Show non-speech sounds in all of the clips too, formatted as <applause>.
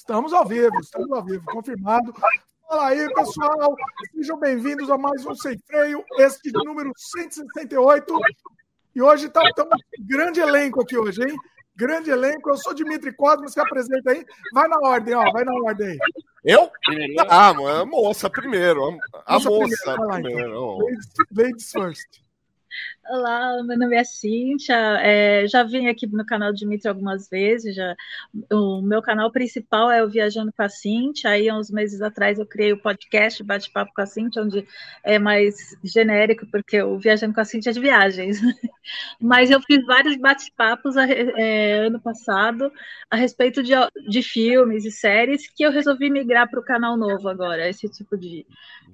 Estamos ao vivo, estamos ao vivo, confirmado. Fala aí, pessoal. Sejam bem-vindos a mais um Sem Freio, este número 168. E hoje estamos tá, um grande elenco aqui hoje, hein? Grande elenco. Eu sou Dimitri Cosmos, que apresenta aí. Vai na ordem, ó. Vai na ordem aí. Eu? Primeiro. Ah, a moça primeiro. A moça, moça primeiro. primeiro. Então. Ladies, ladies first. Olá, meu nome é Cíntia. É, já vim aqui no canal do Dimitri algumas vezes. Já, o meu canal principal é o Viajando com a Cíntia. Aí, uns meses atrás, eu criei o podcast Bate-Papo com a Cíntia, onde é mais genérico, porque o Viajando com a Cíntia é de viagens. <laughs> Mas eu fiz vários bate-papos é, ano passado a respeito de, de filmes e séries que eu resolvi migrar para o canal novo agora, esse tipo de,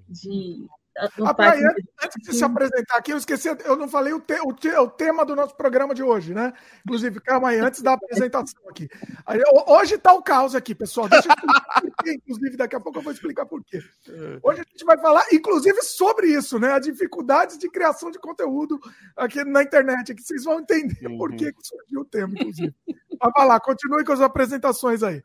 de ah, aí, antes de se apresentar aqui, eu esqueci, eu não falei o, te, o, te, o, tema do nosso programa de hoje, né? Inclusive, calma aí, antes da apresentação aqui. Hoje está o caos aqui, pessoal. Deixa eu explicar por quê, inclusive, daqui a pouco eu vou explicar por quê. Hoje a gente vai falar, inclusive, sobre isso, né? As dificuldades de criação de conteúdo aqui na internet, que vocês vão entender uhum. por que surgiu o tema, inclusive. Mas vai lá, continue com as apresentações aí.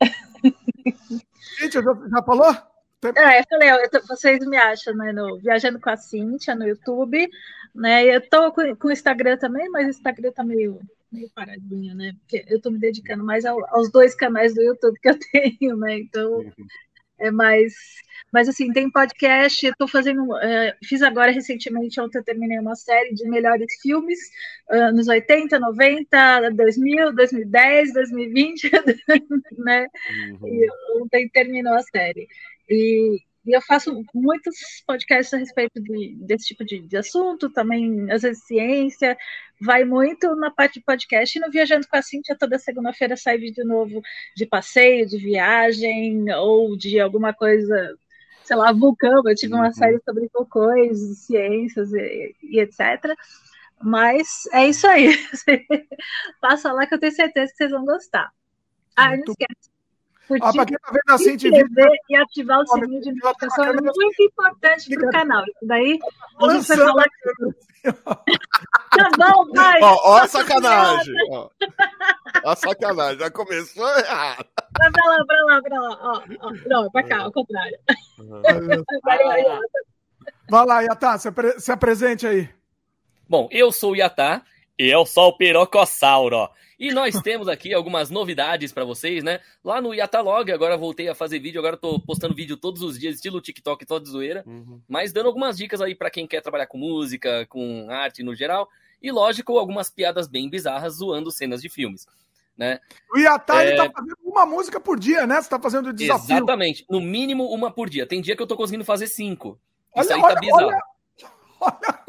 <laughs> Gente, já, já falou? É, eu falei, eu, vocês me acham né, no Viajando com a Cíntia no YouTube, né? Eu tô com, com o Instagram também, mas o Instagram tá meio, meio paradinho, né? Porque eu tô me dedicando mais ao, aos dois canais do YouTube que eu <laughs> tenho, né? Então, é mais. Mas assim, tem podcast, eu tô fazendo. É, fiz agora recentemente, ontem eu terminei uma série de melhores filmes, anos 80, 90, 2000, 2010, 2020, né? Uhum. E ontem terminou a série. E, e eu faço muitos podcasts a respeito de, desse tipo de, de, assunto, também, às vezes, ciência, vai muito na parte de podcast. E no Viajando com a Cintia, toda segunda-feira sai vídeo novo de passeio, de viagem, ou de alguma coisa, sei lá, vulcão. Eu tive uma uhum. série sobre vulcões, ciências e, e etc. Mas é isso aí. <laughs> Passa lá que eu tenho certeza que vocês vão gostar. Ah, não esquece curtir, ah, quem tá vendo assim, se vídeo, e ativar o sininho de notificação é muito importante para o canal. Isso daí a gente vai falar. <laughs> tá bom, vai. Ó, ó a sacanagem. Ó. ó a sacanagem, já começou errado. Vai pra lá, pra lá, pra lá. Ó, ó. Não, pra cá, ao contrário. Vai lá, Yatá, se, apre se apresente aí. Bom, eu sou o Yatá e eu sou o Pirocossauro. E nós <laughs> temos aqui algumas novidades para vocês, né? Lá no Yatalog, agora voltei a fazer vídeo, agora tô postando vídeo todos os dias, estilo TikTok, toda zoeira, uhum. mas dando algumas dicas aí para quem quer trabalhar com música, com arte no geral, e lógico, algumas piadas bem bizarras zoando cenas de filmes. Né? O Iatá, é... tá fazendo uma música por dia, né? Você tá fazendo desafio. Exatamente, no mínimo uma por dia. Tem dia que eu tô conseguindo fazer cinco. Isso olha, aí tá olha, bizarro. Olha, <laughs> olha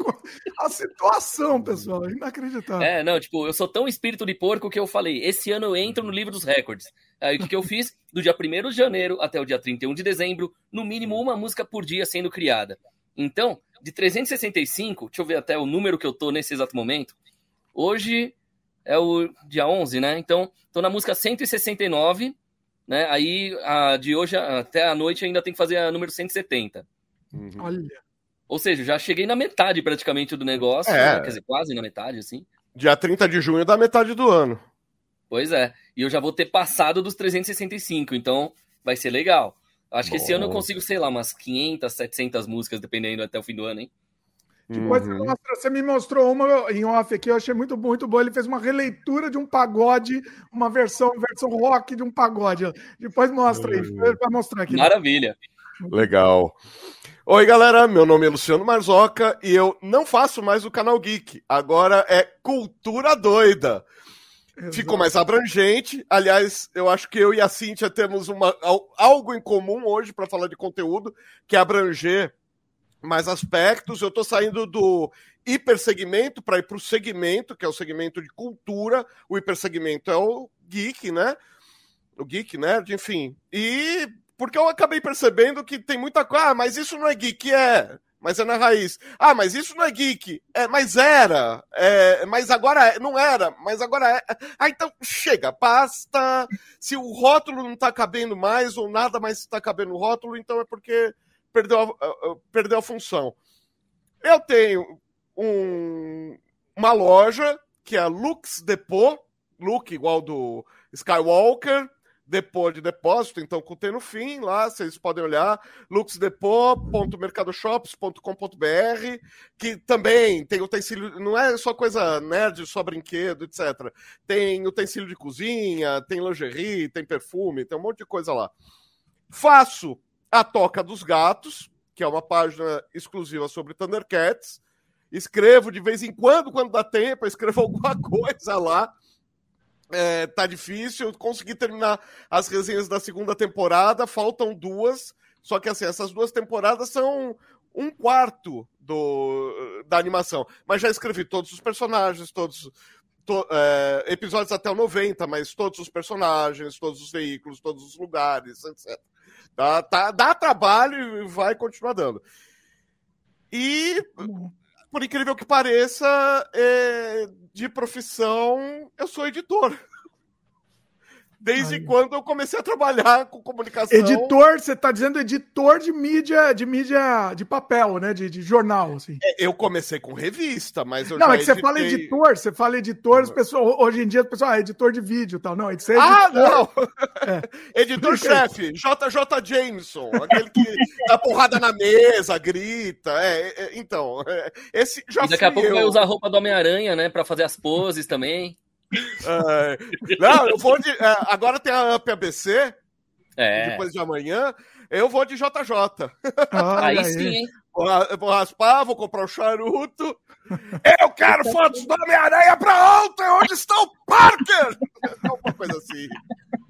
a situação, pessoal, inacreditável. É, não, tipo, eu sou tão espírito de porco que eu falei, esse ano eu entro no livro dos recordes. Aí o que, que eu fiz? Do dia 1 de janeiro até o dia 31 de dezembro, no mínimo uma música por dia sendo criada. Então, de 365, deixa eu ver até o número que eu tô nesse exato momento. Hoje é o dia 11, né? Então, tô na música 169, né? Aí, a, de hoje até a noite ainda tem que fazer a número 170. Uhum. Olha. Ou seja, já cheguei na metade praticamente do negócio, é. né? quer dizer, quase na metade, assim. Dia 30 de junho da metade do ano. Pois é. E eu já vou ter passado dos 365, então vai ser legal. Acho Bom. que esse ano eu consigo, sei lá, umas 500, 700 músicas, dependendo até o fim do ano, hein? Depois uhum. você me mostrou uma em off aqui, eu achei muito, muito boa. Ele fez uma releitura de um pagode, uma versão, versão rock de um pagode. Depois mostra aí, uhum. vai mostrar aqui. Maravilha. Legal. Oi, galera, meu nome é Luciano Marzoca e eu não faço mais o canal Geek. Agora é Cultura Doida. Exato. Ficou mais abrangente. Aliás, eu acho que eu e a Cíntia temos uma, algo em comum hoje para falar de conteúdo, que é abranger mais aspectos. Eu estou saindo do hipersegmento para ir para o segmento, que é o segmento de cultura. O hipersegmento é o geek, né? O geek, né? Enfim. E porque eu acabei percebendo que tem muita coisa. Ah, mas isso não é geek, é. Mas é na raiz. Ah, mas isso não é geek. É, mas era. É, mas agora é. Não era, mas agora é. Ah, então chega, basta. Se o rótulo não tá cabendo mais, ou nada mais está cabendo no rótulo, então é porque perdeu a, perdeu a função. Eu tenho um, uma loja que é a Lux Depot, look igual do Skywalker, Depot de depósito, então com T no fim, lá vocês podem olhar, luxdepot.mercadoshops.com.br, que também tem utensílio, não é só coisa nerd, só brinquedo, etc. Tem utensílio de cozinha, tem lingerie, tem perfume, tem um monte de coisa lá. Faço a Toca dos Gatos, que é uma página exclusiva sobre Thundercats. Escrevo de vez em quando, quando dá tempo, escrevo <laughs> alguma coisa lá. É, tá difícil, consegui terminar as resenhas da segunda temporada, faltam duas, só que assim, essas duas temporadas são um quarto do, da animação. Mas já escrevi todos os personagens, todos. To, é, episódios até o 90, mas todos os personagens, todos os veículos, todos os lugares, etc. Tá, tá, dá trabalho e vai continuar dando. E, por incrível que pareça, é, de profissão, eu sou editor. Desde Ai. quando eu comecei a trabalhar com comunicação. Editor, você está dizendo editor de mídia, de mídia de papel, né? De, de jornal, assim. É, eu comecei com revista, mas eu Não, é que editei... você fala editor, você fala editor, as pessoas, hoje em dia, o pessoal, ah, editor de vídeo e tal. Não, você é Ah, não! <laughs> É. <laughs> Editor-chefe, JJ Jameson, aquele que dá porrada na mesa, grita. É, é então, é, esse já e daqui a pouco eu. vai usar a roupa do Homem-Aranha, né? Para fazer as poses também. É, não, eu vou de. É, agora tem a Up ABC. É. Depois de amanhã. Eu vou de JJ. Ah, aí, aí sim, hein? Vou, vou raspar, vou comprar um charuto. Eu quero <laughs> fotos do Homem-Aranha pra ontem! Onde está o Parker? Alguma coisa assim.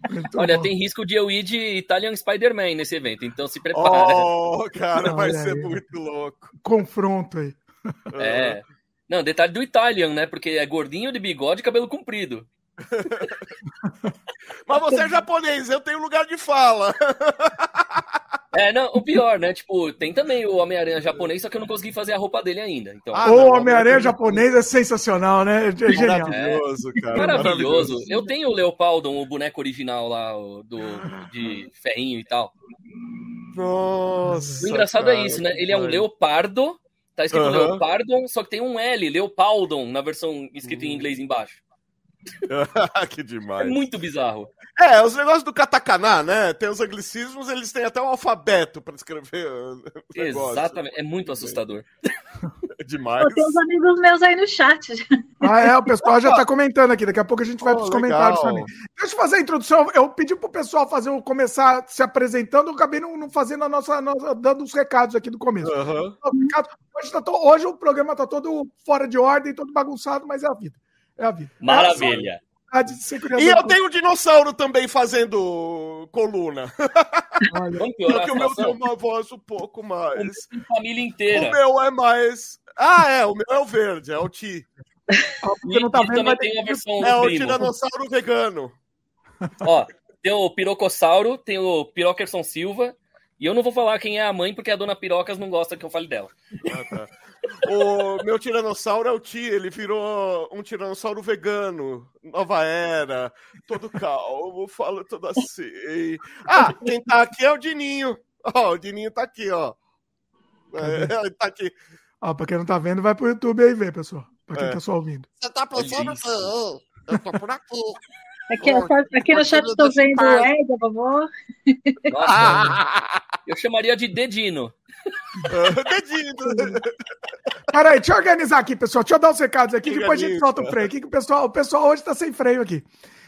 Muito Olha, bom. tem risco de eu ir de Italian Spider-Man nesse evento, então se prepare. Oh, cara, Não, vai ser aí. muito louco. Confronto aí. É. Não, detalhe do Italian, né? Porque é gordinho de bigode e cabelo comprido. <laughs> Mas você é japonês, eu tenho lugar de fala. <laughs> É, não, o pior, né? Tipo, tem também o Homem-Aranha japonês, só que eu não consegui fazer a roupa dele ainda. Então... Ah, o Homem-Aranha japonês é sensacional, né? É genial. Maravilhoso, cara. Maravilhoso. Maravilhoso. Eu tenho o Leopaldon, o boneco original lá, do, de ferrinho e tal. Nossa. O engraçado é cara, é isso, né? Ele é um leopardo Tá escrito uhum. Leopardon, só que tem um L, Leopaldon, na versão escrita em inglês embaixo. <laughs> que demais. É muito bizarro. É, os negócios do katakana, né? Tem os anglicismos, eles têm até um alfabeto para escrever. <laughs> Exatamente, é muito assustador. <laughs> <laughs> demais. Eu tenho uns amigos meus aí no chat. <laughs> Ah, é, o pessoal já tá comentando aqui. Daqui a pouco a gente vai oh, para os comentários também. Deixa eu fazer a introdução. Eu pedi pro pessoal fazer começar se apresentando, eu acabei não, não fazendo a nossa, nossa, dando os recados aqui do começo. Uhum. Hoje, tá to, hoje o programa tá todo fora de ordem, todo bagunçado, mas é a vida. É a vida. Maravilha. É e eu tenho um dinossauro também fazendo coluna. Olha, <laughs> Só que o meu tem uma voz um pouco mais. Família inteira. O meu é mais. Ah, é, o meu é o verde, é o Ti. Você não tá vendo, também tem a versão É o tiranossauro vegano. Ó, tem o pirocossauro, tem o Pirokerson Silva, e eu não vou falar quem é a mãe, porque a dona Pirocas não gosta que eu fale dela. Ah, tá. O meu tiranossauro é o Ti, ele virou um tiranossauro vegano, nova era, todo calmo, fala todo assim. Ah, quem tá aqui é o Dininho. Ó, oh, o Dininho tá aqui, ó. É, tá aqui. Ó, pra quem não tá vendo, vai pro YouTube aí ver, pessoal. Pra quem é. tá só ouvindo. Você tá que eu, eu tô por aqui. Aqui, aqui no chat estou vendo o Ed, a vovó. Nossa, <laughs> eu chamaria de Dedino. <laughs> Dedino. Peraí, deixa eu organizar aqui, pessoal. Deixa eu dar os recados aqui, depois a gente solta o freio aqui, que o pessoal, o pessoal hoje está sem freio aqui.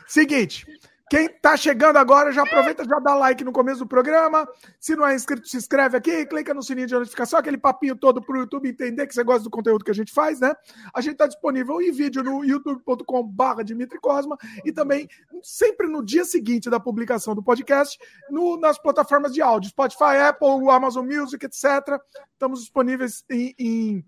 Seguinte, quem tá chegando agora, já aproveita, já dá like no começo do programa. Se não é inscrito, se inscreve aqui, clica no sininho de notificação, aquele papinho todo pro YouTube entender que você gosta do conteúdo que a gente faz, né? A gente tá disponível em vídeo no youtube.com/barra Dimitri Cosma e também sempre no dia seguinte da publicação do podcast no, nas plataformas de áudio, Spotify, Apple, Amazon Music, etc. Estamos disponíveis em, em,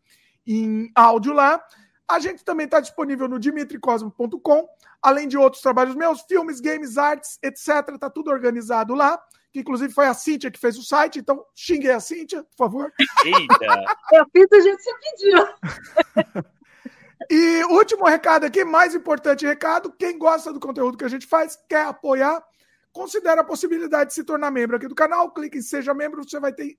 em áudio lá. A gente também está disponível no dimitricosmo.com, além de outros trabalhos meus, filmes, games, artes, etc. Está tudo organizado lá. Que inclusive foi a Cíntia que fez o site, então xinguei a Cíntia, por favor. Eita! <laughs> Eu fiz a gente se pediu. <laughs> e último recado aqui, mais importante recado: quem gosta do conteúdo que a gente faz, quer apoiar, considere a possibilidade de se tornar membro aqui do canal. Clique em Seja Membro, você vai ter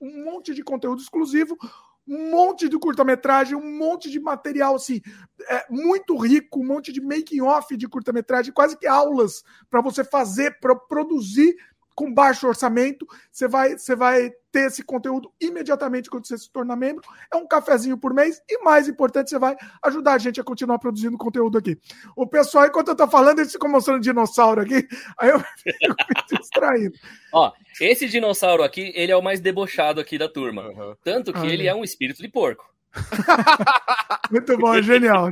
um monte de conteúdo exclusivo um monte de curta-metragem, um monte de material assim, é, muito rico, um monte de making off de curta-metragem, quase que aulas para você fazer, para produzir com baixo orçamento, você vai, você vai ter esse conteúdo imediatamente quando você se tornar membro. É um cafezinho por mês e, mais importante, você vai ajudar a gente a continuar produzindo conteúdo aqui. O pessoal, enquanto eu tô falando, eles ficam mostrando dinossauro aqui, <laughs> aí eu fico me distraindo. <laughs> Ó, esse dinossauro aqui, ele é o mais debochado aqui da turma. Uhum. Tanto que ele é um espírito de porco. <laughs> Muito bom, genial.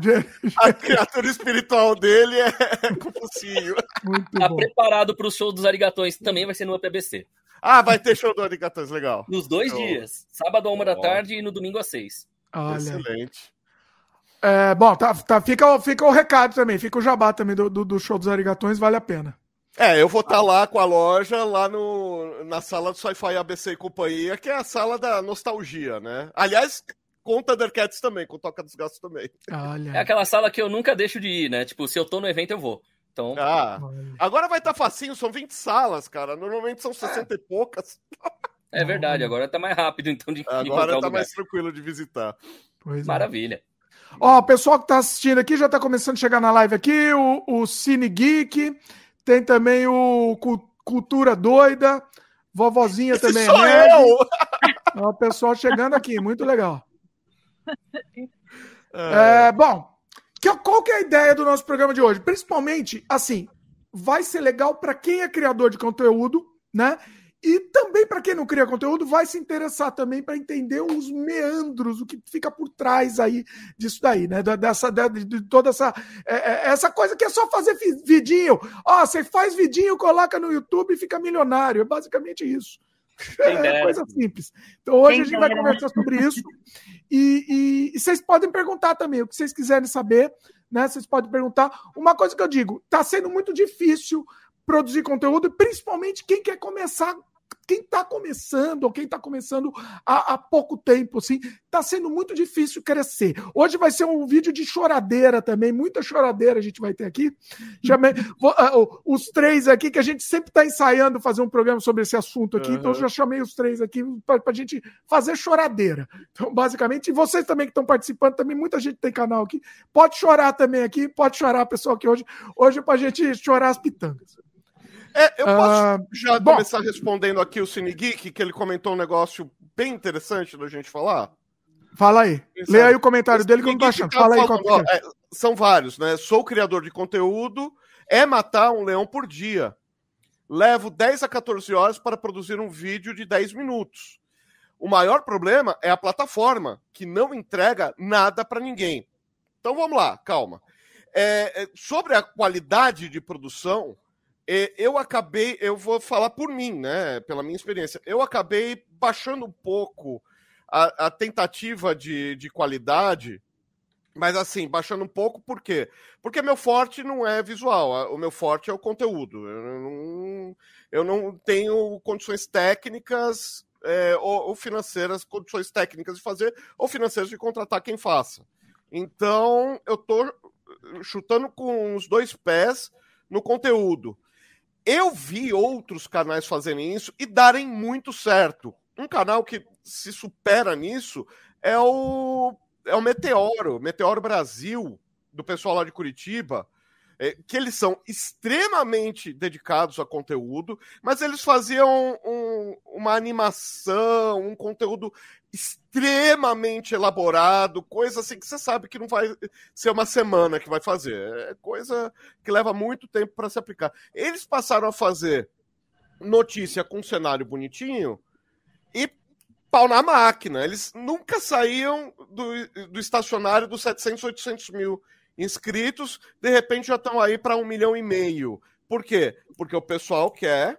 A criatura espiritual dele é com focinho. Muito tá bom. preparado para o show dos arigatões, também vai ser no UPBC. Ah, vai ter show do arigatões, legal. Nos dois show. dias, sábado a uma da tarde e no domingo às seis. Olha. Excelente. É, bom, tá, tá, fica, fica o recado também, fica o jabá também do, do, do show dos arigatões, vale a pena. É, eu vou estar tá lá com a loja, lá no, na sala do Sci-Fi ABC e Companhia, que é a sala da nostalgia, né? Aliás, com Thundercats também, com Toca dos Gatos também. Olha. É aquela sala que eu nunca deixo de ir, né? Tipo, se eu tô no evento, eu vou. Então... Ah, agora vai estar tá facinho, são 20 salas, cara. Normalmente são 60 é. e poucas. É verdade, agora tá mais rápido, então, de Agora tá mais tranquilo de visitar. Pois é. Maravilha. É. Ó, o pessoal que tá assistindo aqui já tá começando a chegar na live aqui, o, o Cine Geek, tem também o Cultura Doida, vovozinha Esse também. Sou é eu! Ó, o pessoal chegando aqui, muito legal. É, bom, que, qual que é a ideia do nosso programa de hoje? Principalmente, assim, vai ser legal para quem é criador de conteúdo, né? E também para quem não cria conteúdo, vai se interessar também para entender os meandros, o que fica por trás aí disso daí, né? Dessa, de, de toda essa, é, é, essa coisa que é só fazer vidinho. Ó, você faz vidinho, coloca no YouTube e fica milionário. É basicamente isso. É coisa simples. Então hoje a gente vai conversar sobre isso. E, e, e, vocês podem perguntar também o que vocês quiserem saber, né? Vocês podem perguntar. Uma coisa que eu digo: está sendo muito difícil produzir conteúdo, principalmente quem quer começar quem está começando, ou quem está começando há, há, pouco tempo, assim, está sendo muito difícil crescer. Hoje vai ser um vídeo de choradeira também, muita choradeira a gente vai ter aqui. Chamei, uh, os três aqui, que a gente sempre está ensaiando fazer um programa sobre esse assunto aqui, uhum. então já chamei os três aqui para a gente fazer choradeira. Então, basicamente, e vocês também que estão participando, também muita gente tem canal aqui, pode chorar também aqui, pode chorar, pessoal, que hoje, hoje é para a gente chorar as pitangas. É, eu posso uh, já bom, começar respondendo aqui o Cine Geek, que ele comentou um negócio bem interessante da gente falar? Fala aí. Lê aí o comentário dele que eu não tô achando. Fala aí qual ó, é, São vários, né? Sou criador de conteúdo, é matar um leão por dia. Levo 10 a 14 horas para produzir um vídeo de 10 minutos. O maior problema é a plataforma, que não entrega nada para ninguém. Então vamos lá, calma. É, é sobre a qualidade de produção, eu acabei, eu vou falar por mim, né? Pela minha experiência, eu acabei baixando um pouco a, a tentativa de, de qualidade, mas assim, baixando um pouco, por quê? Porque meu forte não é visual, o meu forte é o conteúdo. Eu não, eu não tenho condições técnicas é, ou, ou, financeiras, condições técnicas de fazer, ou financeiras de contratar quem faça. Então, eu tô chutando com os dois pés no conteúdo. Eu vi outros canais fazerem isso e darem muito certo. Um canal que se supera nisso é o, é o Meteoro, Meteoro Brasil, do pessoal lá de Curitiba, é, que eles são extremamente dedicados a conteúdo, mas eles faziam um, uma animação, um conteúdo extremamente elaborado, coisa assim que você sabe que não vai ser uma semana que vai fazer. É coisa que leva muito tempo para se aplicar. Eles passaram a fazer notícia com um cenário bonitinho e pau na máquina. Eles nunca saíam do, do estacionário dos 700, 800 mil inscritos, de repente já estão aí para um milhão e meio. Por quê? Porque o pessoal quer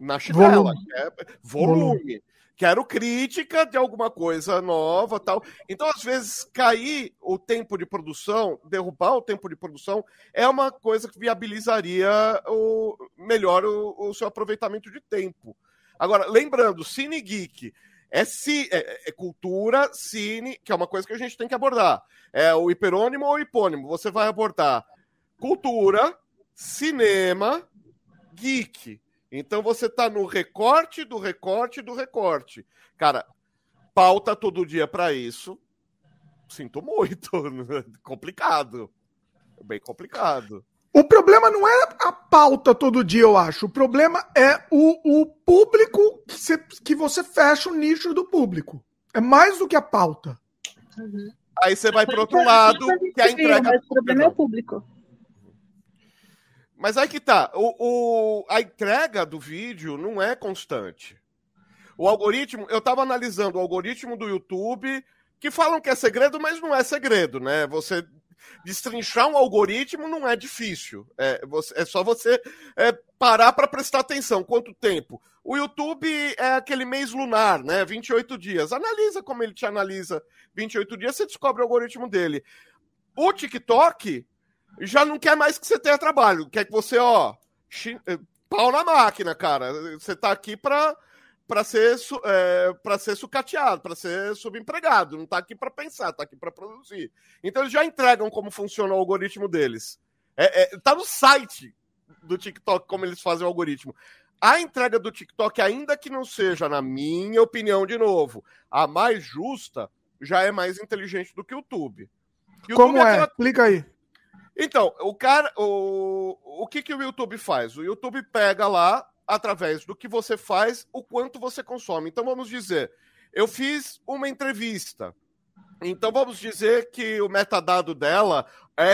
na chinela, volume. quer volume. volume quero crítica de alguma coisa nova tal. Então, às vezes, cair o tempo de produção, derrubar o tempo de produção, é uma coisa que viabilizaria o melhor o, o seu aproveitamento de tempo. Agora, lembrando, Cine Geek é, é, é, cultura, cine, que é uma coisa que a gente tem que abordar. É o hiperônimo ou hipônimo. Você vai abordar cultura, cinema, geek. Então você tá no recorte do recorte do recorte. Cara, pauta todo dia para isso, sinto muito. <laughs> complicado. Bem complicado. O problema não é a pauta todo dia, eu acho. O problema é o, o público que você, que você fecha o nicho do público. É mais do que a pauta. Uhum. Aí você vai para outro lado, que a entrega. Mas o problema é o público. Mas aí que tá. O, o, a entrega do vídeo não é constante. O algoritmo, eu estava analisando o algoritmo do YouTube, que falam que é segredo, mas não é segredo, né? Você destrinchar um algoritmo não é difícil. É, você, é só você é, parar para prestar atenção. Quanto tempo? O YouTube é aquele mês lunar, né? 28 dias. Analisa como ele te analisa 28 dias, você descobre o algoritmo dele. O TikTok já não quer mais que você tenha trabalho. Quer que você, ó, eh, pau na máquina, cara. Você tá aqui para para ser é, para ser sucateado, para ser subempregado, não está aqui para pensar, está aqui para produzir. Então eles já entregam como funciona o algoritmo deles. É, é, tá no site do TikTok como eles fazem o algoritmo. A entrega do TikTok, ainda que não seja, na minha opinião, de novo, a mais justa, já é mais inteligente do que o YouTube. YouTube como é? Aquela... Explica aí. Então, o cara, o, o que, que o YouTube faz? O YouTube pega lá através do que você faz, o quanto você consome. Então vamos dizer, eu fiz uma entrevista. Então vamos dizer que o metadado dela,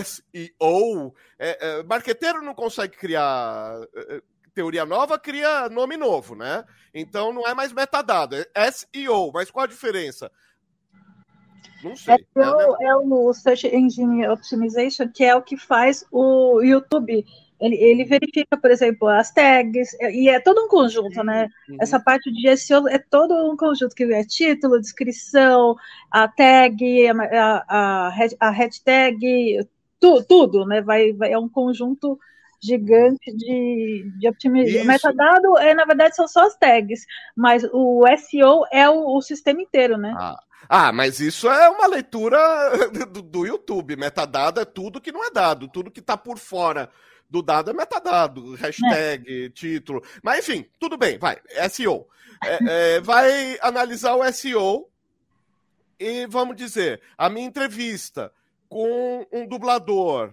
SEO, é, é, marqueteiro não consegue criar é, é teoria nova, cria nome novo, né? Então não é mais metadado, é SEO. Mas qual a diferença? Não sei. É, é o Search Engine Optimization, que é o que faz o YouTube ele, ele, verifica, por exemplo, as tags, e é todo um conjunto, né? Uhum. Essa parte de SEO é todo um conjunto, que é título, descrição, a tag, a, a, a hashtag, tu, tudo, né? Vai, vai, é um conjunto gigante de, de optimização. Metadado, é, na verdade, são só as tags, mas o SEO é o, o sistema inteiro, né? Ah. Ah, mas isso é uma leitura <laughs> do, do, YouTube. Metadado é tudo que não é dado, tudo que está por fora do dado é metadado, hashtag, é. título. Mas enfim, tudo bem, vai. SEO. É, é, vai analisar o SEO e vamos dizer, a minha entrevista com um dublador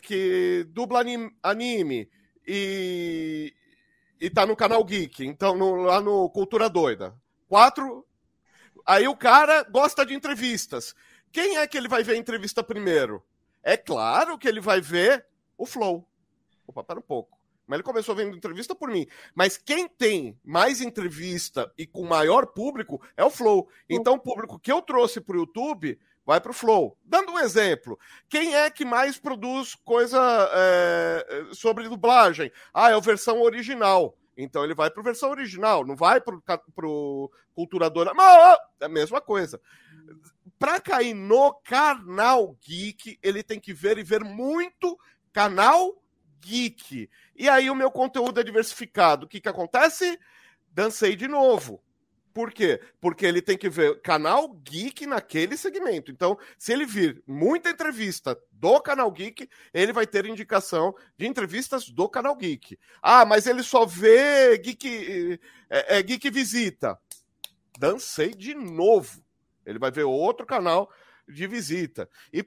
que dubla anime, e, e tá no canal Geek, então no, lá no Cultura Doida. Quatro. Aí o cara gosta de entrevistas. Quem é que ele vai ver a entrevista primeiro? É claro que ele vai ver o Flow. Opa, para um pouco. Mas ele começou vendo entrevista por mim. Mas quem tem mais entrevista e com maior público é o Flow. Então, o público que eu trouxe para o YouTube vai para o Flow. Dando um exemplo, quem é que mais produz coisa é, sobre dublagem? Ah, é a versão original. Então ele vai para a versão original, não vai para o culturador. Mas é a mesma coisa. Para cair no canal geek, ele tem que ver e ver muito canal geek. E aí o meu conteúdo é diversificado. O que, que acontece? Dancei de novo. Por quê? Porque ele tem que ver canal geek naquele segmento. Então, se ele vir muita entrevista do canal geek, ele vai ter indicação de entrevistas do canal geek. Ah, mas ele só vê geek, é, é, geek visita. Dancei de novo. Ele vai ver outro canal de visita. E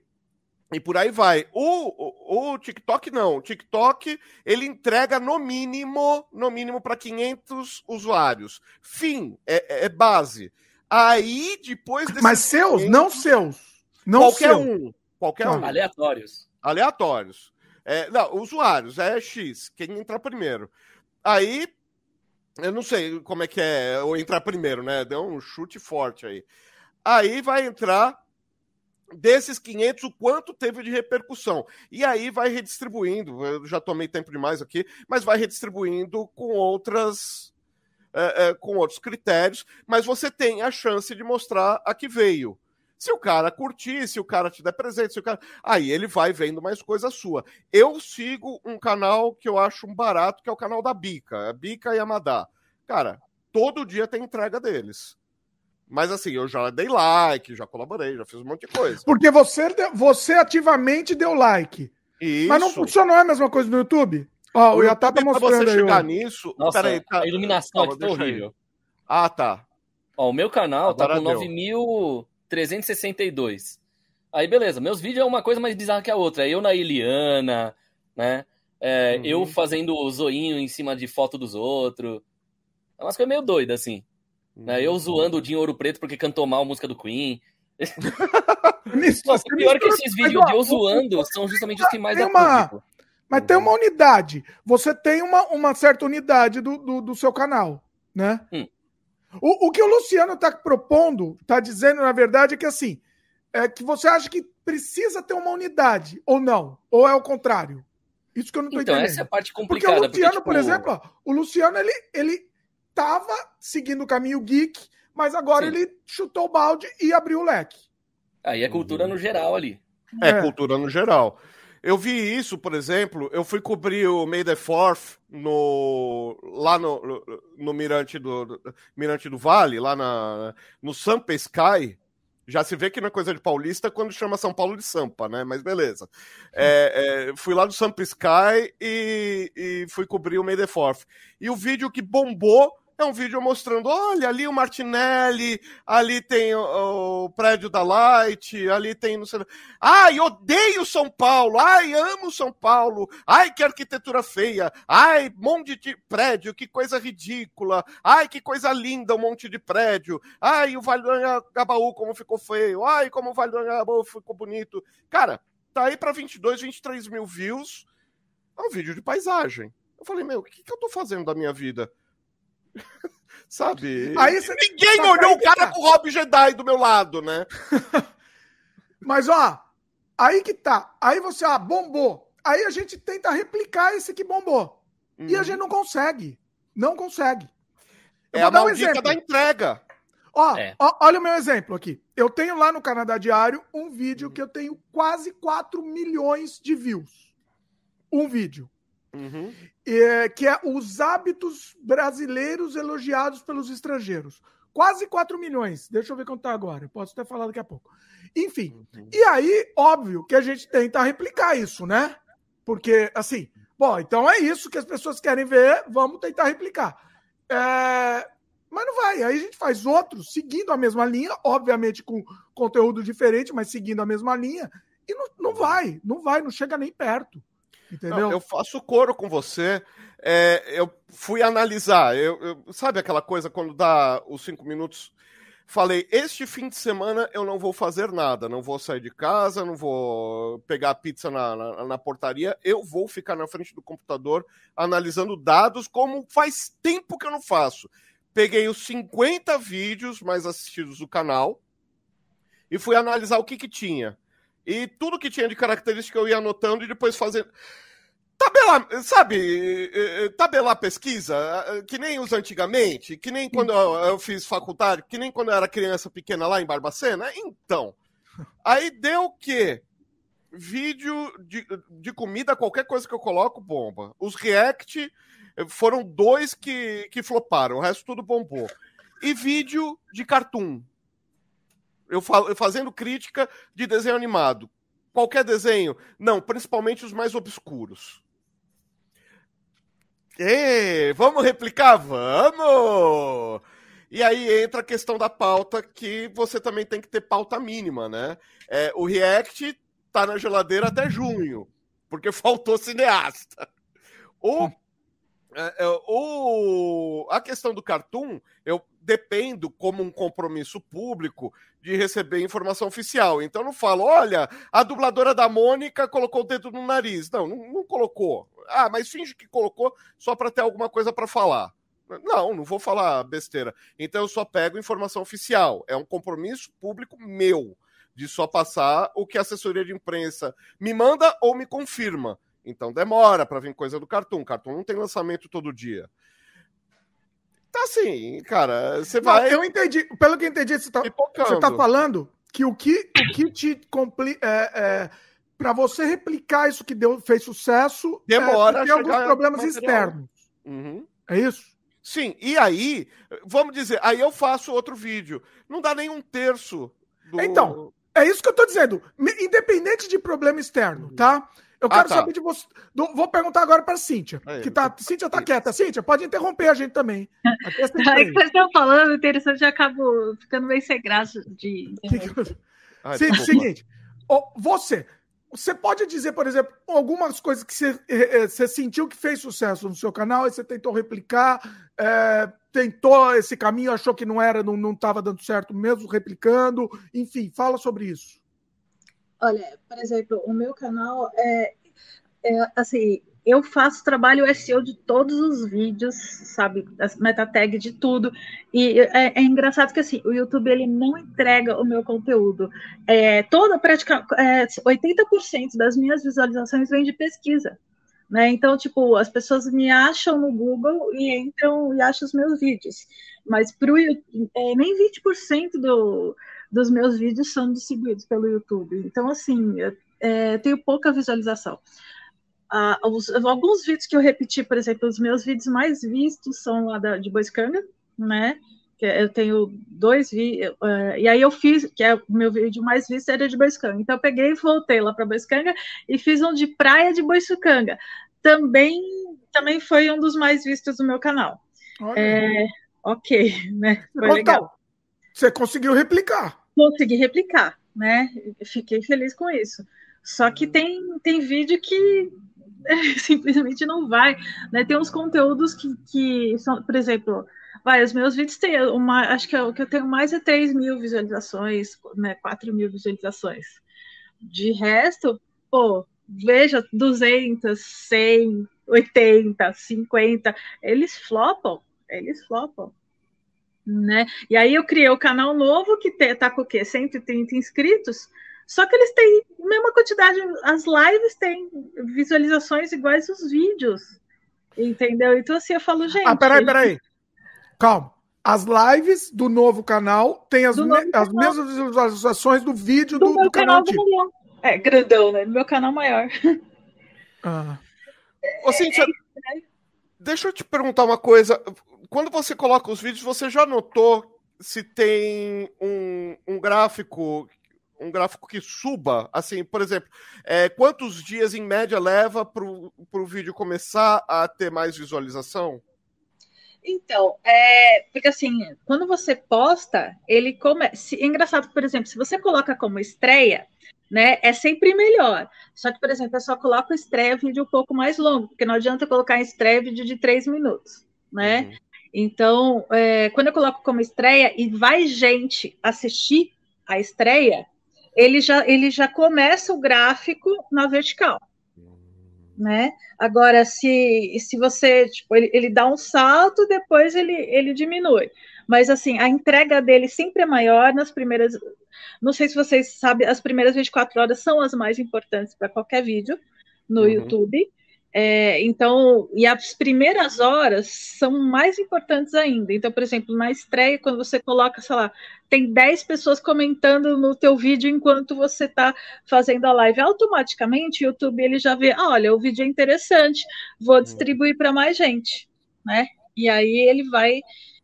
e por aí vai. O, o, o, TikTok não. O TikTok ele entrega no mínimo, no mínimo para 500 usuários. Fim, é, é, é base. Aí depois Mas seus, 500, não seus. Não qualquer seu. um. Qualquer um. Aleatórios. Aleatórios. É, não, usuários, é X, quem entrar primeiro. Aí, eu não sei como é que é, ou entrar primeiro, né? Deu um chute forte aí. Aí vai entrar desses 500, o quanto teve de repercussão. E aí vai redistribuindo, eu já tomei tempo demais aqui, mas vai redistribuindo com outras. É, é, com outros critérios, mas você tem a chance de mostrar a que veio. Se o cara curtir, se o cara te der presente, se o cara. Aí ele vai vendo mais coisa sua. Eu sigo um canal que eu acho um barato, que é o canal da Bica, a Bica e Amadá. Cara, todo dia tem entrega deles. Mas assim, eu já dei like, já colaborei, já fiz um monte de coisa. Porque você, você ativamente deu like. Isso. Mas não funcionou a mesma coisa no YouTube? Ó, o Yatá tá mostrando você chegar nisso... Nossa, peraí, tá... a iluminação Calma, aqui tá horrível. Aí. Ah, tá. Ó, o meu canal Agora tá com deu. 9.362. Aí, beleza. Meus vídeos é uma coisa mais bizarra que a outra. É eu na Iliana, né? É, Uhum. Eu fazendo o zoinho em cima de foto dos outros. É umas coisas meio doidas, assim. Né? Eu zoando o Dinho Ouro Preto porque cantou mal a música do Queen. <laughs> Nossa, o pior é que esses Mas, vídeos de eu zoando são justamente os que mais Tem uma- público. Mas tem uma unidade. Você tem uma, uma certa unidade do, do, do seu canal, né? Hum. O, o que o Luciano está propondo, está dizendo, na verdade, é que assim, é que você acha que precisa ter uma unidade, ou não? Ou é o contrário? Isso que eu não estou Então, entendendo. essa é a parte Porque complicada. o Luciano, tipo, por exemplo, ó, o Luciano, ele, ele tava seguindo o caminho geek, mas agora Sim. ele chutou o balde e abriu o leque. Aí é cultura no geral ali. É, É. cultura no geral. Eu vi isso, por exemplo, eu fui cobrir o May the Fourth no, lá no, no, no Mirante, do, Mirante do Vale, lá na, no Sampa Sky. Já se vê que não é coisa de paulista quando chama São Paulo de Sampa, né? Mas beleza. É, é, fui lá no Sampa Sky e, e fui cobrir o May the Fourth. E o vídeo que bombou é um vídeo mostrando, olha, ali o Martinelli, ali tem o, o prédio da Light, ali tem não sei Ai, odeio São Paulo. Ai, amo São Paulo. Ai, que arquitetura feia. Ai, monte de prédio, que coisa ridícula. Ai, que coisa linda, um monte de prédio. Ai, o Vale do Anhangabaú como ficou feio. Ai, como o Vale do Anhangabaú ficou bonito. Cara, tá aí pra 22, 23 mil views. É um vídeo de paisagem. Eu falei, meu, o que, que eu tô fazendo da minha vida? <laughs> Sabe? Aí você- Ninguém que olhou aí o cara tá. com o Rob Jedi do meu lado, né? <laughs> Mas, ó, aí que tá. Aí você, ah, bombou. Aí a gente tenta replicar esse que bombou. E a gente não consegue. Não consegue. Eu É vou a dar um exemplo. da entrega. Ó, É. ó, olha o meu exemplo aqui. Eu tenho lá no Canadá Diário um vídeo que eu tenho quase 4 milhões de views. Um vídeo. Uhum. É, que é os hábitos brasileiros elogiados pelos estrangeiros. Quase 4 milhões. Deixa eu ver quanto tá agora. Eu posso até falar daqui a pouco. Enfim, Uhum. e aí, óbvio que a gente tenta replicar isso, né? Porque, assim, bom, então é isso que as pessoas querem ver, vamos tentar replicar. É, Mas não vai. Aí a gente faz outros seguindo a mesma linha, obviamente com conteúdo diferente, mas seguindo a mesma linha. E não, não vai, não vai, não chega nem perto. Entendeu? Não, eu faço coro com você. É, eu fui analisar. Eu, eu- sabe aquela coisa quando dá os cinco minutos? Falei, este fim de semana eu não vou fazer nada. Não vou sair de casa, não vou pegar a pizza na, na, na portaria. Eu vou ficar na frente do computador analisando dados, como faz tempo que eu não faço. Peguei os 50 vídeos mais assistidos do canal e fui analisar o que, que tinha. E tudo que tinha de característica eu ia anotando e depois fazendo. Tabelar, sabe, eh, eh, tabelar pesquisa, eh, que nem os antigamente, que nem quando eu, fiz faculdade, que nem quando eu era criança pequena lá em Barbacena. Então, aí deu o quê? Vídeo de, de comida, qualquer coisa que eu coloco, bomba. Os react foram dois que, que floparam, o resto tudo bombou. E vídeo de cartoon. Eu, fa- eu fazendo crítica de desenho animado. Qualquer desenho? Não, principalmente os mais obscuros. Ê, vamos replicar? Vamos! E aí entra a questão da pauta, que você também tem que ter pauta mínima, né? É, o React tá na geladeira até junho, porque <laughs> faltou cineasta. O, é, é, o, a questão do cartoon, eu dependo como um compromisso público de receber informação oficial. Então não falo, olha, a dubladora da Mônica colocou o dedo no nariz. Não, não, não colocou. Ah, mas finge que colocou só para ter alguma coisa para falar. Não, não vou falar besteira. Então eu só pego informação oficial. É um compromisso público meu de só passar o que a assessoria de imprensa me manda ou me confirma. Então demora para vir coisa do Cartoon. Cartoon não tem lançamento todo dia. Assim, cara, você Não, vai eu entendi. Pelo que eu entendi, você tá, pipocando. você tá falando que o que, o que te compli é, é, para você replicar isso que deu, fez sucesso, Demora é, tem alguns problemas externos. Uhum. É isso? Sim, e aí, vamos dizer, aí eu faço outro vídeo. Não dá nem um terço do. Então, É isso que eu tô dizendo. Independente de problema externo, tá? Eu quero ah, tá. saber de você. Vou perguntar agora para a Cíntia. Aí, que tá, Cíntia tá quieta. Cíntia, pode interromper a gente também. <laughs> É que vocês estão falando, interessante, já acabo ficando meio sem graça de. <laughs> Que que... Ai, seguinte, você. Você pode dizer, por exemplo, algumas coisas que você, eh, eh, você sentiu que fez sucesso no seu canal e você tentou replicar, é, tentou esse caminho, achou que não era, não estava dando certo mesmo, replicando, enfim, fala sobre isso. Olha, por exemplo, o meu canal é, é assim, eu faço trabalho SEO de todos os vídeos, sabe, as meta tag de tudo. E é, é, engraçado que assim, o YouTube ele não entrega o meu conteúdo. É, toda prática, é, 80% das minhas visualizações vem de pesquisa. Né? Então, tipo, as pessoas me acham no Google e entram e acham os meus vídeos. Mas pro, é, nem 20% do, dos meus vídeos são distribuídos pelo YouTube. Então, assim, eu é, tenho pouca visualização. Ah, os, alguns vídeos que eu repeti, por exemplo, os meus vídeos mais vistos são lá da, de Boiscanga, né? Que eu tenho dois vídeos, uh, e aí eu fiz, que é o meu vídeo mais visto era de Boiscanga. Então eu peguei e voltei lá para Boiscanga e fiz um de praia de Boiscanga. Também, também foi um dos mais vistos do meu canal. É, ok, né? Foi então, legal. Você conseguiu replicar. Consegui replicar, né? Fiquei feliz com isso. Só que tem, tem vídeo que <laughs> simplesmente não vai. Né? Tem uns conteúdos que, que são, por exemplo, vai, os meus vídeos têm uma, acho que, é, o que eu tenho mais é 3 mil visualizações, né, 4 mil visualizações. De resto, pô, veja, 200, 100, 80, 50, eles flopam, eles flopam. Né? E aí eu criei o canal novo que tá com o quê? 130 inscritos. Só que eles têm a mesma quantidade, as lives têm visualizações iguais aos vídeos. Entendeu? Então, assim, eu falo, gente. Ah, peraí, peraí. Calma. As lives do novo canal têm as, me as mesmas visualizações do vídeo do, do, do canal, antigo. É, grandão, né? No meu canal maior. Ah. Ô, Cíntia, é, é... deixa eu te perguntar uma coisa. Quando você coloca os vídeos, você já notou se tem um, um gráfico um gráfico que suba, assim, por exemplo, é, quantos dias em média leva para o vídeo começar a ter mais visualização? Então, é, porque assim, quando você posta, ele começa. É engraçado, por exemplo, se você coloca como estreia, né, é sempre melhor. Só que, por exemplo, eu só coloco estreia vídeo um pouco mais longo, porque não adianta colocar estreia vídeo de três minutos, né? Uhum. Então, é, quando eu coloco como estreia e vai gente assistir a estreia, ele já, ele já começa o gráfico na vertical. Né? Agora, se, se você, tipo, ele, ele dá um salto, depois ele, ele diminui. Mas, assim, a entrega dele sempre é maior nas primeiras. Não sei se vocês sabem, as primeiras 24 horas são as mais importantes para qualquer vídeo no uhum. YouTube. É, então, e as primeiras horas são mais importantes ainda. Então, por exemplo, na estreia, quando você coloca, sei lá, tem 10 pessoas comentando no teu vídeo enquanto você está fazendo a live, automaticamente o YouTube ele já vê, ah, olha, o vídeo é interessante, vou distribuir para mais gente, né? E aí ele vai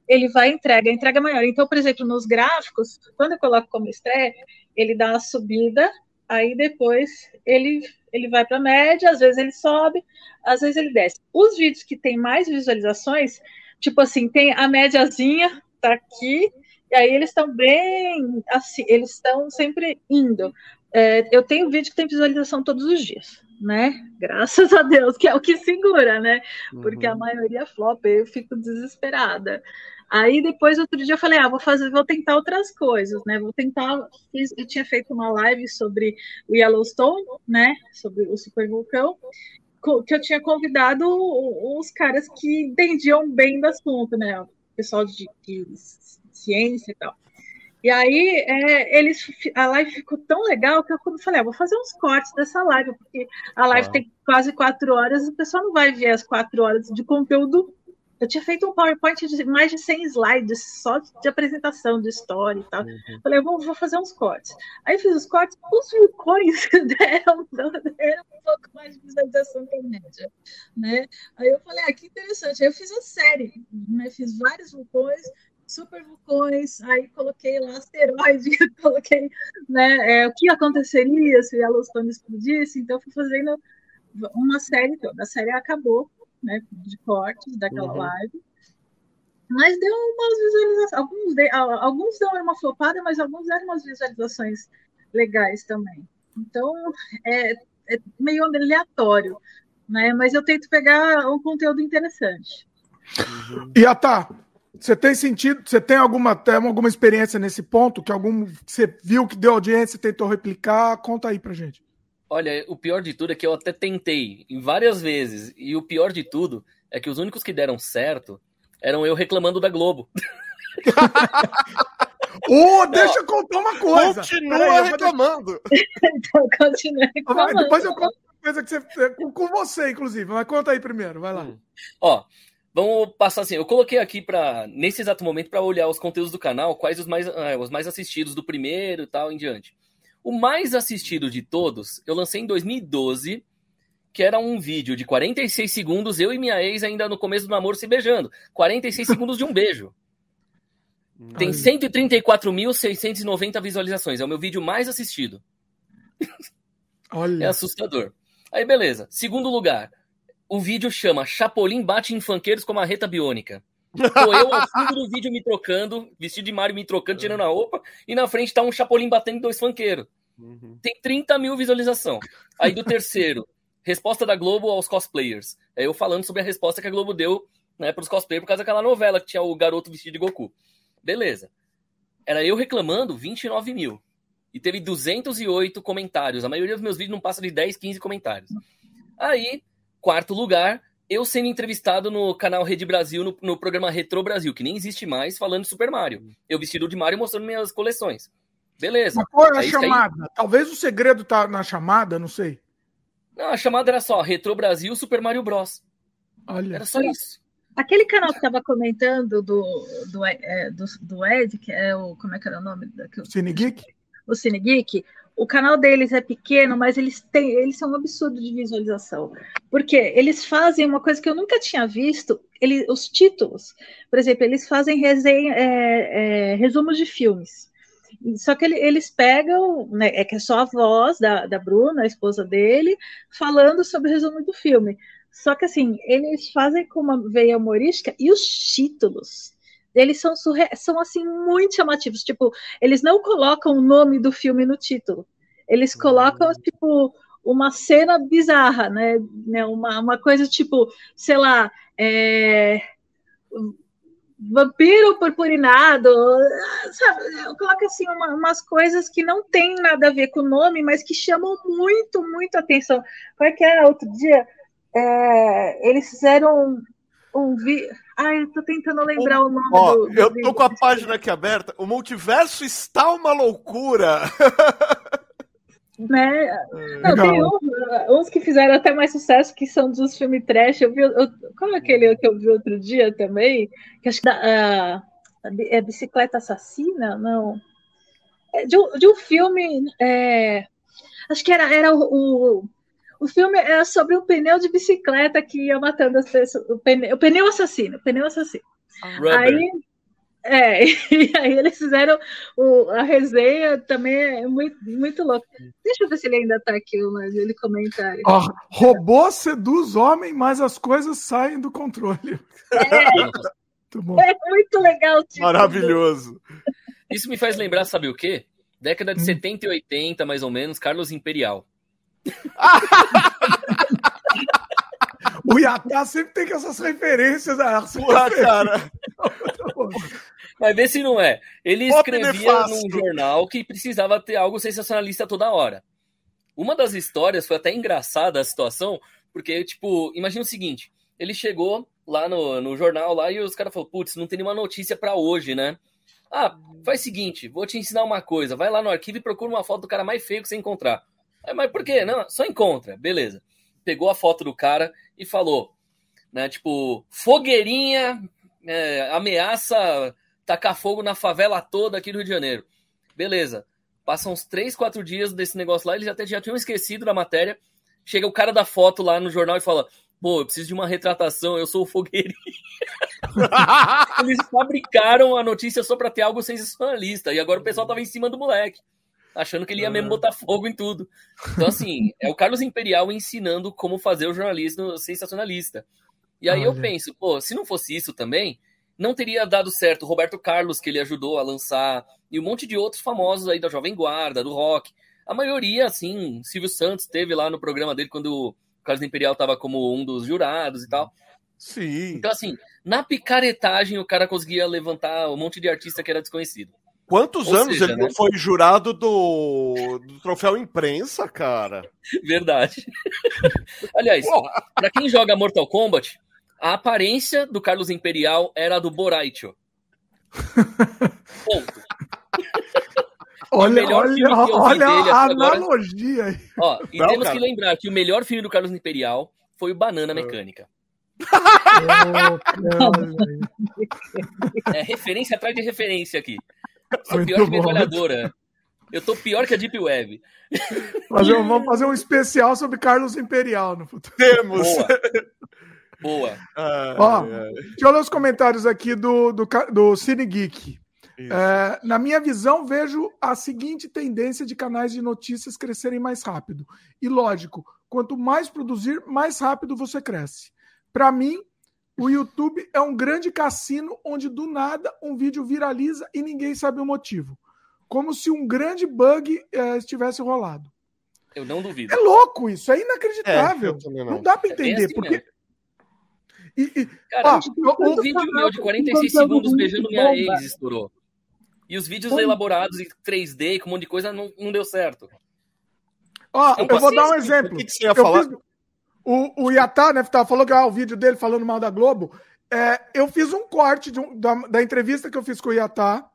ele vai entrega, a entrega é maior. Então, por exemplo, nos gráficos, quando eu coloco como estreia, ele dá a subida, aí depois ele ele vai para a média, às vezes ele sobe, às vezes ele desce. Os vídeos que têm mais visualizações, tipo assim, tem a médiazinha, tá aqui, e aí eles estão bem assim, eles estão sempre indo. É, eu tenho vídeo que tem visualização todos os dias, né? Graças a Deus, que é o que segura, né? Porque uhum. a maioria flop, eu fico desesperada. Aí depois, outro dia, eu falei, ah, vou fazer, vou tentar outras coisas, né? Vou tentar. Eu tinha feito uma live sobre o Yellowstone, né? Sobre o supervulcão, que eu tinha convidado os caras que entendiam bem do assunto, né? O pessoal de, de ciência e tal. E aí, é, eles, a live ficou tão legal que eu falei, ah, vou fazer uns cortes dessa live, porque a live ah. tem quase quatro horas, o pessoal não vai ver as quatro horas de conteúdo eu tinha feito um PowerPoint de mais de 100 slides só de apresentação, de história e tal. Uhum. Falei, eu vou, vou, fazer uns cortes. Aí fiz os cortes, os vulcões <laughs> deram, deram um pouco mais de visualização que a média. Né? Aí eu falei, ah, que interessante. Aí eu fiz a série, né? fiz vários vulcões, super vulcões, aí coloquei lá asteroide, <laughs> coloquei né, é, o que aconteceria se a Yellowstone explodisse, então fui fazendo uma série toda. A série acabou, né? De cortes daquela uhum. live. Mas deu umas visualizações. Alguns, de, alguns deram uma flopada, mas alguns deram umas visualizações legais também. Então, é, é meio aleatório, né? Mas eu tento pegar um conteúdo interessante. Uhum. E Atá, você tem sentido, você tem alguma, tem alguma experiência nesse ponto? Que algum você viu que deu audiência e tentou replicar? Conta aí pra gente. Olha, o pior de tudo é que eu até tentei em várias vezes. E o pior de tudo é que os únicos que deram certo eram eu reclamando da Globo. <laughs> Ô, oh, deixa eu contar uma coisa. Continua aí, reclamando. <laughs> então, continua reclamando. Depois eu conto uma coisa que você, com você, inclusive. Mas conta aí primeiro, vai lá. Hum. Ó, vamos passar assim. Eu coloquei aqui para nesse exato momento para olhar os conteúdos do canal, quais os mais, é, os mais assistidos do primeiro e tal em diante. O mais assistido de todos, eu lancei em 2012, que era um vídeo de 46 segundos, eu e minha ex ainda no começo do namoro se beijando. 46 <laughs> segundos de um beijo. Tem 134.690 visualizações. É o meu vídeo mais assistido. Olha. É assustador. Aí, beleza. Segundo lugar, o vídeo chama Chapolin bate em funkeiros com marreta biônica. Tô eu ao fundo do vídeo me trocando, vestido de Mario me trocando, tirando a roupa, e na frente tá um Chapolin batendo em dois funkeiros. Uhum. Tem 30 mil visualização. Aí do terceiro, resposta da Globo aos cosplayers. É eu falando sobre a resposta que a Globo deu né, pros cosplayers por causa daquela novela que tinha o garoto vestido de Goku. Beleza. Era eu reclamando 29 mil. E teve 208 comentários. A maioria dos meus vídeos não passa de 10, 15 comentários. Aí, quarto lugar, eu sendo entrevistado no canal Rede Brasil, no, no, programa Retro Brasil, que nem existe mais, falando de Super Mario. Eu vestido de Mario mostrando minhas coleções. Beleza. Mas qual é a chamada? Aí... Talvez o segredo tá na chamada, não sei. Não, a chamada era só Retro Brasil Super Mario Bros. Olha. Era só isso. Aquele canal que estava comentando do, do, é, do, do, Ed, que é o. Como é que era o nome? Cine Geek? O Cine Geek. O canal deles é pequeno, mas eles têm, eles são um absurdo de visualização. Porque eles fazem uma coisa que eu nunca tinha visto, ele, os títulos. Por exemplo, eles fazem resenha, é, é, resumos de filmes. Só que ele, eles pegam, né, é que é só a voz da, da Bruna, a esposa dele, falando sobre o resumo do filme. Só que assim, eles fazem com uma veia humorística e os títulos eles são, são assim muito chamativos. Tipo, eles não colocam o nome do filme no título. Eles colocam, uhum. tipo, uma cena bizarra, né? né? Uma, uma coisa tipo, sei lá, é... vampiro purpurinado, sabe? Coloca assim uma, umas coisas que não tem nada a ver com o nome, mas que chamam muito, muito atenção. Qual é que era outro dia? É, eles fizeram um, um vi... Ai, eu tô tentando lembrar o, o nome ó, do, do Eu tô com a página aqui aberta. O multiverso está uma loucura. Né? Não, tem uns, uns, que fizeram até mais sucesso, que são dos filmes trash. Eu vi, eu, qual é aquele que eu vi outro dia também? Que acho que da, uh, é Bicicleta Assassina? Não. É de, um, de um filme. É, acho que era, era o, o o filme é sobre um pneu de bicicleta que ia matando as pessoas. O pneu, o pneu assassino, o pneu assassino. Ah. Aí, é, <laughs> e aí eles fizeram o, a resenha também é muito, muito louco. Deixa eu ver se ele ainda está aqui, mas ele comentário. Oh, robô seduz homem, mas as coisas saem do controle. É, <laughs> muito, é muito legal. Tipo, Maravilhoso. Isso me faz lembrar, sabe o quê? Década de hum. 70 e 80, mais ou menos, Carlos Imperial o Yatá sempre tem essas referências. a Porra, cara. Mas vê se não é. Ele escrevia num jornal que precisava ter algo sensacionalista toda hora. Uma das histórias foi até engraçada a situação, porque, tipo, imagina o seguinte: ele chegou lá no, no jornal lá e os caras falaram, putz, não tem nenhuma notícia para hoje, né? Ah, faz o seguinte, vou te ensinar uma coisa. Vai lá no arquivo e procura uma foto do cara mais feio que você encontrar. Aí, mas por quê? Não, só encontra. Beleza. Pegou a foto do cara e falou, né? Tipo, fogueirinha é, ameaça tacar fogo na favela toda aqui do Rio de Janeiro. Beleza. Passam uns 3, 4 dias desse negócio lá, eles até já tinham esquecido da matéria. Chega o cara da foto lá no jornal e fala: Pô, eu preciso de uma retratação, eu sou o fogueirinho. <laughs> eles fabricaram a notícia só para ter algo sensacionalista. E agora o pessoal tava em cima do moleque. Achando que ele ia mesmo botar fogo em tudo. Então, assim, é o Carlos Imperial ensinando como fazer o jornalismo sensacionalista. E aí Olha. eu penso, pô, se não fosse isso também, não teria dado certo o Roberto Carlos, que ele ajudou a lançar, e um monte de outros famosos aí da Jovem Guarda, do rock. A maioria, assim, Silvio Santos teve lá no programa dele quando o Carlos Imperial tava como um dos jurados e tal. Sim. Então, assim, na picaretagem o cara conseguia levantar um monte de artista que era desconhecido. Quantos Ou anos seja, ele né? não foi jurado do, do troféu imprensa, cara? <laughs> Verdade. <laughs> Aliás, para quem joga Mortal Kombat, a aparência do Carlos Imperial era a do Boraicho. Ponto. <laughs> olha, olha, olha a analogia aí. Ó, e Não, temos cara. que lembrar que o melhor filme do Carlos Imperial foi o Banana Mecânica. é referência atrás de referência aqui. Sou Muito pior que metralhadora. Eu tô pior que a Deep Web. Fazer, vamos fazer um especial sobre Carlos Imperial no futuro. Temos! Boa. Boa. Ah, Ó, é. Deixa eu ler os comentários aqui do, do, do Cine Geek. É, na minha visão, vejo a seguinte tendência de canais de notícias crescerem mais rápido. E lógico, quanto mais produzir, mais rápido você cresce. Para mim, o YouTube é um grande cassino onde do nada um vídeo viraliza e ninguém sabe o motivo. Como se um grande bug é, estivesse rolado. Eu não duvido. É louco isso, é inacreditável. É, não. não. dá para entender. É assim porque e, e, Cara, ó, um vídeo meu de 46 segundos beijando minha ex estourou. E os vídeos elaborados em 3D, com um monte de coisa, não, não deu certo. Ó, então, eu vou dar um exemplo. O que, que você ia eu falar? Fiz, o, o Yatá, né, falou que ah, o vídeo dele falando mal da Globo. É, eu fiz um corte um, da, da, entrevista que eu fiz com o Yatá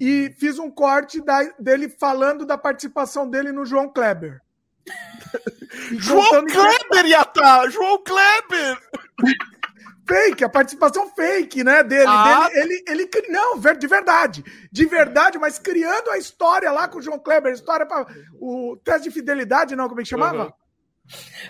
e fiz um corte da, dele falando da participação dele no João Kleber. <laughs> João Kleber, Yatá! João Kleber! fake, a participação fake, né, dele. Ah. dele ele, ele, não, de verdade. De verdade, mas criando a história lá com o João Kleber, história para o teste de fidelidade, não, como é que chamava? Uhum.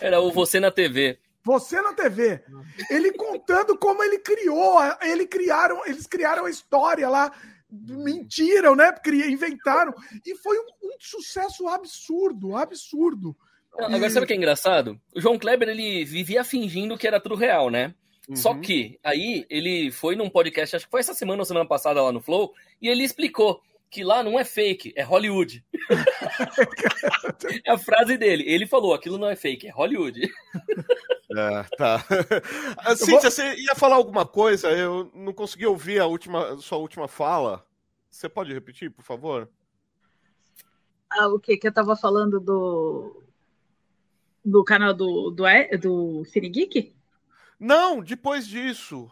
Era o Você na TV. Você na TV. Ele contando como ele criou, ele criaram, eles criaram a história lá, mentiram, né? Inventaram. E foi um, um sucesso absurdo, absurdo. Agora, sabe o que é engraçado? O João Kleber, ele vivia fingindo que era tudo real, né? Uhum. Só que aí ele foi num podcast, acho que foi essa semana ou semana passada lá no Flow, e ele explicou que lá não é fake, é Hollywood. <laughs> é a frase dele. Ele falou: aquilo não é fake, é Hollywood. <laughs> É, tá. <laughs> Cíntia, vou... você ia falar alguma coisa? Eu não consegui ouvir a última, sua última fala. Você pode repetir, por favor? Ah, o que? Que eu tava falando do. Do canal do, do, do Cine Geek? Não, depois disso.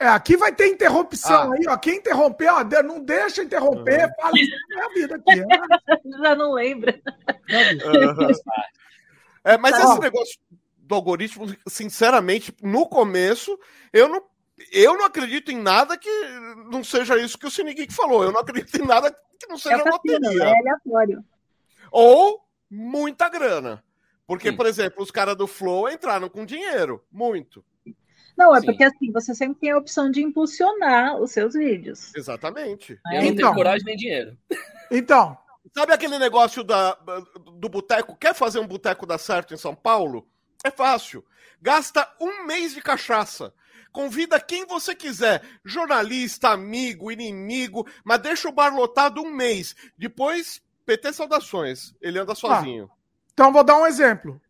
É, aqui vai ter interrupção ah. aí, ó. Quem interromper, ó, não deixa interromper, uhum. fala é a vida aqui. É. <laughs> Já não lembra. Uhum. É, mas tá. esse negócio do algoritmo, sinceramente, no começo, eu não, eu não acredito em nada que não seja isso que o Cine Geek falou. Eu não acredito em nada que não seja é loteria. É aleatório. Ou muita grana. Porque, Sim. por exemplo, os caras do Flow entraram com dinheiro, muito. Não, é Sim. porque assim, você sempre tem a opção de impulsionar os seus vídeos. Exatamente. É, eu não então, tenho coragem nem dinheiro. Então. Sabe aquele negócio da, do boteco? Quer fazer um boteco dar certo em São Paulo? É fácil. Gasta um mês de cachaça. Convida quem você quiser, jornalista, amigo, inimigo, mas deixa o bar lotado um mês. Depois, PT saudações. Ele anda sozinho. Ah. Então, vou dar um exemplo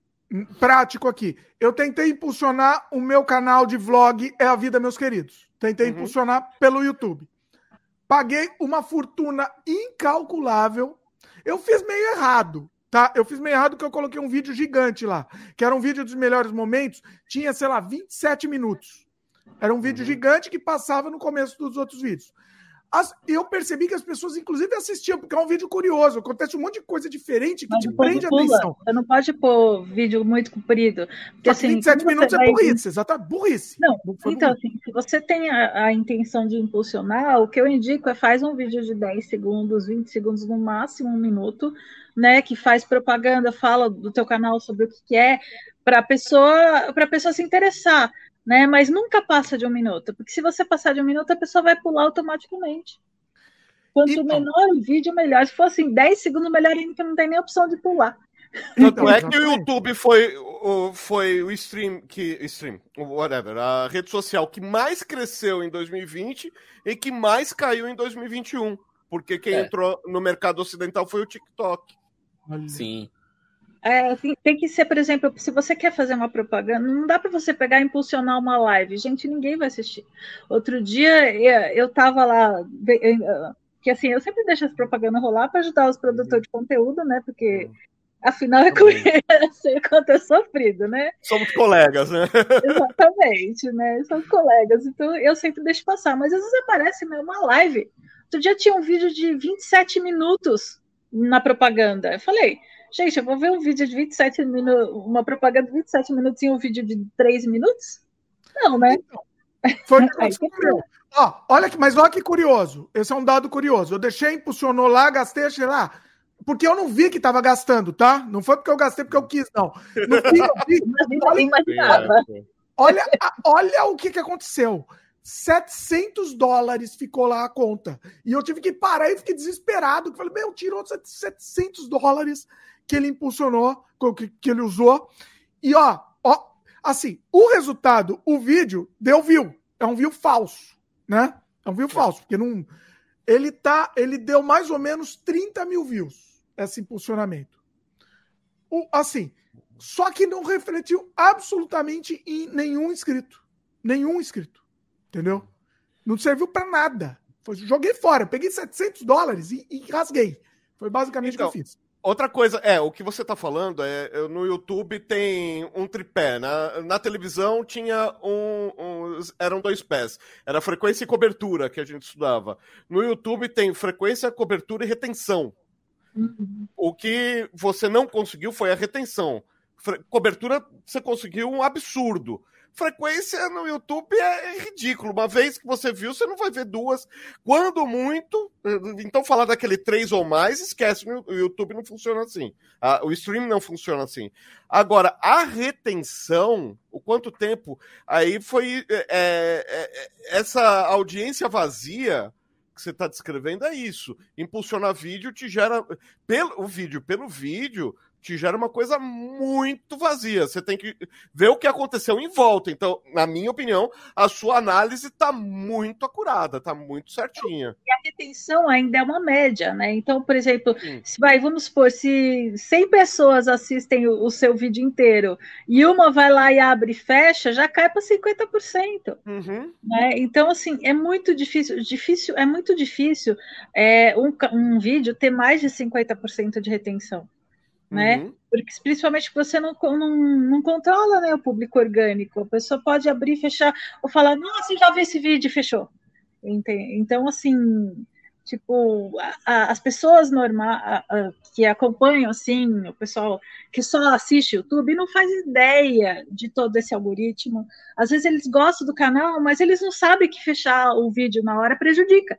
prático aqui. Eu tentei impulsionar o meu canal de vlog É a Vida, meus queridos. Tentei uhum. impulsionar pelo YouTube. Paguei uma fortuna incalculável. Eu fiz meio errado, tá? Eu fiz meio errado porque eu coloquei um vídeo gigante lá, que era um vídeo dos melhores momentos, tinha, sei lá, 27 minutos. Era um vídeo uhum. gigante que passava no começo dos outros vídeos. As, eu percebi que as pessoas, inclusive, assistiam, porque é um vídeo curioso. Acontece um monte de coisa diferente que te prende a atenção. Você não pode pôr vídeo muito comprido. Porque, assim, 27 minutos é burrice, exatamente. Burrice. Não, então, assim, se você tem a, a, intenção de impulsionar, o que eu indico é faz um vídeo de 10 segundos, 20 segundos, no máximo um minuto, né? Que faz propaganda, fala do teu canal sobre o que é, para a pessoa, a pessoa se interessar né? Mas nunca passa de um minuto, porque se você passar de um minuto, a pessoa vai pular automaticamente. Quanto então, menor o vídeo, melhor. Se fosse em 10 segundos, melhor ainda, que não tem nem opção de pular. Tanto é que o YouTube foi o, foi o stream, que, stream, whatever, a rede social que mais cresceu em 2020 e que mais caiu em 2021. Porque quem é. entrou no mercado ocidental foi o TikTok. Sim. É, assim, tem que ser, por exemplo, se você quer fazer uma propaganda, não dá para você pegar e impulsionar uma live. Gente, ninguém vai assistir. Outro dia eu estava lá, que assim, eu sempre deixo as propagandas rolar para ajudar os produtores de conteúdo, né? Porque uhum. afinal é com sei quanto é sofrido, né? Somos colegas, né? Exatamente, né? Somos colegas. Então eu sempre deixo passar. Mas às vezes aparece né, uma live. Outro dia tinha um vídeo de 27 minutos na propaganda. Eu falei, Gente, eu vou ver um vídeo de 27 minutos, uma propaganda de 27 minutos e um vídeo de 3 minutos? Não, né? Então, foi <laughs> que Ó, olha que, mas olha que curioso. Esse é um dado curioso. Eu deixei, impulsionou lá, gastei, achei lá. Porque eu não vi que estava gastando, tá? Não foi porque eu gastei porque eu quis, não. No fim, eu <laughs> vi. olha, olha, olha o que, que aconteceu. 700 dólares ficou lá a conta. E eu tive que parar e fiquei desesperado. Falei, meu, tirou 700 dólares que ele impulsionou, que, que ele usou. E ó, ó, assim, o resultado, o vídeo deu view. É um view falso, né? É um view falso, porque não. Ele tá. Ele deu mais ou menos 30 mil views, esse impulsionamento. O, assim, só que não refletiu absolutamente em nenhum inscrito. Nenhum inscrito. Entendeu? Não serviu para nada. Foi, joguei fora. Peguei 700 dólares e, e rasguei. Foi basicamente então, o que eu então, fiz. Outra coisa, é, o que você está falando é, no YouTube tem um tripé, na, na televisão tinha um, um, eram dois pés, era frequência e cobertura que a gente estudava. No YouTube tem frequência, cobertura e retenção. Uhum. O que você não conseguiu foi a retenção. Cobertura você conseguiu um absurdo frequência no YouTube é, ridículo. Uma vez que você viu, você não vai ver duas. Quando muito, então falar daquele três ou mais, esquece. O YouTube não funciona assim. o stream não funciona assim. Agora, a retenção, o quanto tempo, aí foi é, é, é essa audiência vazia que você está descrevendo é isso. Impulsionar vídeo te gera pelo o vídeo, pelo vídeo te gera uma coisa muito vazia. Você tem que ver o que aconteceu em volta. Então, na minha opinião, a sua análise está muito acurada, está muito certinha. E a retenção ainda é uma média, né? Então, por exemplo, se vai, vamos supor, se 100 pessoas assistem o, o, seu vídeo inteiro e uma vai lá e abre e fecha, já cai para 50%. Uhum. Né? Então, assim, é muito difícil, difícil é muito difícil é, um, um vídeo ter mais de 50% de retenção né? Uhum. Porque principalmente você não, não, não controla né, o público orgânico. A pessoa pode abrir, fechar, ou falar, nossa, já vi esse vídeo fechou. Então, assim, tipo, a, a, as pessoas normais que acompanham, assim, o pessoal que só assiste YouTube não faz ideia de todo esse algoritmo. Às vezes eles gostam do canal, mas eles não sabem que fechar o vídeo na hora prejudica,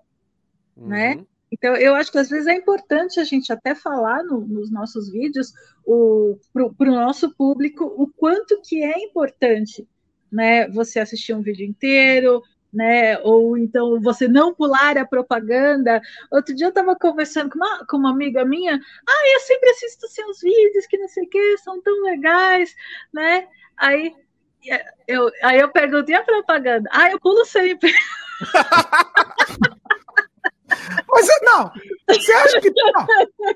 né? uhum. né? Então, eu acho que às vezes é importante a gente até falar no, nos nossos vídeos para o nosso público o quanto que é importante né, você assistir um vídeo inteiro, né? Ou então você não pular a propaganda. Outro dia eu estava conversando com uma, com uma amiga minha, ah, eu sempre assisto seus vídeos que não sei o que, são tão legais, né? Aí eu, aí eu perguntei a propaganda, ah, eu pulo sempre. <laughs> Mas não, você acha que. Não.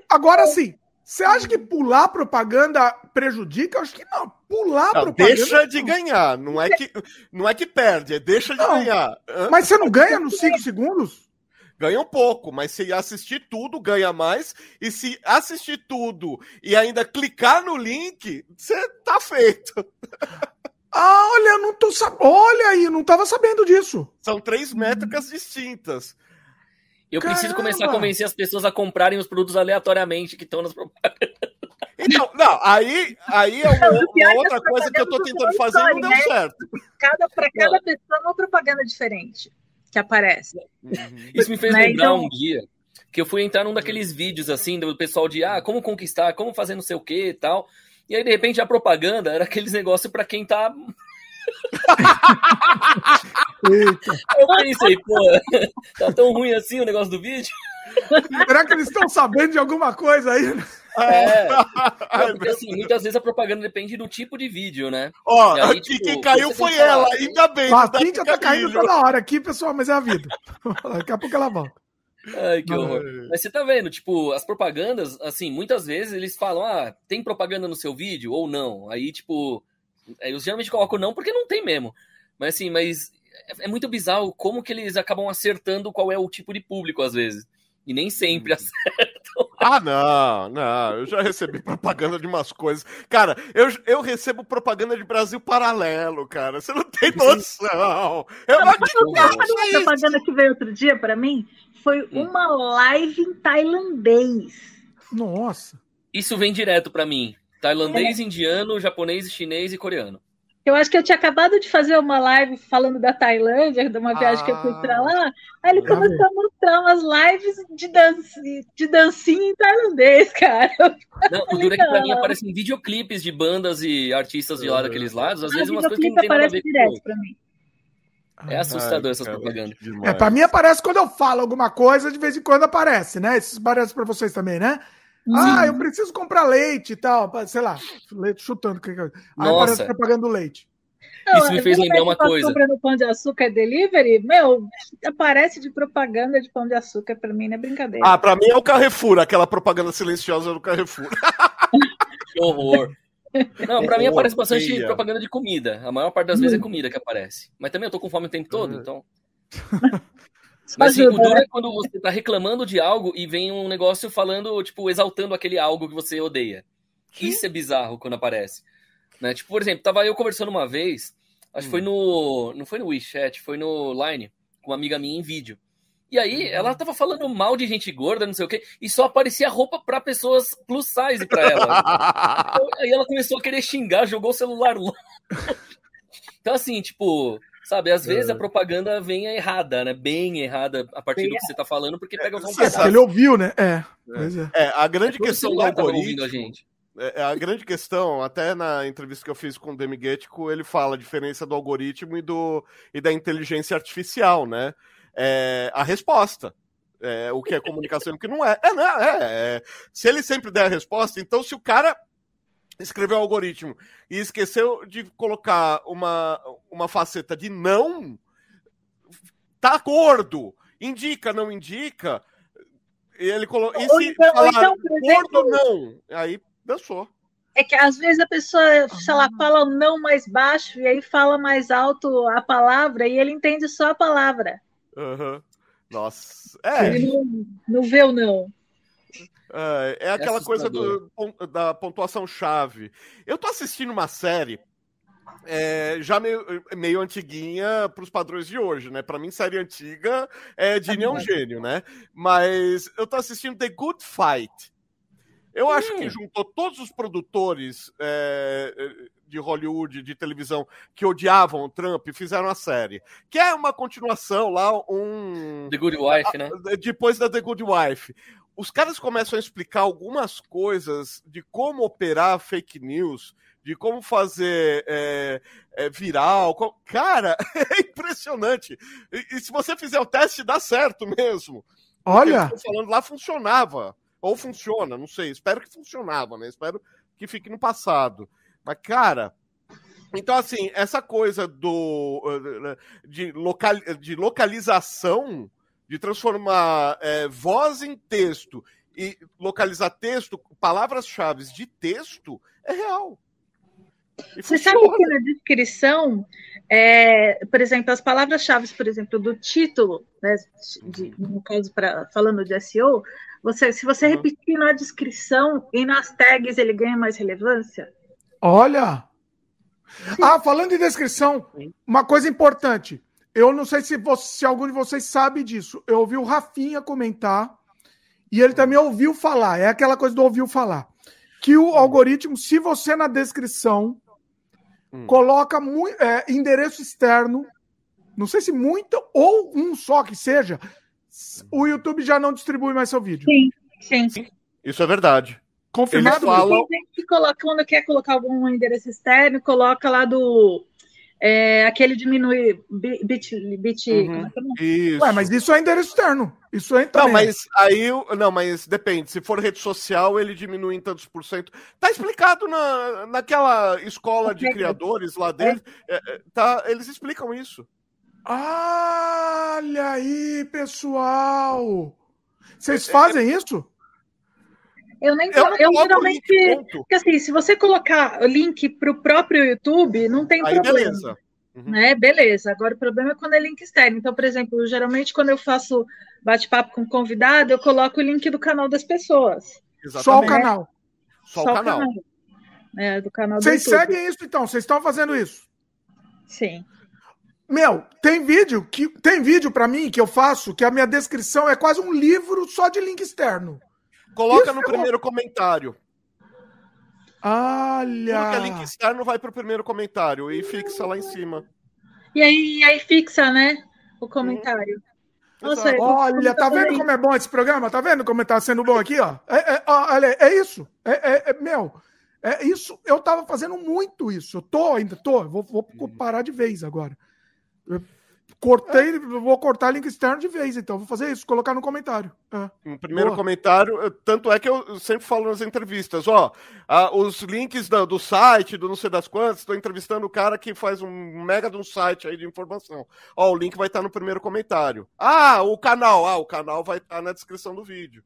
Agora sim, você acha que pular propaganda prejudica? Eu acho que não. Pular não, propaganda. Deixa de ganhar. Não é que, não é que perde, é deixa de não, ganhar. Mas você não ganha nos 5 segundos? Ganha um pouco, mas se assistir tudo, ganha mais. E se assistir tudo e ainda clicar no link, você tá feito. Ah, olha, não tô sabendo. Olha aí, não tava sabendo disso. São três métricas distintas. Eu Caramba. preciso começar a convencer as pessoas a comprarem os produtos aleatoriamente que estão nas propagandas. Então, não, aí, aí é uma, uma outra coisa que eu estou tentando fazer e não deu né? certo. Cada, para cada pessoa, uma propaganda diferente que aparece. Uhum. Isso me fez né? lembrar então... um dia que eu fui entrar num daqueles vídeos assim do pessoal de ah, como conquistar, como fazer não sei o que e tal. E aí, de repente, a propaganda era aqueles negócios para quem tá <laughs> eu pensei, pô, <laughs> tá tão ruim assim o negócio do vídeo? Será que eles estão sabendo de alguma coisa aí? É, <laughs> porque, assim, muitas vezes a propaganda depende do tipo de vídeo, né? Ó, aí, aqui tipo, quem caiu foi ela, ainda bem. A Cíntia tá caindo toda hora aqui, pessoal, mas é a vida. <laughs> Daqui a pouco ela volta. Ai, que horror. Mas você tá vendo, tipo, as propagandas, assim, muitas vezes eles falam, ah, tem propaganda no seu vídeo ou não? Aí, tipo, eu geralmente coloco não porque não tem mesmo. Mas assim, mas é muito bizarro como que eles acabam acertando qual é o tipo de público às vezes. E nem sempre hum. acertam. <laughs> Ah, não, não. Eu já recebi propaganda de umas coisas. Cara, eu, eu recebo propaganda de Brasil Paralelo, cara. Você não tem noção. Eu não acredito. A propaganda que veio outro dia para mim foi hum. uma live em tailandês. Nossa. Isso vem direto para mim. Tailandês, é. indiano, japonês, chinês e coreano. Eu acho que eu tinha acabado de fazer uma live falando da Tailândia, de uma viagem ah, que eu fui para lá. Aí ele começou a mostrar umas lives de, dancinha, de dancinha em tailandês, <laughs> cara. Não, o duro é que pra mim aparecem videoclipes de bandas e artistas de lá daqueles lados, às ah, vezes umas coisas que não tem nada a ver direto com... pra mim. É assustador Ai, essas propagandas. É, pra mim aparece quando eu falo alguma coisa, de vez em quando aparece, né? Isso aparece pra vocês também, né? Ah, eu preciso comprar leite e tal. Sei lá, leite chutando. Aí Nossa. parece propaganda do leite. Não, Isso me fez lembrar uma coisa. comprando pão de açúcar delivery, meu, aparece de propaganda de pão de açúcar pra mim, não é brincadeira. Ah, pra mim é o Carrefour, aquela propaganda silenciosa do Carrefour. <laughs> que horror. Não, pra mim aparece bastante propaganda de comida. A maior parte das vezes é comida que aparece. Mas também eu tô com fome o tempo todo, então. <laughs> Mas assim, o duro é quando você tá reclamando de algo e vem um negócio falando, tipo, exaltando aquele algo que você odeia. Isso é bizarro quando aparece. Né? Tipo, por exemplo, tava eu conversando uma vez, acho que foi hum. no. Não foi no WeChat, foi no Line, com uma amiga minha em vídeo. E aí, uhum. ela tava falando mal de gente gorda, não sei o quê, e só aparecia roupa para pessoas plus size pra ela. <laughs> então, aí ela começou a querer xingar, jogou o celular longe. <laughs> Então, assim, tipo, Sabe, às vezes é. a propaganda vem errada, né? Bem errada a partir do que você tá falando, porque pega um é, Ele ouviu, né? É. É. é a grande é questão do algoritmo. A, gente. É, a grande questão, até na entrevista que eu fiz com o Demigetico, ele fala a diferença do algoritmo e, do, e da inteligência artificial, né? É, a resposta. É, o que é comunicação e o que não é. É, não, é, é. Se ele sempre der a resposta, então se o cara escreveu o algoritmo e esqueceu de colocar uma, uma faceta de não, tá gordo, indica, não indica, e ele colocou. E se então, falar então, gordo ou não? Aí dançou. É que às vezes a pessoa, sei lá, fala não mais baixo e aí fala mais alto a palavra e ele entende só a palavra. Uhum. Nossa. É. Ele não, não vê o não. É, é aquela é coisa do, da pontuação chave. Eu tô assistindo uma série é, já meio, meio antiguinha para os padrões de hoje, né? Para mim, série antiga é Dini é um gênio, né? Mas eu tô assistindo The Good Fight. Eu acho que hum. juntou todos os produtores é, de Hollywood, de televisão, que odiavam o Trump e fizeram a série. Que é uma continuação lá, um. The Good Wife, né? Depois da The Good Wife os caras começam a explicar algumas coisas de como operar fake news, de como fazer é, é, viral. Cara, <laughs> é impressionante. E, e, se você fizer o teste, dá certo mesmo. Olha! falando lá funcionava. Ou funciona, não sei. Espero que funcionava, né? Espero que fique no passado. Mas, cara. Então, assim, essa coisa do de, local, de localização de transformar é, voz em texto e localizar texto, palavras-chave de texto, é real. E Você funciona. sabe que na descrição, é, por exemplo, as palavras-chave, por exemplo, do título, né, de, no caso, pra, falando de SEO, você, se você uhum. repetir na descrição e nas tags, ele ganha mais relevância? Olha! Ah, falando em descrição, uma coisa importante. Eu não sei se, você, se algum de vocês sabe disso. Eu ouvi o Rafinha comentar e ele também ouviu falar. É aquela coisa do ouviu falar. Que o algoritmo, se você na descrição hum. coloca é, endereço externo, não sei se muito ou um só que seja, o YouTube já não distribui mais seu vídeo. Sim, sim. Isso é verdade. Confirmado. Falam... Tem gente que coloca, quando quer colocar algum endereço externo, coloca lá do é, aquele diminui bit, bit uhum. é isso. Ué, mas isso é endereço externo. Isso é Não, mas aí não, mas depende. Se for rede social, ele diminui em tantos por cento. Tá explicado na, naquela escola de criadores lá dele. É. é, tá, eles explicam isso. Olha aí, pessoal! Vocês fazem isso? Eu nem eu, eu geralmente. Porque assim, se você colocar o link para o próprio YouTube, não tem Aí problema. Beleza. Uhum. Né? Beleza. Agora o problema é quando é link externo. Então, por exemplo, geralmente quando eu faço bate-papo com convidado, eu coloco o link do canal das pessoas. Exatamente. Só o canal. Só, Só o canal. canal. É, do canal Vocês seguem isso então? Vocês estão fazendo isso? Sim. Meu, tem vídeo que tem vídeo para mim que eu faço que a minha descrição é quase um livro só de link externo. Coloca Isso no primeiro comentário. Olha! Porque link externo vai pro primeiro comentário e fixa lá em cima. E aí, aí fixa, né? O comentário. Hum. Nossa, olha, tá vendo como é bom esse programa? Tá vendo como tá sendo bom aqui, ó? É, é, olha, é isso. É, é, é, meu, é isso. Eu tava fazendo muito isso. Eu tô ainda, tô. Vou, vou uhum. parar de vez agora. Cortei, vou cortar link externo de vez, então. Vou fazer isso, colocar no comentário. É. No primeiro Boa. comentário, tanto é que eu sempre falo nas entrevistas, ó, os links do, do site, do não sei das quantas, estou entrevistando o cara que faz um mega de um site aí de informação. Ó, o link vai estar no primeiro comentário. Ah, o canal, ah, o canal vai estar na descrição do vídeo.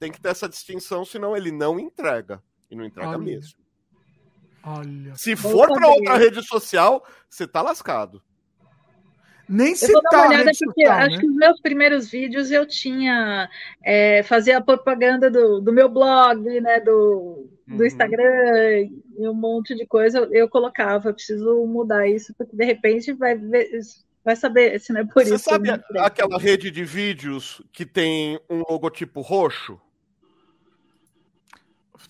Tem que ter essa distinção, senão ele não entrega. E não entrega Olha. mesmo. Olha. Se for para outra rede social, você tá lascado. Nem eu citar. Eu vou dar uma olhada porque social, acho né? que os meus primeiros vídeos eu tinha é, fazia a propaganda do, do meu blog, né, do, do uhum. Instagram e um monte de coisa eu colocava. Eu preciso mudar isso porque de repente vai ver, vai saber se não é por Você isso. Você sabe aquela rede de vídeos que tem um logotipo roxo?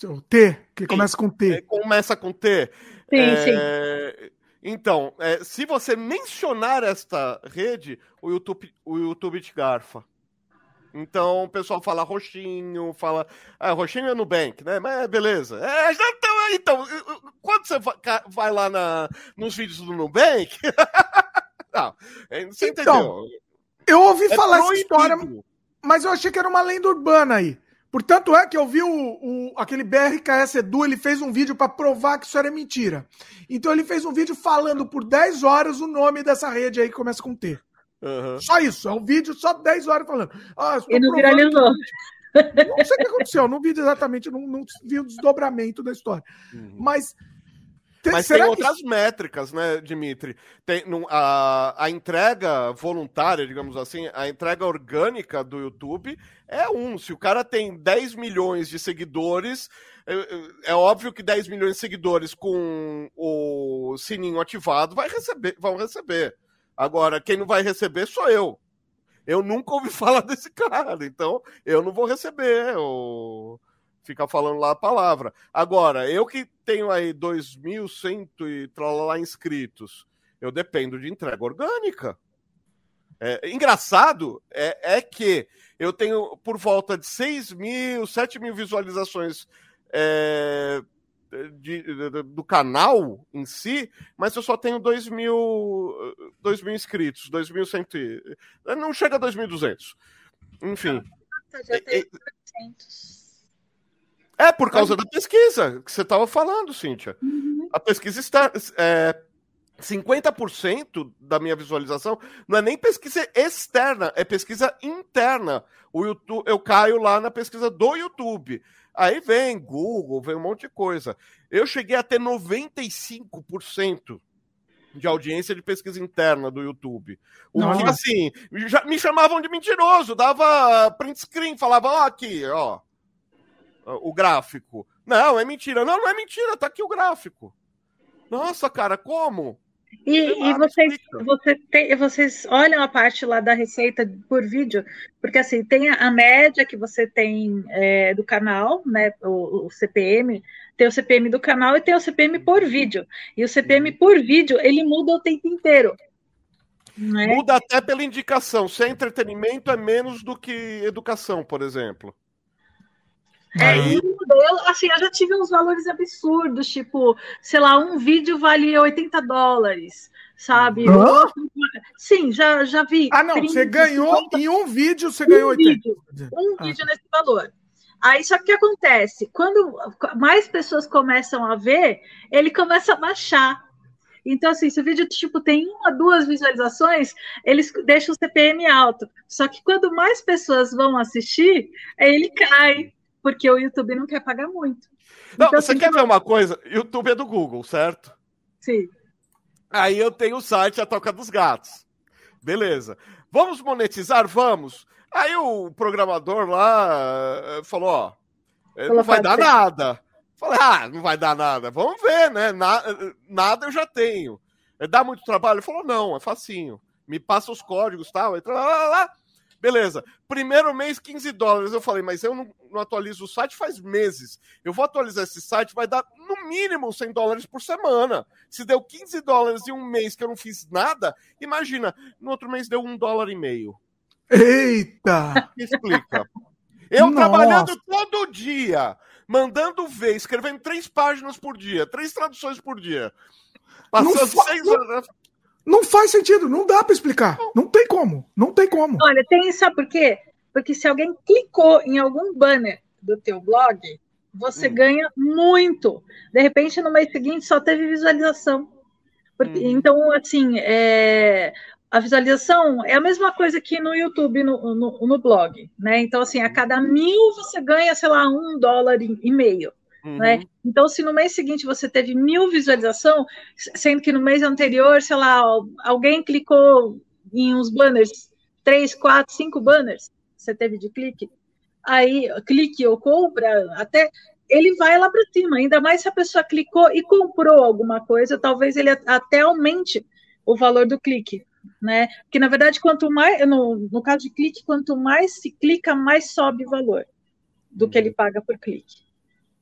O T, que começa com T. É, começa com T. Sim, é... sim. Então, é, se você mencionar esta rede, o YouTube, o YouTube te garfa. Então o pessoal fala roxinho, fala. Ah, roxinho é Nubank, né? Mas beleza. É, então, então, quando você vai lá na, nos vídeos do Nubank. <laughs> não, é, você então, entendeu? Eu ouvi é falar proibido. essa história, mas eu achei que era uma lenda urbana aí. Portanto, é que eu vi o, o, aquele BRKS Edu, ele fez um vídeo para provar que isso era mentira. Então ele fez um vídeo falando por 10 horas o nome dessa rede aí que começa com T. Uhum. Só isso, é um vídeo só 10 horas falando. Ah, e não viralizou. Não sei o que aconteceu, não vi exatamente, não, não vi o desdobramento da história. Uhum. Mas mas tem outras que... métricas, né, Dimitri? Tem, a, a entrega voluntária, digamos assim, a entrega orgânica do YouTube é um. Se o cara tem 10 milhões de seguidores, é, é, é óbvio que 10 milhões de seguidores com o sininho ativado vai receber, vão receber. Agora, quem não vai receber sou eu. Eu nunca ouvi <laughs> falar desse cara, então eu não vou receber. O ficar falando lá a palavra. Agora, eu que tenho aí 2.100 e lá inscritos, eu dependo de entrega orgânica. É, engraçado é, é que eu tenho por volta de 6 mil, 7 mil visualizações é, de, de, do canal em si, mas eu só tenho 2 mil, 2 mil inscritos, 2.100. Não chega a 2.200. Enfim. Nossa, já tem 800. É por causa da pesquisa que você estava falando, Cíntia. Uhum. A pesquisa está. É, 50% da minha visualização não é nem pesquisa externa, é pesquisa interna. O YouTube, eu caio lá na pesquisa do YouTube. Aí vem Google, vem um monte de coisa. Eu cheguei a ter 95% de audiência de pesquisa interna do YouTube. O que, assim, já me chamavam de mentiroso, dava print screen, falava, ó, aqui, ó, o gráfico. Não, é mentira. Não, não é mentira, tá aqui o gráfico. Nossa, cara, como? E, e vocês, você tem, vocês olham a parte lá da receita por vídeo, porque assim, tem a, média que você tem é, do canal, né? O, o, CPM, tem o CPM do canal e tem o CPM por vídeo. E o CPM uhum. por vídeo, ele muda o tempo inteiro. Né? Muda até pela indicação. Se é entretenimento, é menos do que educação, por exemplo. É, e eu, assim, eu já tive uns valores absurdos, tipo, sei lá, um vídeo vale 80 dólares, sabe? Hã? Sim, já, já vi. Ah, não, 30, você ganhou 50, em um vídeo, você ganhou um 80. vídeo, um Ah. vídeo nesse valor. Aí só que o que acontece? Quando mais pessoas começam a ver, ele começa a baixar. Então, assim, se o vídeo tipo, tem uma, duas visualizações, eles deixam o CPM alto. Só que quando mais pessoas vão assistir, ele cai, porque o YouTube não quer pagar muito. Não, Então, você assim, quer ver uma coisa? YouTube é do Google, certo? Sim. Aí eu tenho o site A Toca dos Gatos. Beleza. Vamos monetizar? Vamos. Aí o programador lá eh, falou, ó, eh, não vai dar ser. nada. Falei, ah, não vai dar nada. Vamos ver, né? Na- eh, nada eu já tenho. Eh, Dá muito trabalho? Ele falou, não, é facinho. Me passa os códigos, tal, entra lá, lá, lá. Beleza. Primeiro mês, 15 dólares. Eu falei, mas eu não, não atualizo o site faz meses. Eu vou atualizar esse site, vai dar no mínimo 100 dólares por semana. Se deu 15 dólares em um mês que eu não fiz nada, imagina, no outro mês deu um dólar e meio. Eita! Me explica. Eu Nossa. trabalhando todo dia, mandando ver, escrevendo três páginas por dia, três traduções por dia. Passando seis horas. Não faz sentido, não dá pra explicar. Não tem como, não tem como. Olha, tem, sabe por quê? Porque se alguém clicou em algum banner do teu blog, você Hum. ganha muito. De repente, no mês seguinte, só teve visualização. Porque- Uhum. Então, assim, é, a visualização é a mesma coisa que no YouTube, no, no, no blog, né? Então, assim, a cada mil você ganha, sei lá, um dólar e meio. Uhum. né? Então, se no mês seguinte você teve mil visualização, sendo que no mês anterior, sei lá, alguém clicou em uns banners, três, quatro, cinco banners, você teve de clique, aí clique ou compra, até ele vai lá para cima, ainda mais se a pessoa clicou e comprou alguma coisa, talvez ele até aumente o valor do clique, né? Porque na verdade, quanto mais, no, no caso de clique, quanto mais se clica, mais sobe o valor do que ele paga por clique,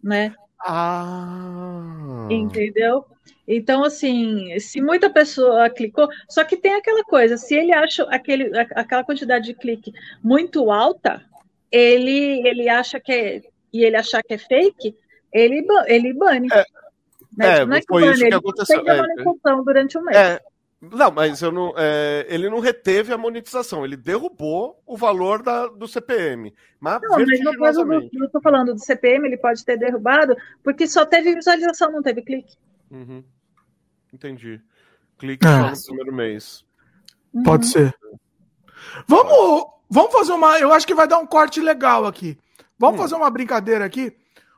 né? Ah. Entendeu? Então, assim, se muita pessoa clicou, só que tem aquela coisa, se ele acha aquele, aquela quantidade de clique muito alta, ele, ele acha que é, e ele achar que é fake, ele, ele bane. É, Né? é, não é que foi bane, isso que ele aconteceu. a É, manutenção durante um mês. É, não, mas eu não, é, ele não reteve a monetização, ele derrubou o valor da, do CPM. Mas Não, mas no caso do, eu tô falando do CPM, ele pode ter derrubado, porque só teve visualização, não teve clique. Uhum. Entendi. Clique Ah. só no primeiro mês. Pode ser. Vamos, vamos fazer uma. Eu acho que vai dar um corte legal aqui. Vamos Hum. fazer uma brincadeira aqui.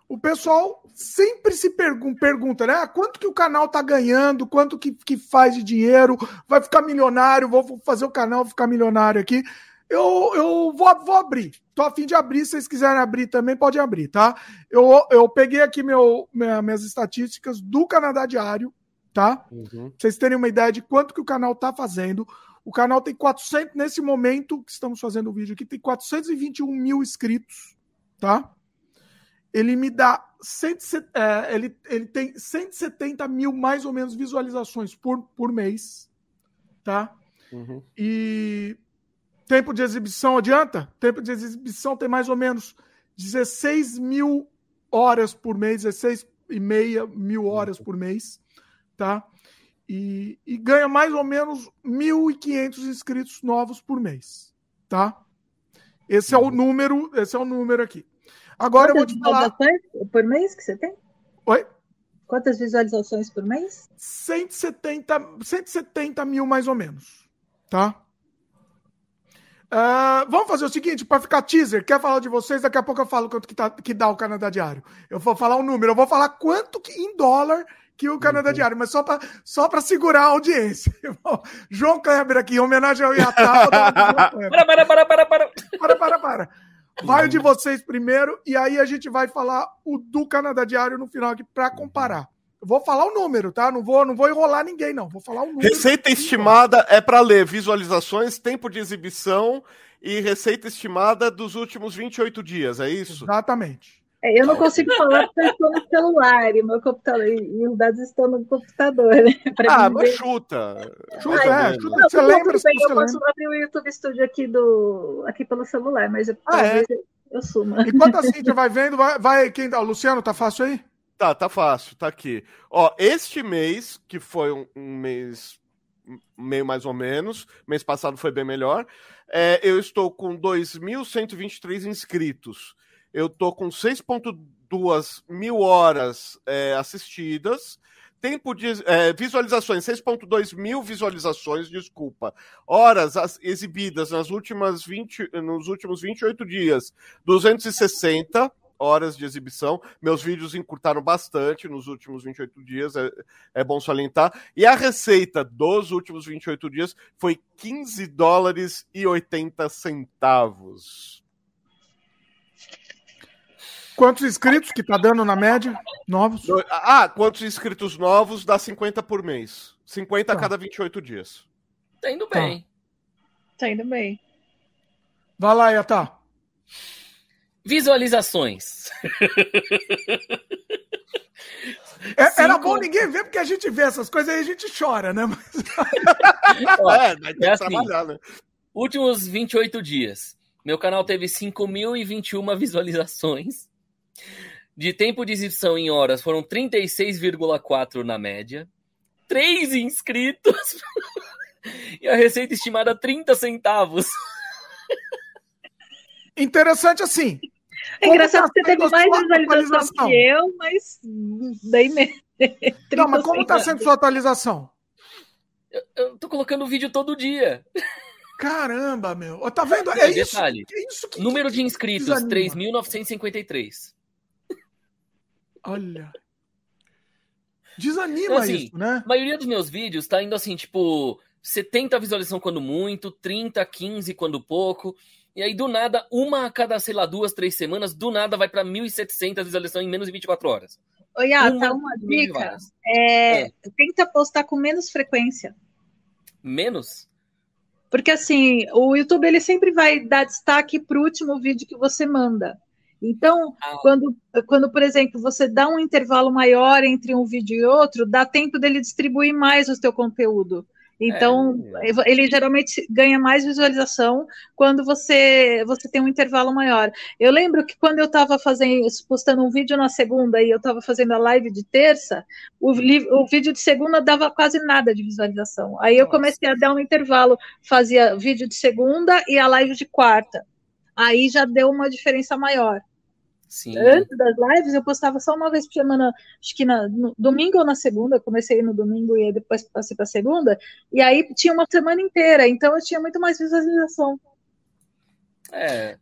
O pessoal sempre se pergun pergunta, né? Ah, quanto que o canal tá ganhando? Quanto que, que faz de dinheiro? Vai ficar milionário? Vou fazer o canal ficar milionário aqui. Eu, eu vou, vou abrir. Tô a fim de abrir. Se vocês quiserem abrir também, pode abrir, tá? Eu, eu peguei aqui meu, minha- minhas estatísticas do Canadá Diário, tá? Uhum. Pra vocês terem uma ideia de quanto que o canal tá fazendo. O canal tem 400, nesse momento que estamos fazendo o vídeo aqui, tem 421 mil inscritos, tá? Ele me dá 170, é, ele, ele tem 170 mil mais ou menos visualizações por, por mês, tá? Uhum. E tempo de exibição adianta? Tempo de exibição tem mais ou menos 16 mil horas por mês, 16 e meia mil horas por mês, tá? E, e ganha mais ou menos 1.500 inscritos novos por mês, tá? Esse é o número, esse é o número aqui. Agora eu vou Quantas te falar. por mês que você tem? Oi? Quantas visualizações por mês? 170, 170 mil mais ou menos, tá? Ah, vamos fazer o seguinte, para ficar teaser, quer falar de vocês? Daqui a pouco eu falo quanto que, tá- que dá o Canadá Diário. Eu vou falar um número, eu vou falar quanto que em dólar que o Canadá Diário, mas só para só pra segurar a audiência. <laughs> João Kleber aqui, em homenagem ao Iatá. <laughs> Para, para, para, para, para. Para, para, para. Vai o de vocês primeiro e aí a gente vai falar o do Canadá Diário no final aqui para comparar. Eu vou falar o número, tá? Não vou, não vou enrolar ninguém, não. Vou falar o número. Receita estimada é para ler visualizações, tempo de exibição e receita estimada dos últimos 28 dias, é isso? Exatamente. É, eu não consigo falar porque eu estou no celular e meu computador e os dados estão no computador, né? <laughs> Ah, mas chuta. Chuta, Ai, é, chuta. Não, Você lembra? bem, eu posso lembra. abrir o YouTube Studio aqui, do, aqui pelo celular, mas eu, Ah, é? eu sumo. Enquanto a Cíntia vai vendo, vai, vai quem tá? O Luciano, tá fácil aí? Tá, tá fácil, tá aqui. Ó, este mês, que foi um, um mês meio mais ou menos, mês passado foi bem melhor, é, eu estou com 2.123 inscritos. Eu tô com 6.2 mil horas é, assistidas. Tempo de é, visualizações, 6.2 mil visualizações, desculpa. Horas as, exibidas nas últimas 20, nos últimos 28 dias, 260 horas de exibição. Meus vídeos encurtaram bastante nos últimos 28 dias, é, é bom salientar. E a receita dos últimos 28 dias foi 15 dólares e 80 centavos. Quantos inscritos que tá dando na média? Novos? Ah, quantos inscritos novos dá 50 por mês. 50 tá. a cada 28 dias. Tá indo bem. Tá, tá indo bem. Vai lá, Yatá. Visualizações. É, era bom ninguém ver, porque a gente vê essas coisas aí a gente chora, né? Mas... <laughs> Ó, é, é assim, né? Últimos 28 dias. Meu canal teve 5.021 visualizações. De tempo de exibição em horas foram 36,4 na média. 3 inscritos. <laughs> e a receita estimada 30 centavos. Interessante assim. É engraçado que você teve mais visualização que eu, mas daí mesmo. <laughs> Não, mas como está sendo sua atualização? Eu, eu tô colocando o vídeo todo dia. Caramba, meu. Tá vendo? É, é detalhe. Isso, é isso que, Número de inscritos, 3.953. Olha. Desanima então, assim, isso, né? A maioria dos meus vídeos tá indo assim, tipo, 70 visualização quando muito, 30, 15 quando pouco. E aí, do nada, uma a cada, sei lá, duas, três semanas, do nada vai para 1.700 visualizações em menos de 24 horas. Oi, ah, uma, tá uma dica. É, é. Tenta postar com menos frequência. Menos? Porque assim, o YouTube ele sempre vai dar destaque para o último vídeo que você manda. Então, ah. quando, quando, por exemplo, você dá um intervalo maior entre um vídeo e outro, dá tempo dele distribuir mais o seu conteúdo. Então, é. ele geralmente ganha mais visualização quando você você tem um intervalo maior. Eu lembro que quando eu estava fazendo postando um vídeo na segunda e eu estava fazendo a live de terça, o, o, vídeo de segunda dava quase nada de visualização. Aí eu comecei a dar um intervalo, fazia vídeo de segunda e a live de quarta. Aí já deu uma diferença maior. Sim. Antes das lives, eu postava só uma vez por semana, acho que na, no domingo ou na segunda. Comecei no domingo e depois passei para segunda. E aí tinha uma semana inteira, então eu tinha muito mais visualização. É.